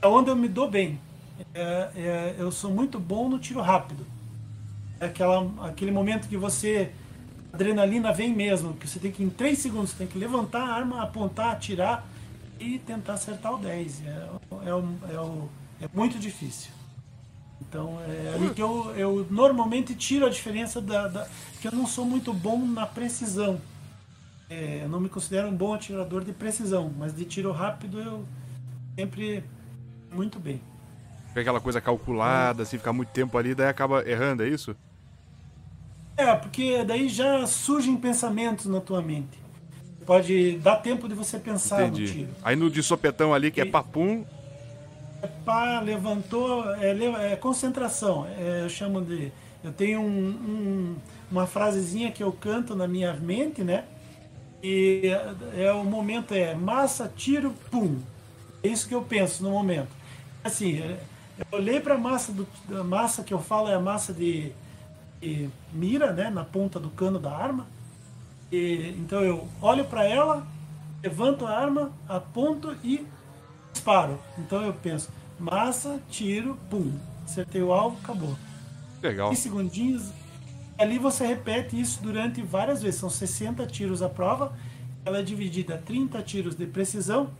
é onde eu me dou bem. É, é, eu sou muito bom no tiro rápido. É aquela, aquele momento que você. A adrenalina vem mesmo, que você tem que, em 3 segundos, você tem que levantar a arma, apontar, atirar e tentar acertar o 10. É, é, é, é muito difícil. Então é ali que eu, eu normalmente tiro a diferença da, da. que eu não sou muito bom na precisão. É, eu não me considero um bom atirador de precisão, mas de tiro rápido eu sempre muito bem. É aquela coisa calculada, assim, ficar muito tempo ali, daí acaba errando, é isso? É, porque daí já surgem pensamentos na tua mente. Pode dar tempo de você pensar Entendi. no tiro. Aí no de sopetão ali, que é e... é papum. É pá, levantou, é, é concentração. É, eu chamo de. Eu tenho um, um, uma frasezinha que eu canto na minha mente, né? E é, é, o momento é massa, tiro, pum. É isso que eu penso no momento. Assim, é, eu olhei para a massa do a massa que eu falo é a massa de, de, mira, né, na ponta do cano da arma. E, então eu olho para ela, levanto a arma, aponto e disparo. Então eu penso massa, tiro, pum, acertei o alvo, acabou. Legal. Em segundinhos, Ali você repete isso durante várias vezes. São 60 tiros a prova. Ela é dividida em 30 tiros de precisão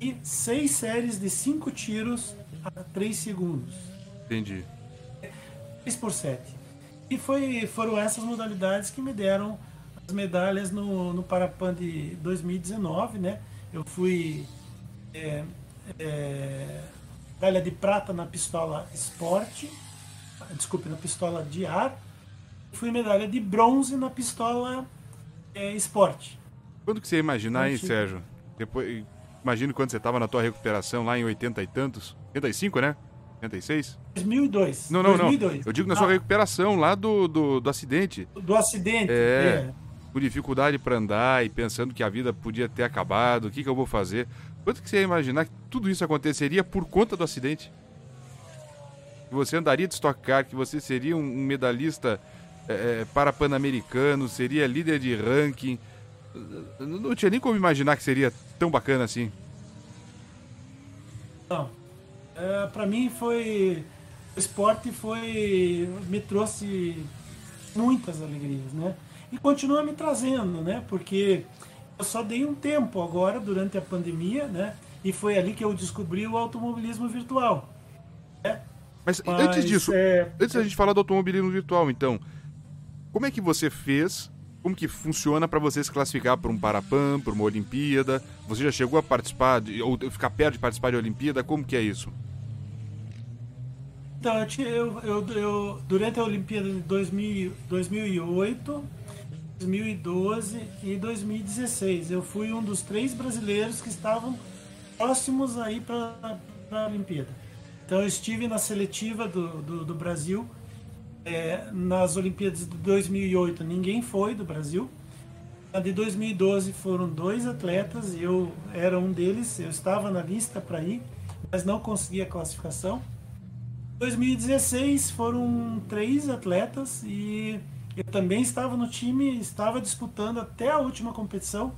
e 6 séries de 5 tiros a 3 segundos. Entendi. 3 por 7. E foi, foram essas modalidades que me deram as medalhas no, no Parapan de 2019, né? Eu fui é, é, medalha de prata na pistola esporte, desculpe, na pistola de ar fui medalha de bronze na pistola é, esporte. Quando que você ia imaginar, hein, Sérgio? Depois, imagino quando você estava na tua recuperação lá em 80 e tantos. 85, né? 86? 2002. Não, não, 2002. não. Eu digo na sua ah. recuperação lá do, do, do acidente. Do acidente, é. é. Com dificuldade para andar e pensando que a vida podia ter acabado, o que, que eu vou fazer. Quanto que você ia imaginar que tudo isso aconteceria por conta do acidente? Que você andaria de Stock Car, que você seria um medalhista é, é, para Pan-Americano, seria líder de ranking. Não tinha nem como imaginar que seria tão bacana assim. Não. É, para mim foi. O esporte foi. me trouxe muitas alegrias, né? E continua me trazendo, né? Porque eu só dei um tempo agora, durante a pandemia, né? E foi ali que eu descobri o automobilismo virtual. Né? Mas, Mas antes disso, é... antes da gente falar do automobilismo virtual, então, como é que você fez? Como que funciona para você se classificar para um Parapan, para uma Olimpíada? Você já chegou a participar de, ou ficar perto de participar de Olimpíada? Como que é isso? Então, eu, eu, eu durante a Olimpíada de 2000, 2008, 2012 e 2016, eu fui um dos três brasileiros que estavam próximos aí para a Olimpíada. Então, eu estive na seletiva do, do, do Brasil é, nas Olimpíadas de 2008 ninguém foi do Brasil. Na de 2012 foram dois atletas, eu era um deles, eu estava na lista para ir, mas não consegui a classificação. 2016 foram três atletas e eu também estava no time, estava disputando até a última competição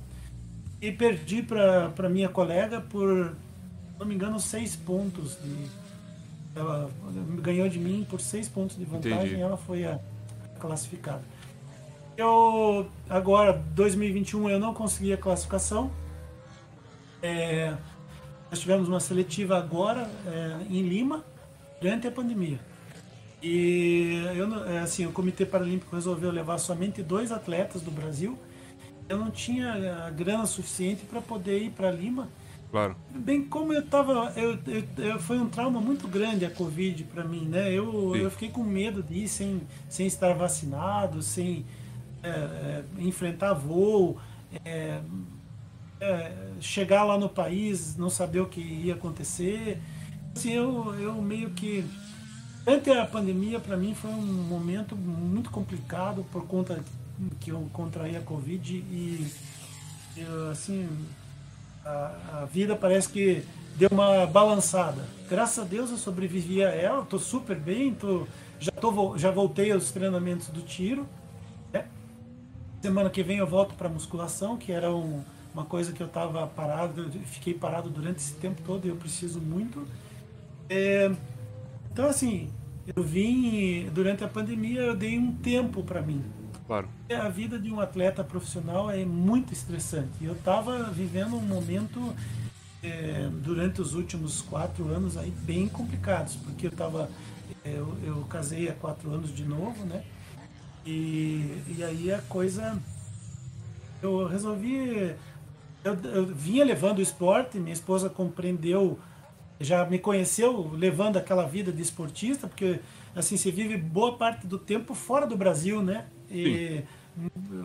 e perdi para minha colega por, se não me engano, seis pontos de ela ganhou de mim por seis pontos de vantagem, Entendi. ela foi a classificada. Eu agora 2021 eu não consegui a classificação. É, nós tivemos uma seletiva agora é, em Lima durante a pandemia. E eu, é, assim, o Comitê Paralímpico resolveu levar somente dois atletas do Brasil. Eu não tinha a grana suficiente para poder ir para Lima. Claro. Bem como eu estava, eu, eu- eu- foi um trauma muito grande a Covid para mim, né? Eu, Sim. eu fiquei com medo de ir sem, sem estar vacinado, sem é, é, enfrentar voo, é, é, chegar lá no país, não saber o que ia acontecer. Assim, eu, eu meio que Durante a pandemia, para mim, foi um momento muito complicado por conta que eu contraí a Covid e, eu, assim, a, a vida parece que deu uma balançada. Graças a Deus eu sobrevivi a ela, estou super bem, tô, já, tô, já voltei aos treinamentos do tiro. né? Semana que vem eu volto para musculação, que era um- uma coisa que eu estava parado, eu fiquei parado durante esse tempo todo e eu preciso muito. É, então, assim, eu vim, durante a pandemia, eu dei um tempo para mim. Claro. A vida de um atleta profissional é muito estressante. Eu estava vivendo um momento, é, durante os últimos quatro anos, aí bem complicados, porque eu estava. Eu, eu casei há quatro anos de novo, né? E, e aí a coisa. Eu resolvi. Eu, eu vinha levando o esporte, minha esposa compreendeu já me conheceu levando aquela vida de esportista, porque assim, você vive boa parte do tempo fora do Brasil, né? E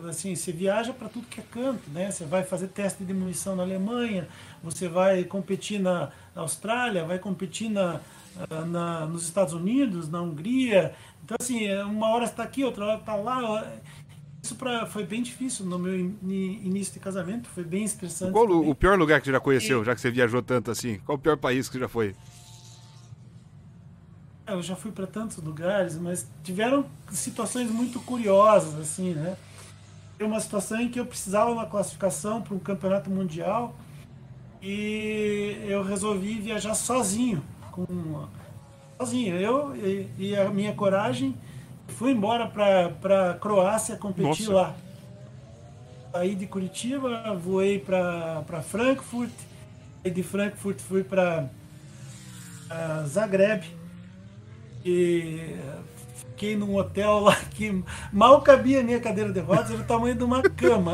assim, você viaja para tudo que é canto, né? Você vai fazer teste de munição na Alemanha, você vai competir na Austrália, vai competir na, na nos Estados Unidos, na Hungria. Então assim, uma hora está aqui, outra hora está lá. Isso pra, foi bem difícil no meu in- início de casamento, foi bem estressante. Qual o, também. o pior lugar que você já conheceu, já que você viajou tanto assim? Qual o pior país que você já foi? É, Eu já fui para tantos lugares, mas tiveram situações muito curiosas, assim, né? Tem uma situação em que eu precisava de uma classificação para um campeonato mundial e eu resolvi viajar sozinho, com sozinho. Eu e, e a minha coragem fui embora para Croácia competir Nossa. lá. Saí de Curitiba, voei para Frankfurt, e de Frankfurt fui para Zagreb e fiquei num hotel lá que mal cabia a minha cadeira de rodas, era o tamanho de uma cama.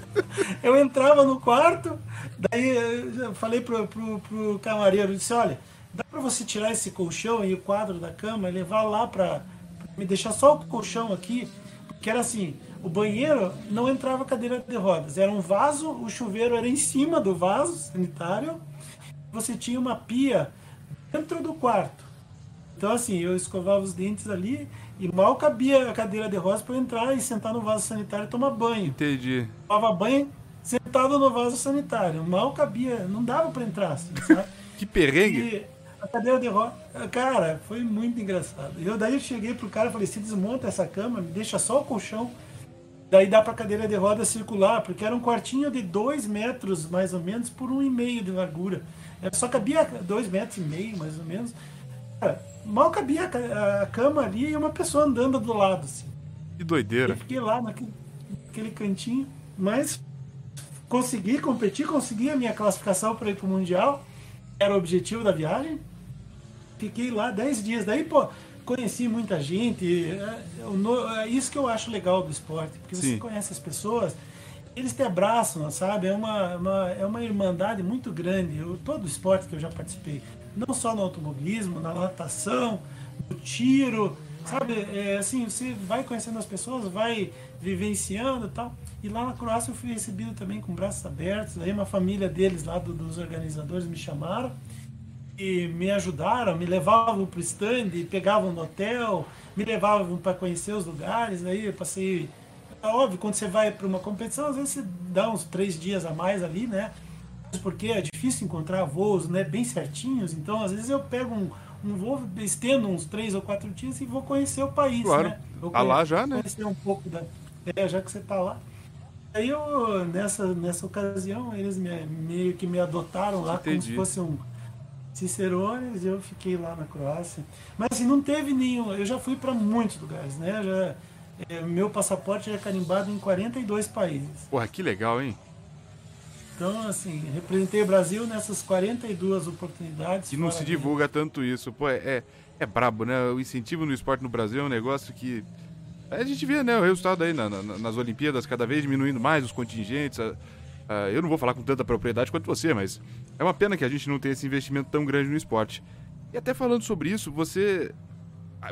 eu entrava no quarto, daí eu falei pro, pro, pro camareiro, disse, olha, dá para você tirar esse colchão e o quadro da cama e levar lá para me deixar só o colchão aqui, porque era assim, o banheiro não entrava cadeira de rodas, era um vaso, o chuveiro era em cima do vaso sanitário, você tinha uma pia dentro do quarto. Então, assim, eu escovava os dentes ali e mal cabia a cadeira de rodas para eu entrar e sentar no vaso sanitário e tomar banho. Entendi. Tomava banho sentado no vaso sanitário. Mal cabia, não dava para entrar, assim, sabe? Que perrengue. E a cadeira de rodas, cara, foi muito engraçado. Eu daí eu cheguei pro cara e falei: se desmonta essa cama, me deixa só o colchão. Daí dá pra cadeira de roda circular, porque era um quartinho de dois metros, mais ou menos, por um e meio de largura. Era- Só cabia dois metros e meio, mais ou menos. Cara, mal cabia a ca- a cama ali e uma pessoa andando do lado, assim. Que Eu doideira. fiquei lá naquele, naquele cantinho, mas consegui competir, consegui a minha classificação para ir pro Mundial, era o objetivo da viagem. Fiquei lá 10 dias, daí, pô, conheci muita gente, é, no- é isso que eu acho legal do esporte, porque você Sim. conhece as pessoas, eles te abraçam, sabe? É uma, uma- é uma irmandade muito grande, eu, todo esporte que eu já participei, não só no automobilismo, na natação, no tiro, sabe? É, assim, você vai conhecendo as pessoas, vai vivenciando e tal. E lá na Croácia eu fui recebido também com braços abertos. Aí uma família deles lá do- dos organizadores me chamaram e me ajudaram, me levavam para o stand, pegavam no hotel, me levavam para conhecer os lugares. Aí eu passei. É óbvio, quando você vai para uma competição, às vezes você dá uns três dias a mais ali, né? Porque é difícil encontrar voos né, bem certinhos. Então, às vezes eu pego um, um voo, estendo uns três ou quatro dias e vou conhecer o país. Claro. né? Vou Tá lá já, né? Conhecer um pouco da. É, já que você tá lá. Aí eu, nessa, nessa ocasião, eles me- meio que me adotaram lá como Entendi. se fosse um, Cicerones, eu fiquei lá na Croácia. Mas assim, não teve nenhum. Eu já fui para muitos lugares, né? Já, é, meu passaporte é carimbado em 42 países. Porra, que legal, hein? Então, assim, representei o Brasil nessas 42 oportunidades. E não se divulga tanto isso. Pô, é, é, é brabo, né? O incentivo no esporte no Brasil é um negócio que. A gente vê, né, o resultado aí na, na, nas Olimpíadas, cada vez diminuindo mais os contingentes. A, a, eu não vou falar com tanta propriedade quanto você, mas é uma pena que a gente não tenha esse investimento tão grande no esporte. E até falando sobre isso, você.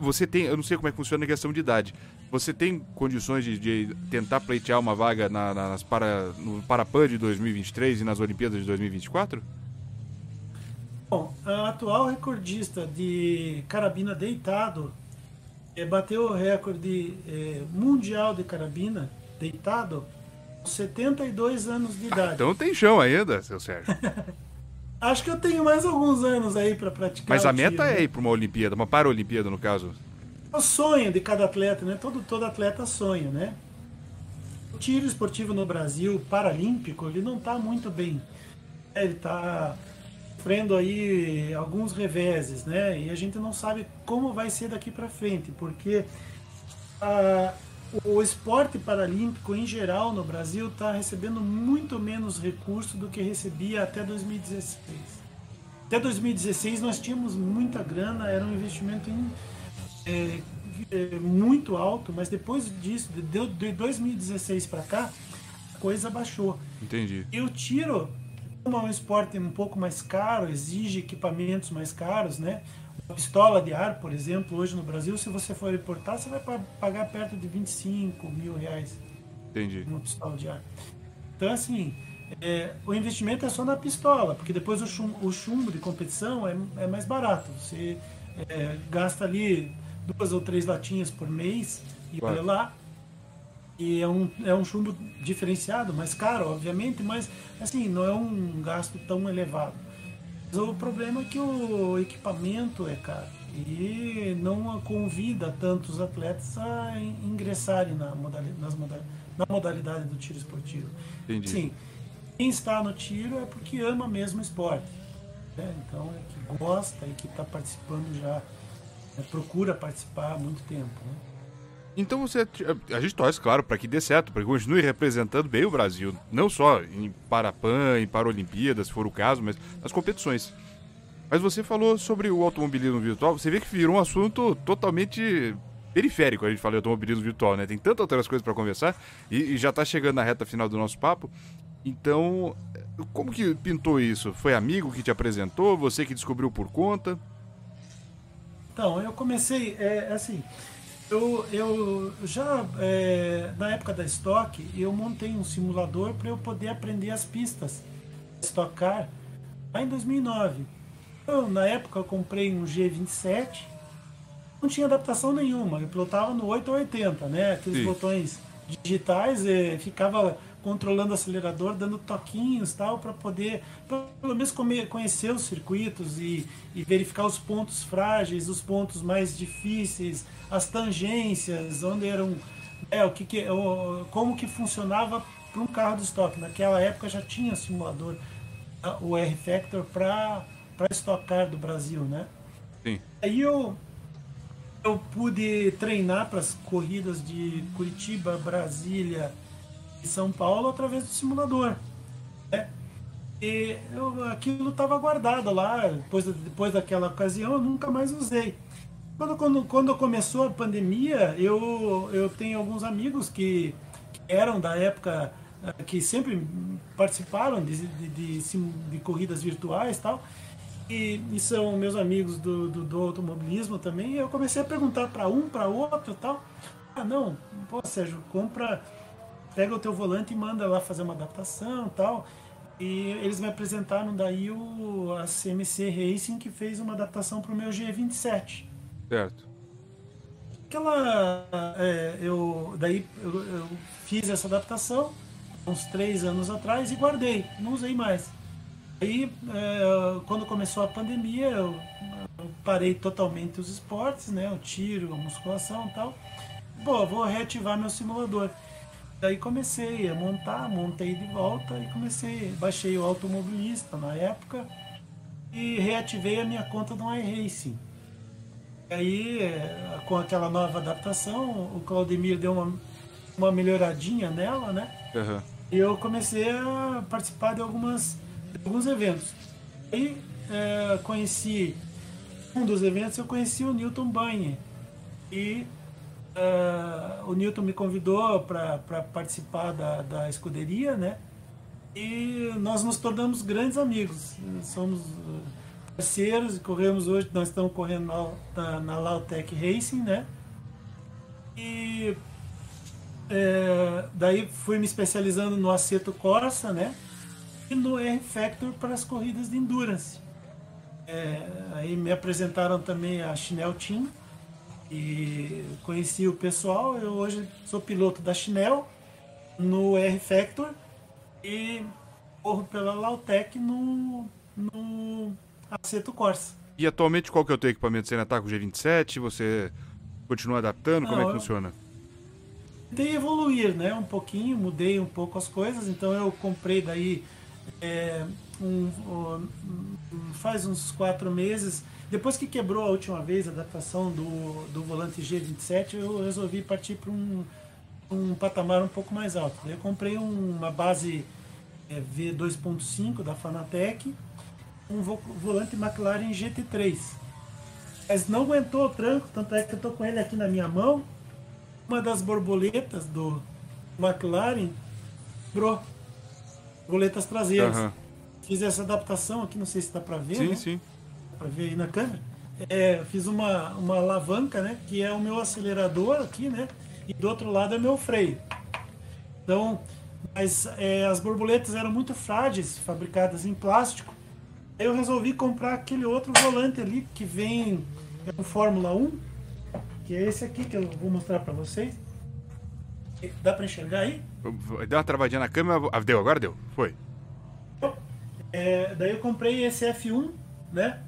Você tem. Eu não sei como é que funciona a questão de idade. Você tem condições de, de tentar pleitear uma vaga na, nas para, no Parapan de 2023 e nas Olimpíadas de 2024? Bom, a atual recordista de carabina deitado é, bateu o recorde é, mundial de carabina deitado com 72 anos de idade. então tem chão ainda, seu Sérgio. Acho que eu tenho mais alguns anos aí para praticar. Mas a meta tiro, é ir para uma Olimpíada, uma Paralimpíada no caso. É o sonho de cada atleta, né? Todo, todo atleta sonha, né? O tiro esportivo no Brasil, paralímpico, ele não está muito bem. Ele está sofrendo aí alguns reveses, né? E a gente não sabe como vai ser daqui para frente, porque a, o esporte paralímpico em geral no Brasil está recebendo muito menos recurso do que recebia até 2016. Até 2016 nós tínhamos muita grana, era um investimento em é, é, muito alto, mas depois disso, de, de 2016 para cá, a coisa baixou. Entendi. E o tiro, como é um esporte um pouco mais caro, exige equipamentos mais caros, né? Uma pistola de ar, por exemplo, hoje no Brasil, se você for importar, você vai pagar perto de 25 mil reais. Entendi. Uma pistola de ar. Então, assim, é, o investimento é só na pistola, porque depois o chumbo, o chumbo de competição é, é mais barato. Você é, gasta ali duas ou três latinhas por mês e claro. olha lá. E é um, é um chumbo diferenciado, mais caro, obviamente, mas assim, não é um gasto tão elevado. Mas o problema é que o equipamento é caro e não convida tantos atletas a ingressarem na modalidade, nas modalidade, na modalidade do tiro esportivo. Entendi. Sim, quem está no tiro é porque ama mesmo o esporte. Né? Então, é que gosta e que está participando já procura participar há muito tempo. Né? Então você. A gente torce, claro, para que dê certo, para que continue representando bem o Brasil. Não só em Parapan, em Paralimpíadas, se for o caso, mas nas competições. Mas você falou sobre o automobilismo virtual, você vê que virou um assunto totalmente periférico a gente fala de automobilismo virtual, né? Tem tantas outras coisas para conversar e, e, já está chegando na reta final do nosso papo. Então, como que pintou isso? Foi amigo que te apresentou? Você que descobriu por conta? Então, eu comecei, é, assim, eu, eu já, é, na época da Stock, eu montei um simulador para eu poder aprender as pistas, estocar, lá em 2009. Eu, na época, eu comprei um G27, não tinha adaptação nenhuma, eu pilotava no 880, né, aqueles Sim. botões digitais, é, ficava controlando o acelerador, dando toquinhos tal, para poder, pelo menos, conhecer os circuitos e, e, verificar os pontos frágeis, os pontos mais difíceis, as tangências, onde eram. É, o que, que o, como que funcionava para um carro de estoque. Naquela época já tinha simulador, o R-Factor, para estocar do Brasil, né? Sim. Aí eu, eu pude treinar para as corridas de Curitiba, Brasília, são Paulo através do simulador. Né? E eu, aquilo estava guardado lá, depois, depois daquela ocasião eu nunca mais usei. Quando, quando, quando começou a pandemia, eu, eu tenho alguns amigos que, que eram da época eh, que sempre participaram de, de, de, de corridas virtuais tal, e, e, são meus amigos do, do, do automobilismo também. Eu comecei a perguntar para um, para outro tal. Ah, não, pô, Sérgio, compra pega o teu volante e manda lá fazer uma adaptação tal. E eles me apresentaram daí o, a CMC Racing, que fez uma adaptação para o meu G27. Certo. Aquela. É, eu, daí eu, eu, fiz essa adaptação uns três anos atrás e guardei, não usei mais. Aí, é, quando começou a pandemia, eu, eu, parei totalmente os esportes, né? O tiro, a musculação e tal. Pô, vou reativar meu simulador. Daí comecei a montar, montei de volta e comecei, baixei o automobilista na época e reativei a minha conta do iRacing. Aí, é, com aquela nova adaptação, o Claudemir deu uma, uma melhoradinha nela, né? Uhum. E eu comecei a participar de, algumas, de alguns eventos. Aí é, conheci um dos eventos, eu conheci o Newton Banhe. E uh, o Newton me convidou para participar da, da escuderia, né? E nós nos tornamos grandes amigos. Somos parceiros e corremos hoje, nós estamos correndo na, na, Lautec Racing, né? E é, daí fui me especializando no Aceto Corsa, né? E no R-Factor para as corridas de Endurance. É, aí me apresentaram também a Chinel Team e conheci o pessoal. Eu hoje sou piloto da Chinel no R-Factor e corro pela Lautec no, no Aceto Corsa. E atualmente qual que é o teu equipamento? Você ainda tá com o G27? Você continua adaptando? Não, Como é que funciona? Tentei evoluir, né? Um pouquinho, mudei um pouco as coisas. Então eu comprei daí é, um, um, faz uns quatro meses. Depois que quebrou a última vez a adaptação do, do volante G27, eu resolvi partir para um, um patamar um pouco mais alto. Eu comprei uma base é, V2.5 da Fanatec, um volante McLaren GT3. Mas não aguentou o tranco, tanto é que eu estou com ele aqui na minha mão. Uma das borboletas do McLaren quebrou. Borboletas traseiras. Uhum. Fiz essa adaptação aqui, não sei se dá para ver. Sim, né? sim. Para ver aí na câmera. É, fiz uma, uma alavanca, né? Que é o meu acelerador aqui, né? E do outro lado é meu freio. Então, mas é, as borboletas eram muito frágeis, fabricadas em plástico. Aí eu resolvi comprar aquele outro volante ali que vem é um Fórmula 1, que é esse aqui que eu vou mostrar para vocês. Dá para enxergar aí? Deu uma travadinha na câmera. Ah, deu, agora deu. Foi. É, daí eu comprei esse F1, né?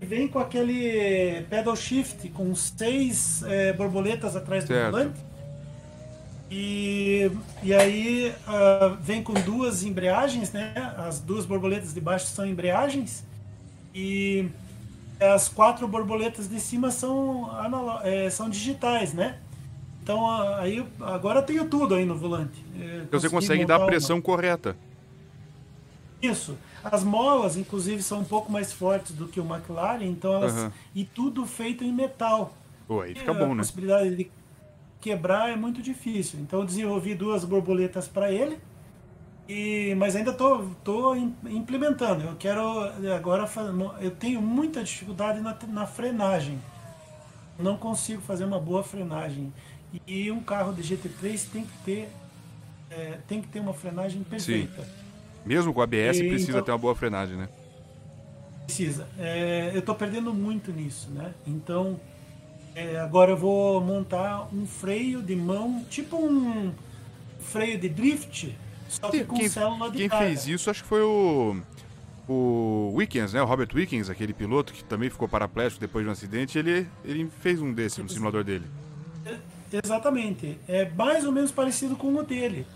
Vem com aquele pedal shift com seis é, borboletas atrás do volante. E, e aí uh, vem com duas embreagens, né? As duas borboletas de baixo são embreagens e as quatro borboletas de cima são, é, são digitais, né? Então aí agora eu tenho tudo aí no volante. É, então você consegue dar a pressão uma... correta. Isso. As molas, inclusive, são um pouco mais fortes do que o McLaren, então elas uhum. e tudo feito em metal. Pô, aí fica bom, a né? possibilidade de quebrar é muito difícil. Então eu desenvolvi duas borboletas para ele. E, mas ainda tô, tô implementando. Eu quero agora eu tenho muita dificuldade na, na frenagem. Não consigo fazer uma boa frenagem. E um carro de GT3 tem que ter é, tem que ter uma frenagem perfeita. Sim. Mesmo com ABS e, precisa então, ter uma boa frenagem, né? Precisa. É, eu estou perdendo muito nisso, né? Então é, agora eu vou montar um freio de mão, tipo um freio de drift, só que com quem, célula de Quem carga. fez isso acho que foi o o Wickens, né? O Robert Wickens, aquele piloto que também ficou paraplégico depois de um acidente, ele, ele fez um desse no simulador dele. Exatamente. É mais ou menos parecido com o dele.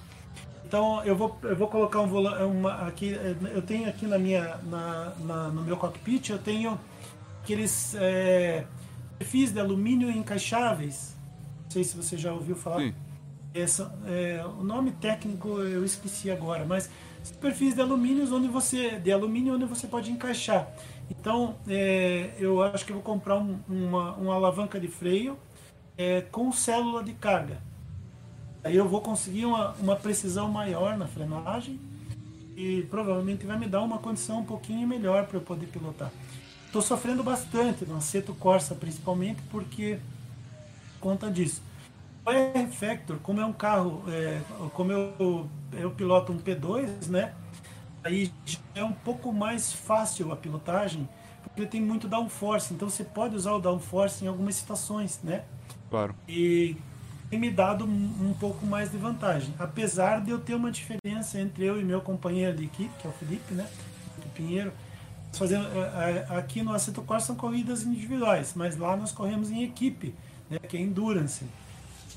Então eu vou, eu vou colocar um volante aqui. Eu tenho aqui na minha, na, na, no meu cockpit, eu tenho aqueles é, perfis de alumínio encaixáveis. Não sei se você já ouviu falar. Sim. Essa, é, o nome técnico eu esqueci agora, mas perfis de alumínio onde você de alumínio onde você pode encaixar. Então é, eu acho que eu vou comprar um, uma, uma alavanca de freio é, com célula de carga. Aí eu vou conseguir uma, uma precisão maior na frenagem e provavelmente vai me dar uma condição um pouquinho melhor para eu poder pilotar. Estou sofrendo bastante no Aceto Corsa, principalmente porque conta disso. O R-Factor, como é um carro, é, como eu, eu piloto um P2, né? Aí é um pouco mais fácil a pilotagem, porque tem muito downforce, então você pode usar o downforce em algumas situações, né? Claro. E tem me dado um, pouco mais de vantagem, apesar de eu ter uma diferença entre eu e meu companheiro de equipe, que é o Felipe, né? Pinheiro fazendo é, é, aqui no Aceto Corsa são corridas individuais, mas lá nós corremos em equipe, né, que é Endurance.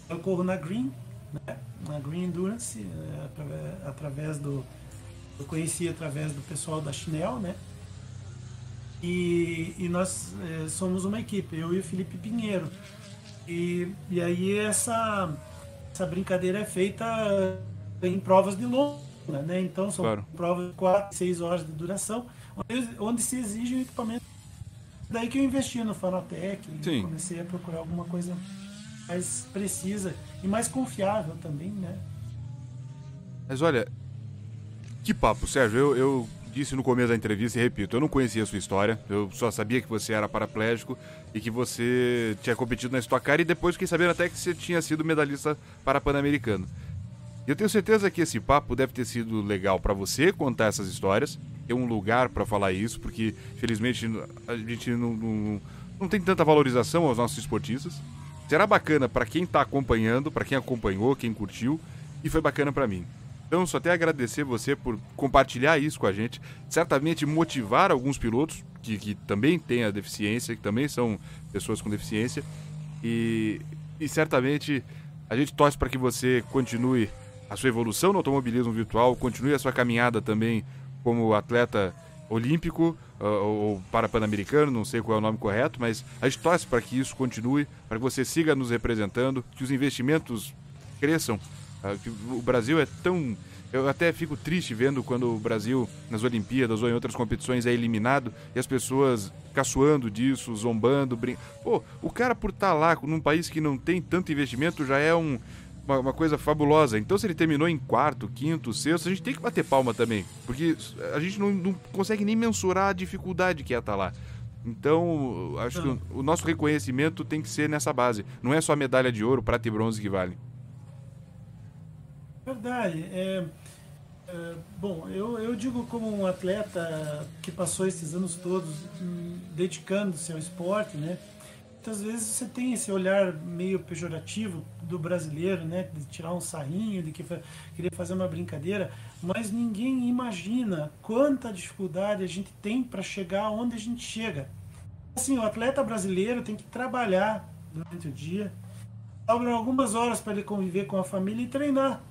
Eu corro na Green, né, na Green Endurance, é, através do eu conheci através do pessoal da Chinel, né? E, e nós é, somos uma equipe, eu e o Felipe Pinheiro. E, e aí essa, essa brincadeira é feita em provas de longa, né? Então são claro. provas de 4, 6 horas de duração, onde, onde se exige um equipamento. Daí que eu investi no Fanatec e comecei a procurar alguma coisa mais precisa e mais confiável também, né? Mas olha, que papo, Sérgio. Eu, eu disse no começo da entrevista e repito, eu não conhecia a sua história. Eu só sabia que você era paraplégico e que você tinha competido na Stock Car e depois fiquei sabendo até que você tinha sido medalhista para Pan-Americano. Eu tenho certeza que esse papo deve ter sido legal para você contar essas histórias, ter um lugar para falar isso, porque felizmente a gente não, não, não tem tanta valorização aos nossos esportistas. Será bacana para quem está acompanhando, para quem acompanhou, quem curtiu, e foi bacana para mim. Então, só até agradecer você por compartilhar isso com a gente. Certamente motivar alguns pilotos que, que também têm a deficiência, que também são pessoas com deficiência. E, e certamente a gente torce para que você continue a sua evolução no automobilismo virtual, continue a sua caminhada também como atleta olímpico uh, ou para pan-americano, não sei qual é o nome correto, mas a gente torce para que isso continue, para que você siga nos representando, que os investimentos cresçam. Que o Brasil é tão. Eu até fico triste vendo quando o Brasil, nas Olimpíadas ou em outras competições, é eliminado e as pessoas caçoando disso, zombando, brincando. Pô, o cara por estar tá lá num país que não tem tanto investimento já é um, uma, uma, coisa fabulosa. Então, se ele terminou em quarto, quinto, sexto, a gente tem que bater palma também. Porque a gente não, não consegue nem mensurar a dificuldade que é estar tá lá. Então, acho que o, o, nosso reconhecimento tem que ser nessa base. Não é só medalha de ouro, prata e bronze que vale. Verdade. É, é, bom, eu, eu digo como um atleta que passou esses anos todos dedicando-se ao esporte, né? muitas vezes você tem esse olhar meio pejorativo do brasileiro, né, de tirar um sarrinho, de que querer fazer uma brincadeira, mas ninguém imagina quanta dificuldade a gente tem para chegar onde a gente chega. Assim, o atleta brasileiro tem que trabalhar durante o dia, sobram algumas horas para ele conviver com a família e treinar.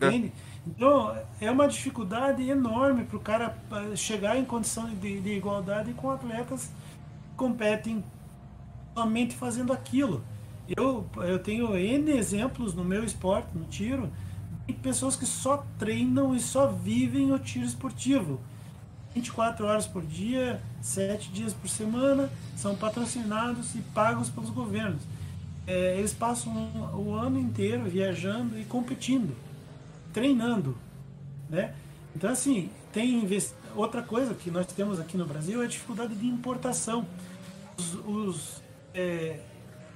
É. Entende? Então, é uma dificuldade enorme para o cara eh, chegar em condição de, de igualdade com atletas que competem somente fazendo aquilo. Eu, eu tenho N exemplos no meu esporte, no tiro, de pessoas que só treinam e só vivem o tiro esportivo. 24 horas por dia, 7 dias por semana, são patrocinados e pagos pelos governos. É, eles passam o ano inteiro viajando e competindo, treinando. Né? Então, assim, tem invest... outra coisa que nós temos aqui no Brasil é a dificuldade de importação. Os, os é,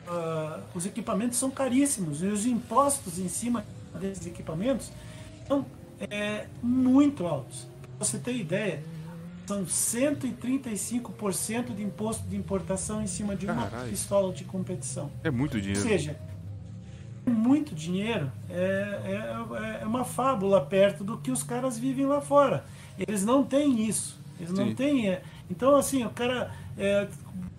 uh, os equipamentos são caríssimos e os impostos em cima desses equipamentos são é, muito altos. Para você ter ideia, são 135% de imposto de importação em cima de uma pistola de competição. É muito dinheiro. Ou seja, muito dinheiro. É, é, é, uma fábula perto do que os caras vivem lá fora. Eles não têm isso. Eles Sim. não têm. É, então, assim, o cara é,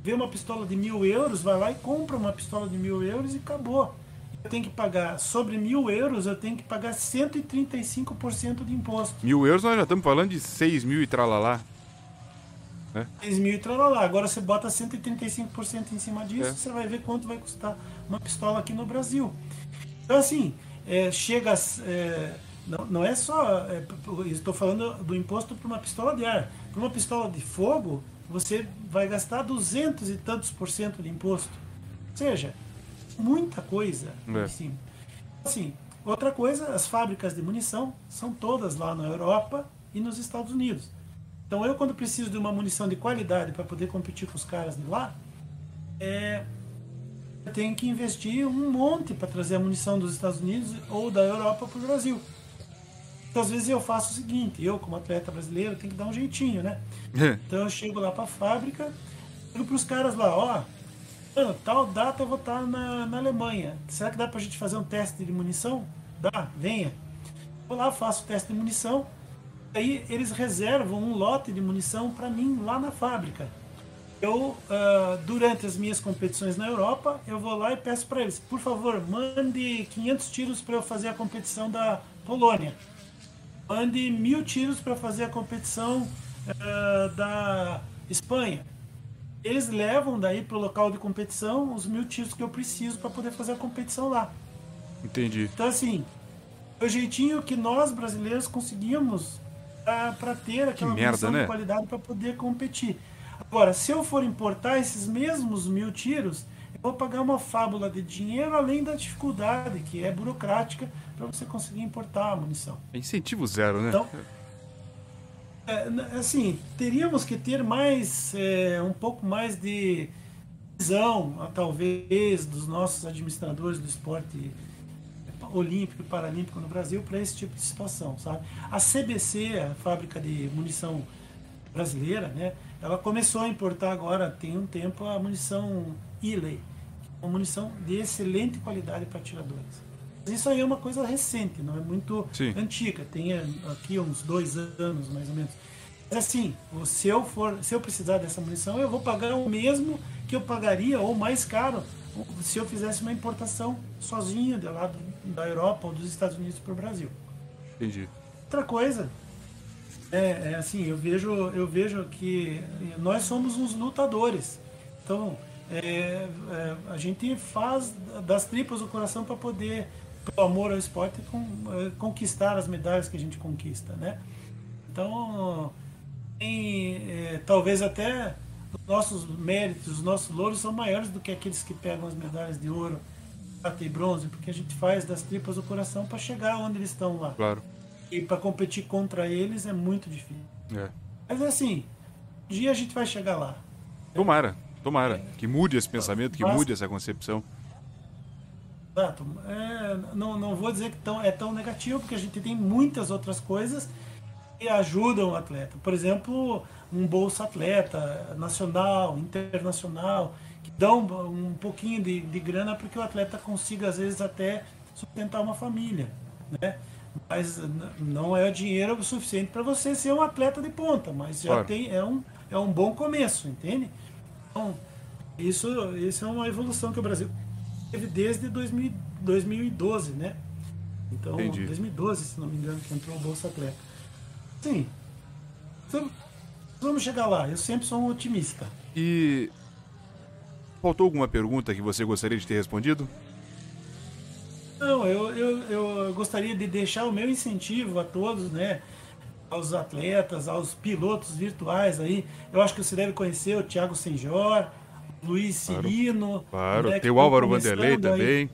vê uma pistola de mil euros, vai lá e compra uma pistola de mil euros e acabou. Eu tenho que pagar, sobre mil euros, eu tenho que pagar 135% de imposto. Mil euros nós já estamos falando de 6 mil e tralalá. Né? 6 mil e tralalá. Agora você bota 135% em cima disso, é. você vai ver quanto vai custar uma pistola aqui no Brasil. Então, assim, é, chega. É, não, não é só. É, estou falando do imposto para uma pistola de ar. Para uma pistola de fogo, você vai gastar duzentos e tantos por cento de imposto. Ou seja, muita coisa é. cima. Assim, outra coisa, as fábricas de munição são todas lá na Europa e nos Estados Unidos. Então eu quando preciso de uma munição de qualidade para poder competir com os caras de lá, é, tenho que investir um monte para trazer a munição dos Estados Unidos ou da Europa para o Brasil. Então, às vezes eu faço o seguinte, eu como atleta brasileiro tenho que dar um jeitinho, né? É. então eu chego lá para a fábrica, digo para os caras lá, ó, tal data eu vou estar na, na Alemanha. Será que dá para a gente fazer um teste de munição? Dá, venha. Vou lá, faço o teste de munição. Aí eles reservam um lote de munição para mim lá na fábrica. Eu, uh, durante as minhas competições na Europa, eu vou lá e peço para eles, por favor, mande 500 tiros para eu fazer a competição da Polônia. mande mil tiros para fazer a competição uh, da Espanha. Eles levam daí para o local de competição os mil tiros que eu preciso para poder fazer a competição lá. Entendi. Então, assim, o jeitinho que nós brasileiros conseguimos uh, para ter aquela merda, né? de qualidade para poder competir. Agora, se eu for importar esses mesmos mil tiros, eu vou pagar uma fábula de dinheiro além da dificuldade, que é burocrática, para você conseguir importar a munição. É incentivo zero, né? Então, é, assim, teríamos que ter mais, é, um pouco mais de visão, talvez, dos nossos administradores do esporte olímpico e paralímpico no Brasil para esse tipo de situação, sabe? A CBC, a fábrica de munição brasileira, né? Ela começou a importar agora, tem um tempo, a munição Iley, é uma munição de excelente qualidade para atiradores. Isso aí é uma coisa recente, não é muito Sim. antiga, tem aqui uns dois anos mais ou menos. Mas assim, se eu for, se eu precisar dessa munição, eu vou pagar o mesmo que eu pagaria ou mais caro se eu fizesse uma importação sozinho de lá da Europa ou dos Estados Unidos para o Brasil. Entendi. Outra coisa, é, é, assim, eu vejo, eu vejo que nós somos uns lutadores. Então, é, é, a gente faz das tripas o coração para poder, pelo amor ao esporte, com, é, conquistar as medalhas que a gente conquista, né? Então, tem, é, talvez até os nossos méritos, os nossos louros são maiores do que aqueles que pegam as medalhas de ouro, prata e bronze, porque a gente faz das tripas o coração para chegar onde eles estão lá. Claro. E para competir contra eles é muito difícil. É. Mas assim, um dia a gente vai chegar lá. Tomara, tomara. Que mude esse pensamento, que mude essa concepção. Exato. É, não, não vou dizer que tão, é tão negativo, porque a gente tem muitas outras coisas que ajudam o atleta. Por exemplo, um bolsa atleta nacional, internacional, que dão um pouquinho de, de grana para que o atleta consiga, às vezes, até sustentar uma família. Né? Mas não é dinheiro suficiente para você ser um atleta de ponta, mas já claro. tem é um é um bom começo, entende? Então isso isso é uma evolução que o Brasil teve desde 2000, 2012, né? Então Entendi. 2012, se não me engano, que entrou o Bolsa Atleta. Sim. Então, vamos chegar lá. Eu sempre sou um otimista. E faltou alguma pergunta que você gostaria de ter respondido? Não, eu, eu, eu gostaria de deixar o meu incentivo a todos, né? Aos atletas, aos pilotos virtuais aí. Eu acho que você deve conhecer o Thiago Senjor, Luiz Cirino. Claro, né, tem o Álvaro Vanderlei também.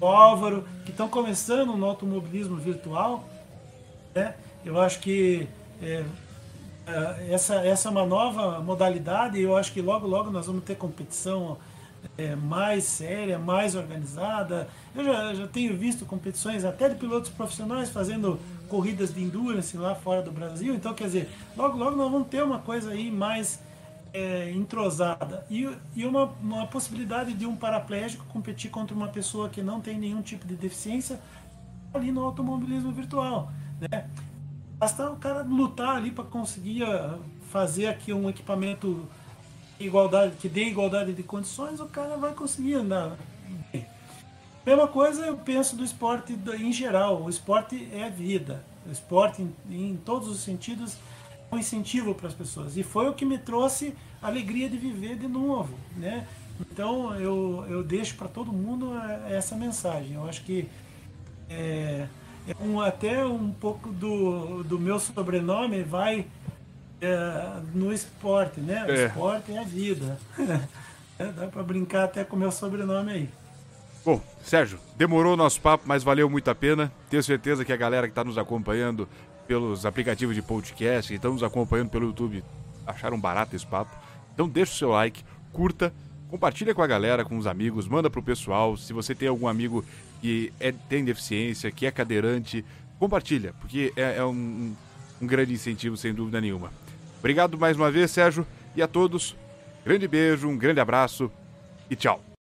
O Álvaro, que estão começando no automobilismo virtual. Né? Eu acho que é, é, essa, essa é uma nova modalidade e eu acho que logo, logo nós vamos ter competição é, mais séria, mais organizada. Eu já, já tenho visto competições até de pilotos profissionais fazendo corridas de endurance lá fora do Brasil. Então, quer dizer, logo, logo nós vamos ter uma coisa aí mais é, entrosada. E, e uma, uma possibilidade de um paraplégico competir contra uma pessoa que não tem nenhum tipo de deficiência ali no automobilismo virtual. Né? Basta o cara lutar ali para conseguir ah, fazer aqui um equipamento igualdade, que dê igualdade de condições, o cara vai conseguir andar. Mesma coisa eu penso do esporte em geral. O esporte é vida. O esporte, em, em todos os sentidos, é um incentivo para as pessoas. E foi o que me trouxe a alegria de viver de novo. Né? Então eu, eu deixo para todo mundo é, essa mensagem. Eu acho que é, é um, até um pouco do, do meu sobrenome vai é, no esporte, né? O é. esporte é a vida. é, dá para brincar até com o meu sobrenome aí. Bom, Sérgio, demorou o nosso papo, mas valeu muito a pena. Tenho certeza que a galera que está nos acompanhando pelos aplicativos de podcast, que estão nos acompanhando pelo YouTube, acharam barato esse papo. Então deixa o seu like, curta, compartilha com a galera, com os amigos, manda pro pessoal. Se você tem algum amigo que é, tem deficiência, que é cadeirante, compartilha, porque é, é um, um grande incentivo, sem dúvida nenhuma. Obrigado mais uma vez, Sérgio, e a todos. Grande beijo, um grande abraço e tchau.